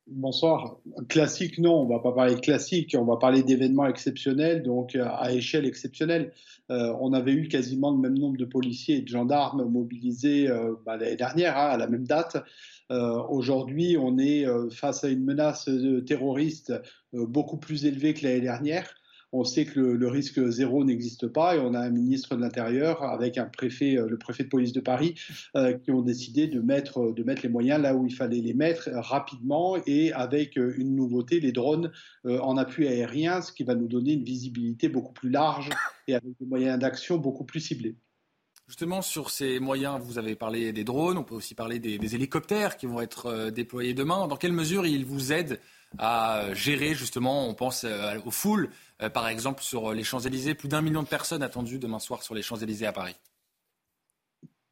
Bonsoir. Classique, non, on va pas parler classique, on va parler d'événements exceptionnels, donc à échelle exceptionnelle. Euh, on avait eu quasiment le même nombre de policiers et de gendarmes mobilisés euh, bah, l'année dernière, hein, à la même date. Euh, aujourd'hui, on est face à une menace terroriste beaucoup plus élevée que l'année dernière. On sait que le, risque zéro n'existe pas et on a un ministre de l'Intérieur avec un préfet, euh, le préfet de police de Paris, euh, qui ont décidé de mettre, de mettre les moyens là où il fallait les mettre rapidement et avec euh, une nouveauté, les drones en appui aérien, ce qui va nous donner une visibilité beaucoup plus large et avec des moyens d'action beaucoup plus ciblés. Justement, sur ces moyens, vous avez parlé des drones, on peut aussi parler des hélicoptères qui vont être déployés demain. Dans quelle mesure ils vous aident à gérer justement, on pense aux foules euh, par exemple, sur les Champs-Élysées, plus d'un million de personnes attendues demain soir sur les Champs-Élysées à Paris.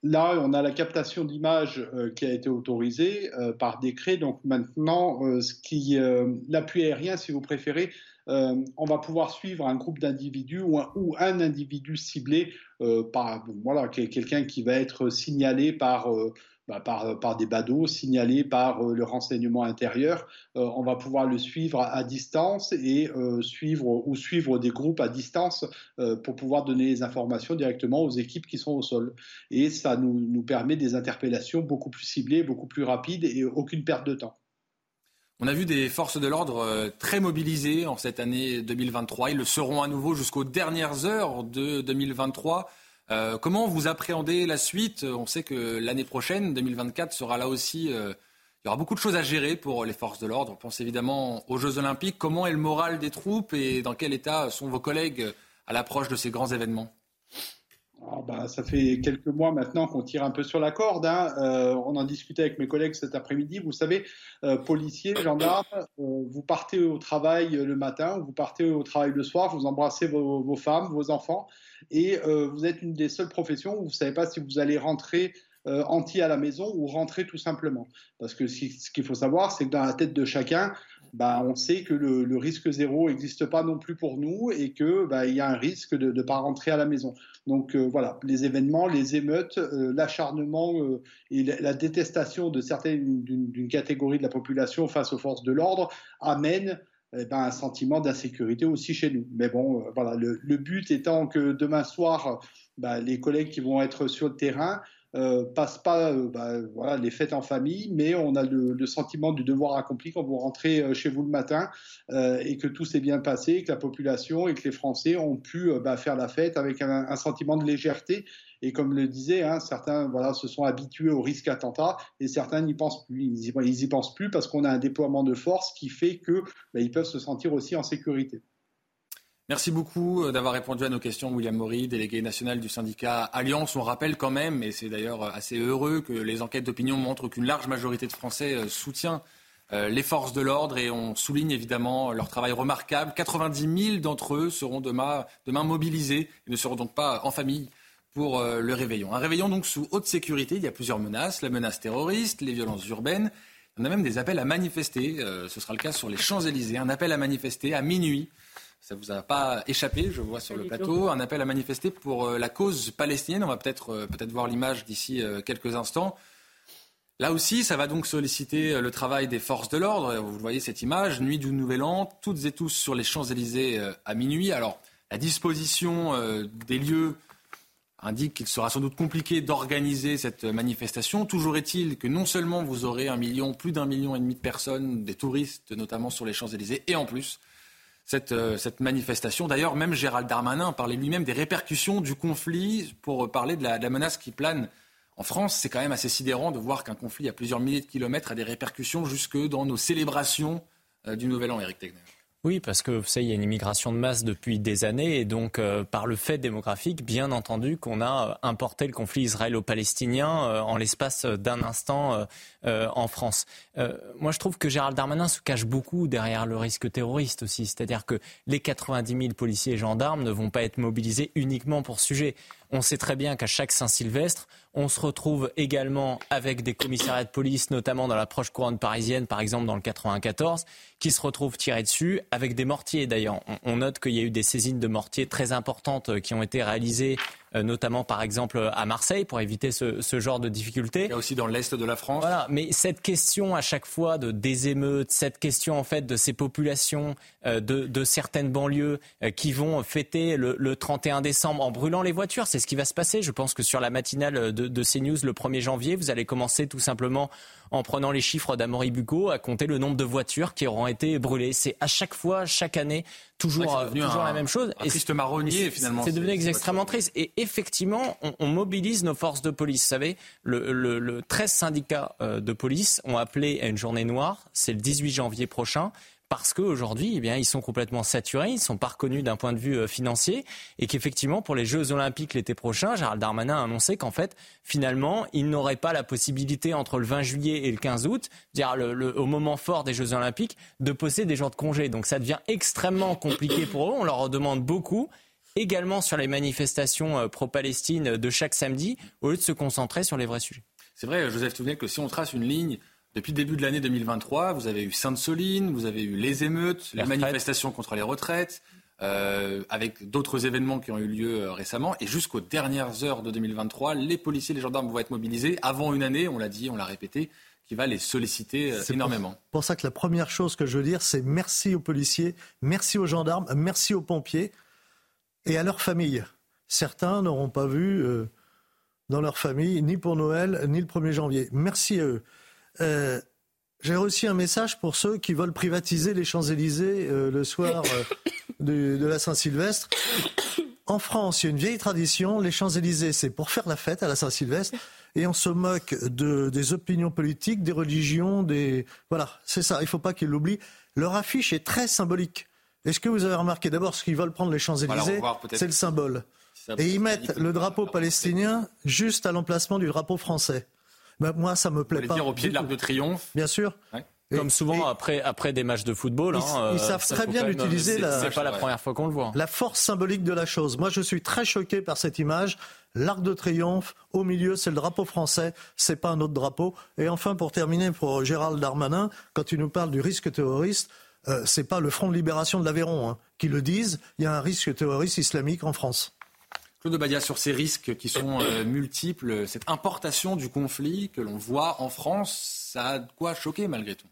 Là, on a la captation d'images euh, qui a été autorisée euh, par décret. Donc maintenant, l'appui aérien, si vous préférez, on va pouvoir suivre un groupe d'individus ou, ou un, individu ciblé par voilà quelqu'un qui va être signalé par bah, par, des badauds signalés par euh, le renseignement intérieur. Euh, on va pouvoir le suivre à, distance et euh, suivre ou suivre des groupes à distance pour pouvoir donner les informations directement aux équipes qui sont au sol. Et ça nous, nous permet des interpellations beaucoup plus ciblées, beaucoup plus rapides et aucune perte de temps. On a vu des forces de l'ordre très mobilisées en cette année 2023. Ils le seront à nouveau jusqu'aux dernières heures de 2023. Euh, comment vous appréhendez la suite? On sait que l'année prochaine, 2024, sera là aussi. Euh, il y aura beaucoup de choses à gérer pour les forces de l'ordre. On pense évidemment aux Jeux Olympiques. Comment est le moral des troupes et dans quel état sont vos collègues à l'approche de ces grands événements? Ah, bah, ça fait quelques mois maintenant qu'on tire un peu sur la corde. Hein. Euh, on en discutait avec mes collègues cet après-midi. Vous savez, policiers, gendarmes, vous partez au travail le matin, vous partez au travail le soir, vous embrassez vos femmes, vos enfants, et euh, vous êtes une des seules professions où vous ne savez pas si vous allez rentrer euh, entier à la maison ou rentrer tout simplement. Parce que ce qu'il faut savoir, c'est que dans la tête de chacun, bah, on sait que le, risque zéro n'existe pas non plus pour nous et qu'il bah, y a un risque de ne pas rentrer à la maison. Donc euh, voilà, les événements, les émeutes, l'acharnement et la, détestation de certaines d'une catégorie de la population face aux forces de l'ordre amènent eh ben, un sentiment d'insécurité aussi chez nous. Mais bon, euh, voilà, le, but étant que demain soir, bah, les collègues qui vont être sur le terrain euh, passent pas euh, bah, voilà, les fêtes en famille, mais on a le, sentiment du devoir accompli quand vous rentrez euh, chez vous le matin et que tout s'est bien passé, que la population et que les Français ont pu bah, faire la fête avec un, sentiment de légèreté et comme le disait, hein, certains voilà, se sont habitués au risque attentat et certains n'y pensent plus. Ils n'y pensent plus parce qu'on a un déploiement de force qui fait qu'ils bah, peuvent se sentir aussi en sécurité. Merci beaucoup euh, d'avoir répondu à nos questions, William Maury, délégué national du syndicat Alliance. On rappelle quand même, et c'est d'ailleurs assez heureux, que les enquêtes d'opinion montrent qu'une large majorité de Français euh, soutient euh, les forces de l'ordre et on souligne évidemment leur travail remarquable. 90 000 d'entre eux seront demain, mobilisés et ne seront donc pas en famille pour euh, le réveillon. Un réveillon donc sous haute sécurité. Il y a plusieurs menaces la menace terroriste, les violences urbaines. On a même des appels à manifester. Euh, ce sera le cas sur les Champs-Élysées. Un appel à manifester à minuit. Ça ne vous a pas échappé, je vois sur le plateau. Un appel à manifester pour euh, la cause palestinienne. On va peut-être peut-être voir l'image d'ici quelques instants. Là aussi, ça va donc solliciter le travail des forces de l'ordre. Vous voyez cette image, nuit du Nouvel An, toutes et tous sur les Champs-Élysées à minuit. Alors, la disposition des lieux indique qu'il sera sans doute compliqué d'organiser cette manifestation. Toujours est-il que non seulement vous aurez un million, plus d'un million et demi de personnes, des touristes notamment sur les Champs-Élysées, et en plus cette, euh, cette manifestation. D'ailleurs, même Gérald Darmanin parlait lui-même des répercussions du conflit pour parler de la, menace qui plane en France. C'est quand même assez sidérant de voir qu'un conflit à plusieurs milliers de kilomètres a des répercussions jusque dans nos célébrations euh, du Nouvel An, Eric Tegner. Oui, parce que vous savez, il y a une immigration de masse depuis des années, et donc euh, par le fait démographique, bien entendu, qu'on a euh, importé le conflit israélo-palestinien euh, en l'espace d'un instant en France. moi, je trouve que Gérald Darmanin se cache beaucoup derrière le risque terroriste aussi, c'est-à-dire que les 90 000 policiers et gendarmes ne vont pas être mobilisés uniquement pour ce sujet. On sait très bien qu'à chaque Saint-Sylvestre, on se retrouve également avec des commissariats de police, notamment dans la proche couronne parisienne, par exemple dans le 94, qui se retrouvent tirés dessus avec des mortiers. D'ailleurs, on note qu'il y a eu des saisines de mortiers très importantes euh, qui ont été réalisées notamment par exemple à Marseille, pour éviter ce, ce genre de difficultés. Il y a aussi dans l'Est de la France. Voilà, mais cette question à chaque fois de des émeutes, cette question en fait de ces populations euh, de, de, certaines banlieues euh, qui vont fêter le, le, 31 décembre en brûlant les voitures, c'est ce qui va se passer. Je pense que sur la matinale de, de CNews le 1er janvier, vous allez commencer tout simplement en prenant les chiffres d'Amory Bucco, à compter le nombre de voitures qui auront été brûlées. C'est à chaque fois, chaque année, toujours, toujours la même chose. Un triste marronnier, finalement. C'est devenu extrêmement triste. Et effectivement, on, on, mobilise nos forces de police. Vous savez, le, le, le 13 syndicats euh, de police ont appelé à une journée noire. C'est le 18 janvier prochain parce qu'aujourd'hui, eh bien, ils sont complètement saturés, ils sont pas reconnus d'un point de vue euh, financier, et qu'effectivement, pour les Jeux Olympiques l'été prochain, Gérald Darmanin a annoncé qu'en fait, finalement, il n'aurait pas la possibilité entre le 20 juillet et le 15 août, dire le, au moment fort des Jeux Olympiques, de posséder des jours de congé. Donc ça devient extrêmement compliqué pour eux. On leur demande beaucoup également sur les manifestations euh, pro-Palestine de chaque samedi, au lieu de se concentrer sur les vrais sujets. C'est vrai, Joseph Touvenel, que si on trace une ligne depuis le début de l'année 2023, vous avez eu Sainte-Soline, vous avez eu les émeutes, les, manifestations contre les retraites, euh, avec d'autres événements qui ont eu lieu euh, récemment. Et jusqu'aux dernières heures de 2023, les policiers et les gendarmes vont être mobilisés avant une année, on l'a dit, on l'a répété, qui va les solliciter euh, énormément. C'est pour ça que la première chose que je veux dire, c'est merci aux policiers, merci aux gendarmes, merci aux pompiers et à leurs familles. Certains n'auront pas vu dans leur famille ni pour Noël ni le 1er janvier. Merci à eux. Euh, j'ai reçu un message pour ceux qui veulent privatiser les Champs-Élysées euh, le soir euh, de, la Saint-Sylvestre. En France, il y a une vieille tradition. Les Champs-Élysées, c'est pour faire la fête à la Saint-Sylvestre. Et on se moque de, des opinions politiques, des religions, des. Voilà, c'est ça. Il ne faut pas qu'ils l'oublient. Leur affiche est très symbolique. Est-ce que vous avez remarqué d'abord ce qu'ils veulent prendre les Champs-Élysées C'est le symbole. Et ils mettent le drapeau palestinien juste à l'emplacement du drapeau français. Bah, moi, ça me plaît pas. dire au pied de l'Arc de Triomphe Bien sûr. Comme souvent après, après des matchs de football. Ils, hein, ils savent très bien utiliser la. C'est pas la première fois qu'on le voit. La force symbolique de la chose. Moi, je suis très choqué par cette image. L'Arc de Triomphe, au milieu, c'est le drapeau français, c'est pas un autre drapeau. Et enfin, pour terminer, pour Gérald Darmanin, quand il nous parle du risque terroriste, euh, c'est pas le Front de libération de l'Aveyron hein, qui le disent. Il y a un risque terroriste islamique en France. Claude Badia, sur ces risques qui sont euh, multiples, cette importation du conflit que l'on voit en France, ça a de quoi choquer malgré tout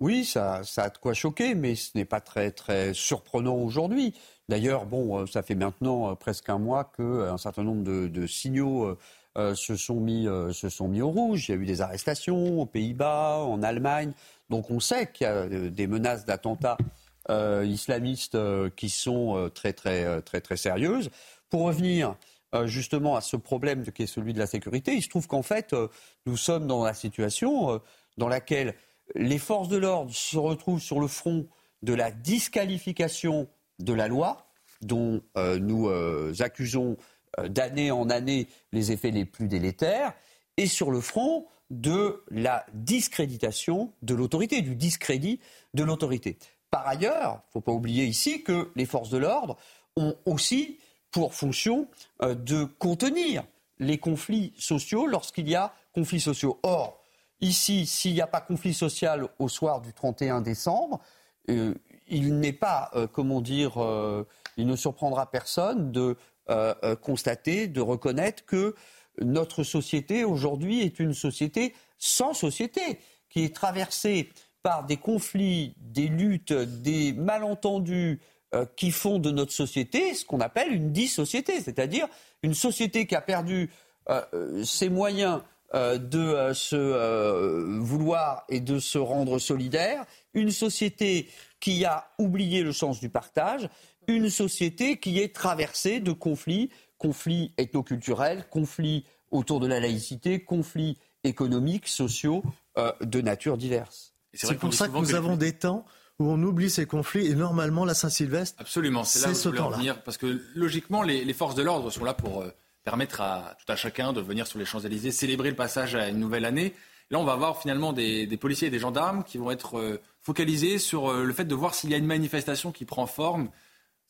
Oui, ça, a de quoi choquer, mais ce n'est pas très, très surprenant aujourd'hui. D'ailleurs, bon, euh, ça fait maintenant euh, presque un mois qu'un certain nombre de, signaux se, sont mis, se sont mis au rouge. Il y a eu des arrestations aux Pays-Bas, en Allemagne. Donc on sait qu'il y a des menaces d'attentats islamistes qui sont très, très, très, très sérieuses. Pour revenir euh, justement à ce problème qui est celui de la sécurité, il se trouve qu'en fait, euh, nous sommes dans la situation euh, dans laquelle les forces de l'ordre se retrouvent sur le front de la disqualification de la loi, dont nous accusons d'année en année les effets les plus délétères, et sur le front de la discréditation de l'autorité, du discrédit de l'autorité. Par ailleurs, il ne faut pas oublier ici que les forces de l'ordre ont aussi pour fonction euh, de contenir les conflits sociaux lorsqu'il y a conflits sociaux. Or, ici, s'il n'y a pas conflit social au soir du 31 décembre, euh, il n'est pas, euh, comment dire, il ne surprendra personne de constater, de reconnaître que notre société aujourd'hui est une société sans société, qui est traversée par des conflits, des luttes, des malentendus, euh, qui font de notre société ce qu'on appelle une dissociété, c'est-à-dire une société qui a perdu euh, euh, ses moyens de se vouloir et de se rendre solidaire, une société qui a oublié le sens du partage, une société qui est traversée de conflits, conflits ethnoculturels, conflits autour de la laïcité, conflits économiques, sociaux, de nature diverse. C'est pour ça que nous avons des temps où on oublie ces conflits et normalement la Saint-Sylvestre. Absolument, c'est là où voulais revenir parce que logiquement les, forces de l'ordre sont là pour euh, permettre à tout à chacun de venir sur les Champs-Élysées, célébrer le passage à une nouvelle année. Là, on va avoir finalement des, policiers et des gendarmes qui vont être euh, focalisés sur euh, le fait de voir s'il y a une manifestation qui prend forme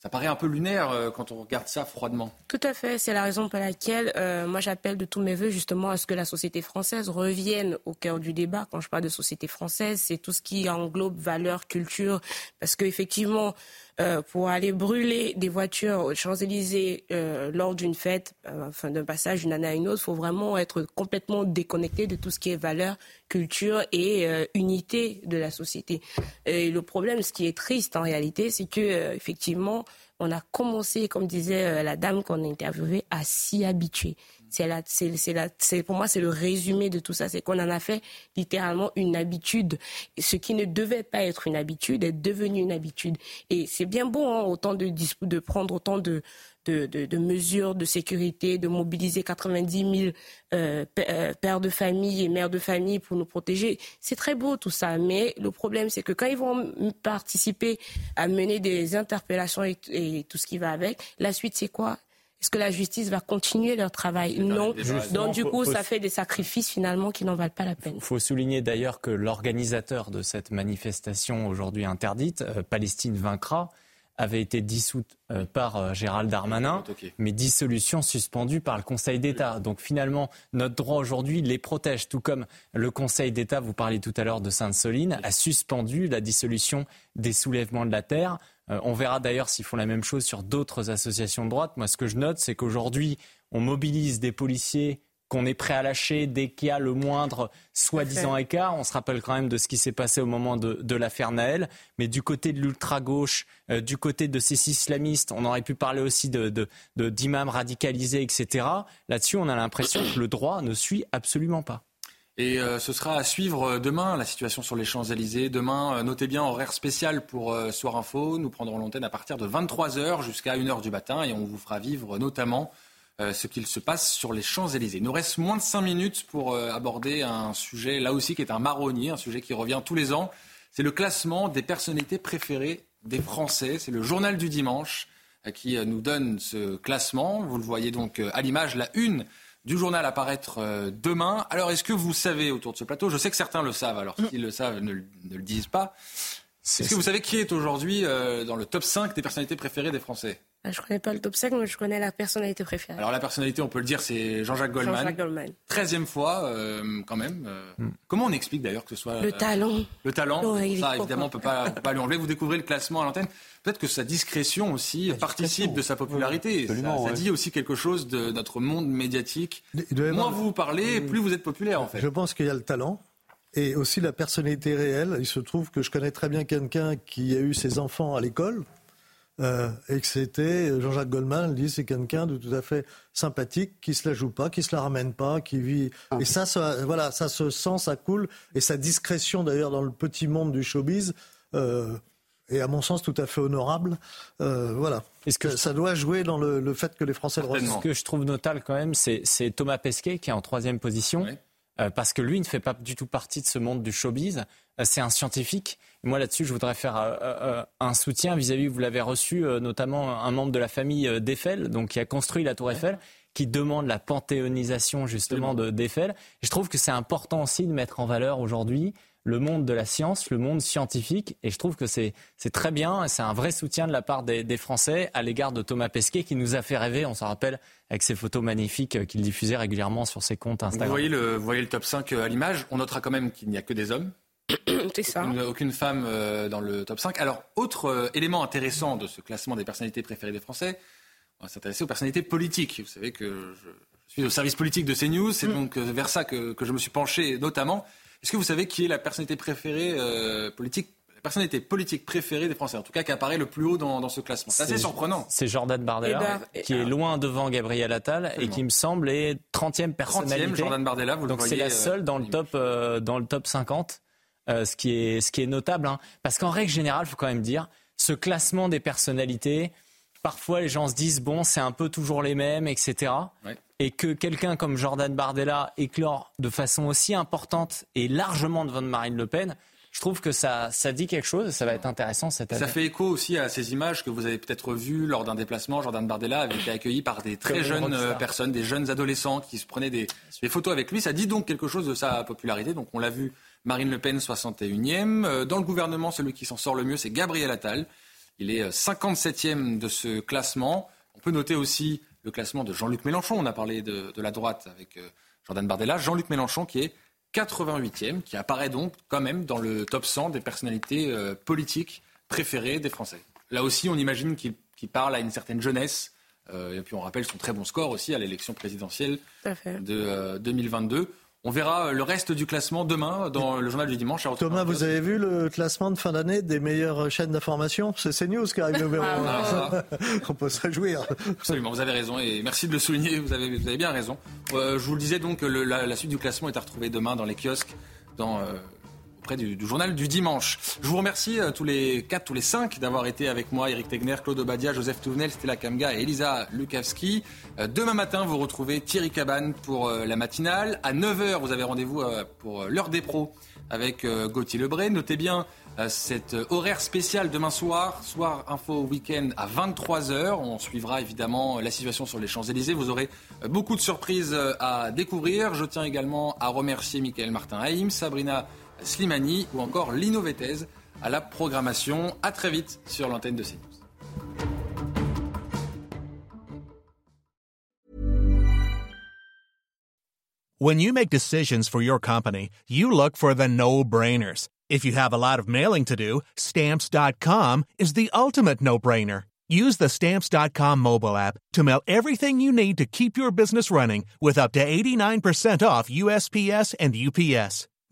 ça paraît un peu lunaire euh, quand on regarde ça froidement. Tout à fait. C'est la raison pour laquelle euh, moi j'appelle de tous mes voeux justement à ce que la société française revienne au cœur du débat. Quand je parle de société française, c'est tout ce qui englobe valeur, culture, parce qu'effectivement, euh, pour aller brûler des voitures aux Champs-Élysées euh, lors d'une fête, euh, enfin d'un passage d'une année à une autre, il faut vraiment être complètement déconnecté de tout ce qui est valeur, culture et unité de la société. Et le problème, ce qui est triste en réalité, c'est que effectivement, on a commencé, comme disait la dame qu'on a interviewée, à s'y habituer. C'est la, c'est, c'est la, c'est, pour moi, c'est le résumé de tout ça. C'est qu'on en a fait littéralement une habitude. Ce qui ne devait pas être une habitude est devenu une habitude. Et c'est bien beau, hein, autant de, de prendre autant de, de, de, mesures de sécurité, de mobiliser 90 000 euh, euh, pères de famille et mères de famille pour nous protéger. C'est très beau tout ça, mais le problème c'est que quand ils vont participer à mener des interpellations et tout ce qui va avec, la suite c'est quoi? Est-ce que la justice va continuer leur travail? Non. Donc du coup, faut- ça fait des sacrifices finalement qui n'en valent pas la peine. Il faut souligner d'ailleurs que l'organisateur de cette manifestation aujourd'hui interdite, euh, Palestine vaincra, avait été dissoute euh, par euh, Gérald Darmanin, mais dissolution suspendue par le Conseil d'État. Donc finalement, notre droit aujourd'hui les protège, tout comme le Conseil d'État, vous parliez tout à l'heure de Sainte-Soline, a suspendu la dissolution des soulèvements de la terre. Euh, on verra d'ailleurs s'ils font la même chose sur d'autres associations de droite. Moi, ce que je note, c'est qu'aujourd'hui, on mobilise des policiers qu'on est prêt à lâcher dès qu'il y a le moindre soi-disant écart. On se rappelle quand même de ce qui s'est passé au moment de, de l'affaire Naël. Mais du côté de l'ultra-gauche, euh, du côté de ces islamistes, on aurait pu parler aussi de, de- de- d'imams radicalisés, etc. Là-dessus, on a l'impression que le droit ne suit absolument pas. Et euh, ce sera à suivre euh, demain, la situation sur les Champs-Élysées. Demain, euh, notez bien, horaire spécial pour Soir Info. Nous prendrons l'antenne à partir de 23h jusqu'à 1h du matin et on vous fera vivre notamment ce qu'il se passe sur les Champs-Élysées. Il nous reste moins de 5 minutes pour aborder un sujet, là aussi, qui est un marronnier, un sujet qui revient tous les ans. C'est le classement des personnalités préférées des Français. C'est le journal du dimanche qui nous donne ce classement. Vous le voyez donc à l'image, la une du journal à paraître euh, demain. Alors, est-ce que vous savez autour de ce plateau Je sais que certains le savent, alors s'ils le savent, ne, le- ne le disent pas. Est-ce que vous savez qui est aujourd'hui euh, dans le top 5 des personnalités préférées des Français? Je connais pas le top 5, mais je connais la personnalité préférée. Alors, la personnalité, on peut le dire, c'est Jean-Jacques Goldman. Jean-Jacques Goldman. 13e fois, euh, quand même. euh, Comment on explique d'ailleurs que ce soit. Le talent. Le talent, est ça évidemment, on peut pas, pas lui enlever. Vous découvrez le classement à l'antenne. Peut-être que sa discrétion aussi participe de sa popularité. absolument, ça, ça ouais. dit aussi quelque chose de notre monde médiatique. Moins vous parlez, plus vous êtes populaire en fait. Je pense qu'il y a le talent et aussi la personnalité réelle. Il se trouve que je connais très bien quelqu'un qui a eu ses enfants à l'école. Euh, et que c'était Jean-Jacques Goldman, il dit c'est quelqu'un de tout à fait sympathique, qui se la joue pas, qui se la ramène pas, qui vit. Et ça, ça, voilà, ça se sent, ça coule. Et sa discrétion d'ailleurs dans le petit monde du showbiz euh, est à mon sens tout à fait honorable. Euh, voilà. Est-ce que ça, ça doit jouer dans le, le fait que les Français le Ce ressentent. que je trouve notable quand même, c'est c'est Thomas Pesquet qui est en troisième position. euh, parce que lui ne fait pas du tout partie de ce monde du showbiz. Euh, c'est un scientifique. Et moi là-dessus, je voudrais faire euh, euh, un soutien vis-à-vis, vous l'avez reçu, euh, notamment un membre de la famille euh, d'Eiffel, donc qui a construit la tour Eiffel, qui demande la panthéonisation justement de- d'Eiffel. Je trouve que c'est important aussi de mettre en valeur aujourd'hui le monde de la science, le monde scientifique. Et je trouve que c'est très bien. C'est un vrai soutien de la part des, des Français à l'égard de Thomas Pesquet qui nous a fait rêver, on s'en rappelle, avec ses photos magnifiques euh, qu'il diffusait régulièrement sur ses comptes Vous Instagram. voyez, le, vous voyez le top 5 à l'image. On notera quand même qu'il n'y a que des hommes. C'est ça. Aucune, aucune femme euh, dans le top 5. Alors, autre euh, élément intéressant de ce classement des personnalités préférées des Français, on va s'intéresser aux personnalités politiques. Vous savez que je, je suis au service politique de CNews, c'est donc euh, vers ça que, que je me suis penché notamment. Est-ce que vous savez qui est la personnalité préférée euh, politique personnalité politique préférée des Français, en tout cas qui apparaît le plus haut dans, dans ce classement? C'est assez surprenant. C'est Jordan Bardella, Eh ben, qui est loin devant Gabriel Attal et qui me semble est 30e personnalité. 30e, Jordan Bardella, vous le Donc c'est la euh, seule dans le top, euh, dans le top 50, euh, ce, qui est, ce qui est notable. hein. Parce qu'en règle générale, il faut quand même dire, ce classement des personnalités, parfois les gens se disent, bon, c'est un peu toujours les mêmes, etc. Ouais. Et que quelqu'un comme Jordan Bardella éclore de façon aussi importante et largement devant Marine Le Pen, je trouve que ça, ça dit quelque chose et ça va être intéressant cette année. Ça fait écho aussi à ces images que vous avez peut-être vues lors d'un déplacement. Jordan Bardella avait été accueilli par des très jeunes euh, personnes, des jeunes adolescents qui se prenaient des, des photos avec lui. Ça dit donc quelque chose de sa popularité. Donc on l'a vu, Marine Le Pen 61e. Euh, Dans le gouvernement, celui qui s'en sort le mieux, c'est Gabriel Attal. Il est 57e de ce classement. On peut noter aussi le classement de Jean-Luc Mélenchon. On a parlé de, la droite avec Jordan Bardella. Jean-Luc Mélenchon qui est 88e, qui apparaît donc quand même dans le top 100 des personnalités politiques préférées des Français. Là aussi, on imagine qu'il parle à une certaine jeunesse. et puis on rappelle son très bon score aussi à l'élection présidentielle de 2022. On verra euh, le reste du classement demain dans le journal du dimanche. Thomas, vous avez vu le classement de fin d'année des meilleures chaînes d'information? C'est CNews qui arrive numéro 1. Ah, On peut se réjouir. Absolument, vous avez raison et merci de le souligner, vous avez, vous avez bien raison. Euh, je vous le disais donc, la, la, suite du classement est à retrouver demain dans les kiosques, dans euh, auprès du, journal du dimanche. Je vous remercie euh, tous les quatre, tous les cinq d'avoir été avec moi. Eric Tegner, Claude Obadia, Joseph Touvenel, Stella Kamga et Elisa Lukavski. Euh, demain matin, vous retrouvez Thierry Cabane pour euh, la matinale. À 9h, vous avez rendez-vous pour l'heure des pros avec Gauthier Lebray. Notez bien cet horaire spécial demain soir, soir info week-end à 23h. On suivra évidemment la situation sur les Champs-Élysées. Vous aurez beaucoup de surprises à découvrir. Je tiens également à remercier Michael Martin Haïm, Sabrina Slimani ou encore à la programmation. À très vite sur l'antenne de CNews. When you make decisions for your company, you look for the no-brainers. If you have a lot of mailing to do, stamps.com is the ultimate no-brainer. Use the stamps.com mobile app to mail everything you need to keep your business running with up to 89% off USPS and UPS.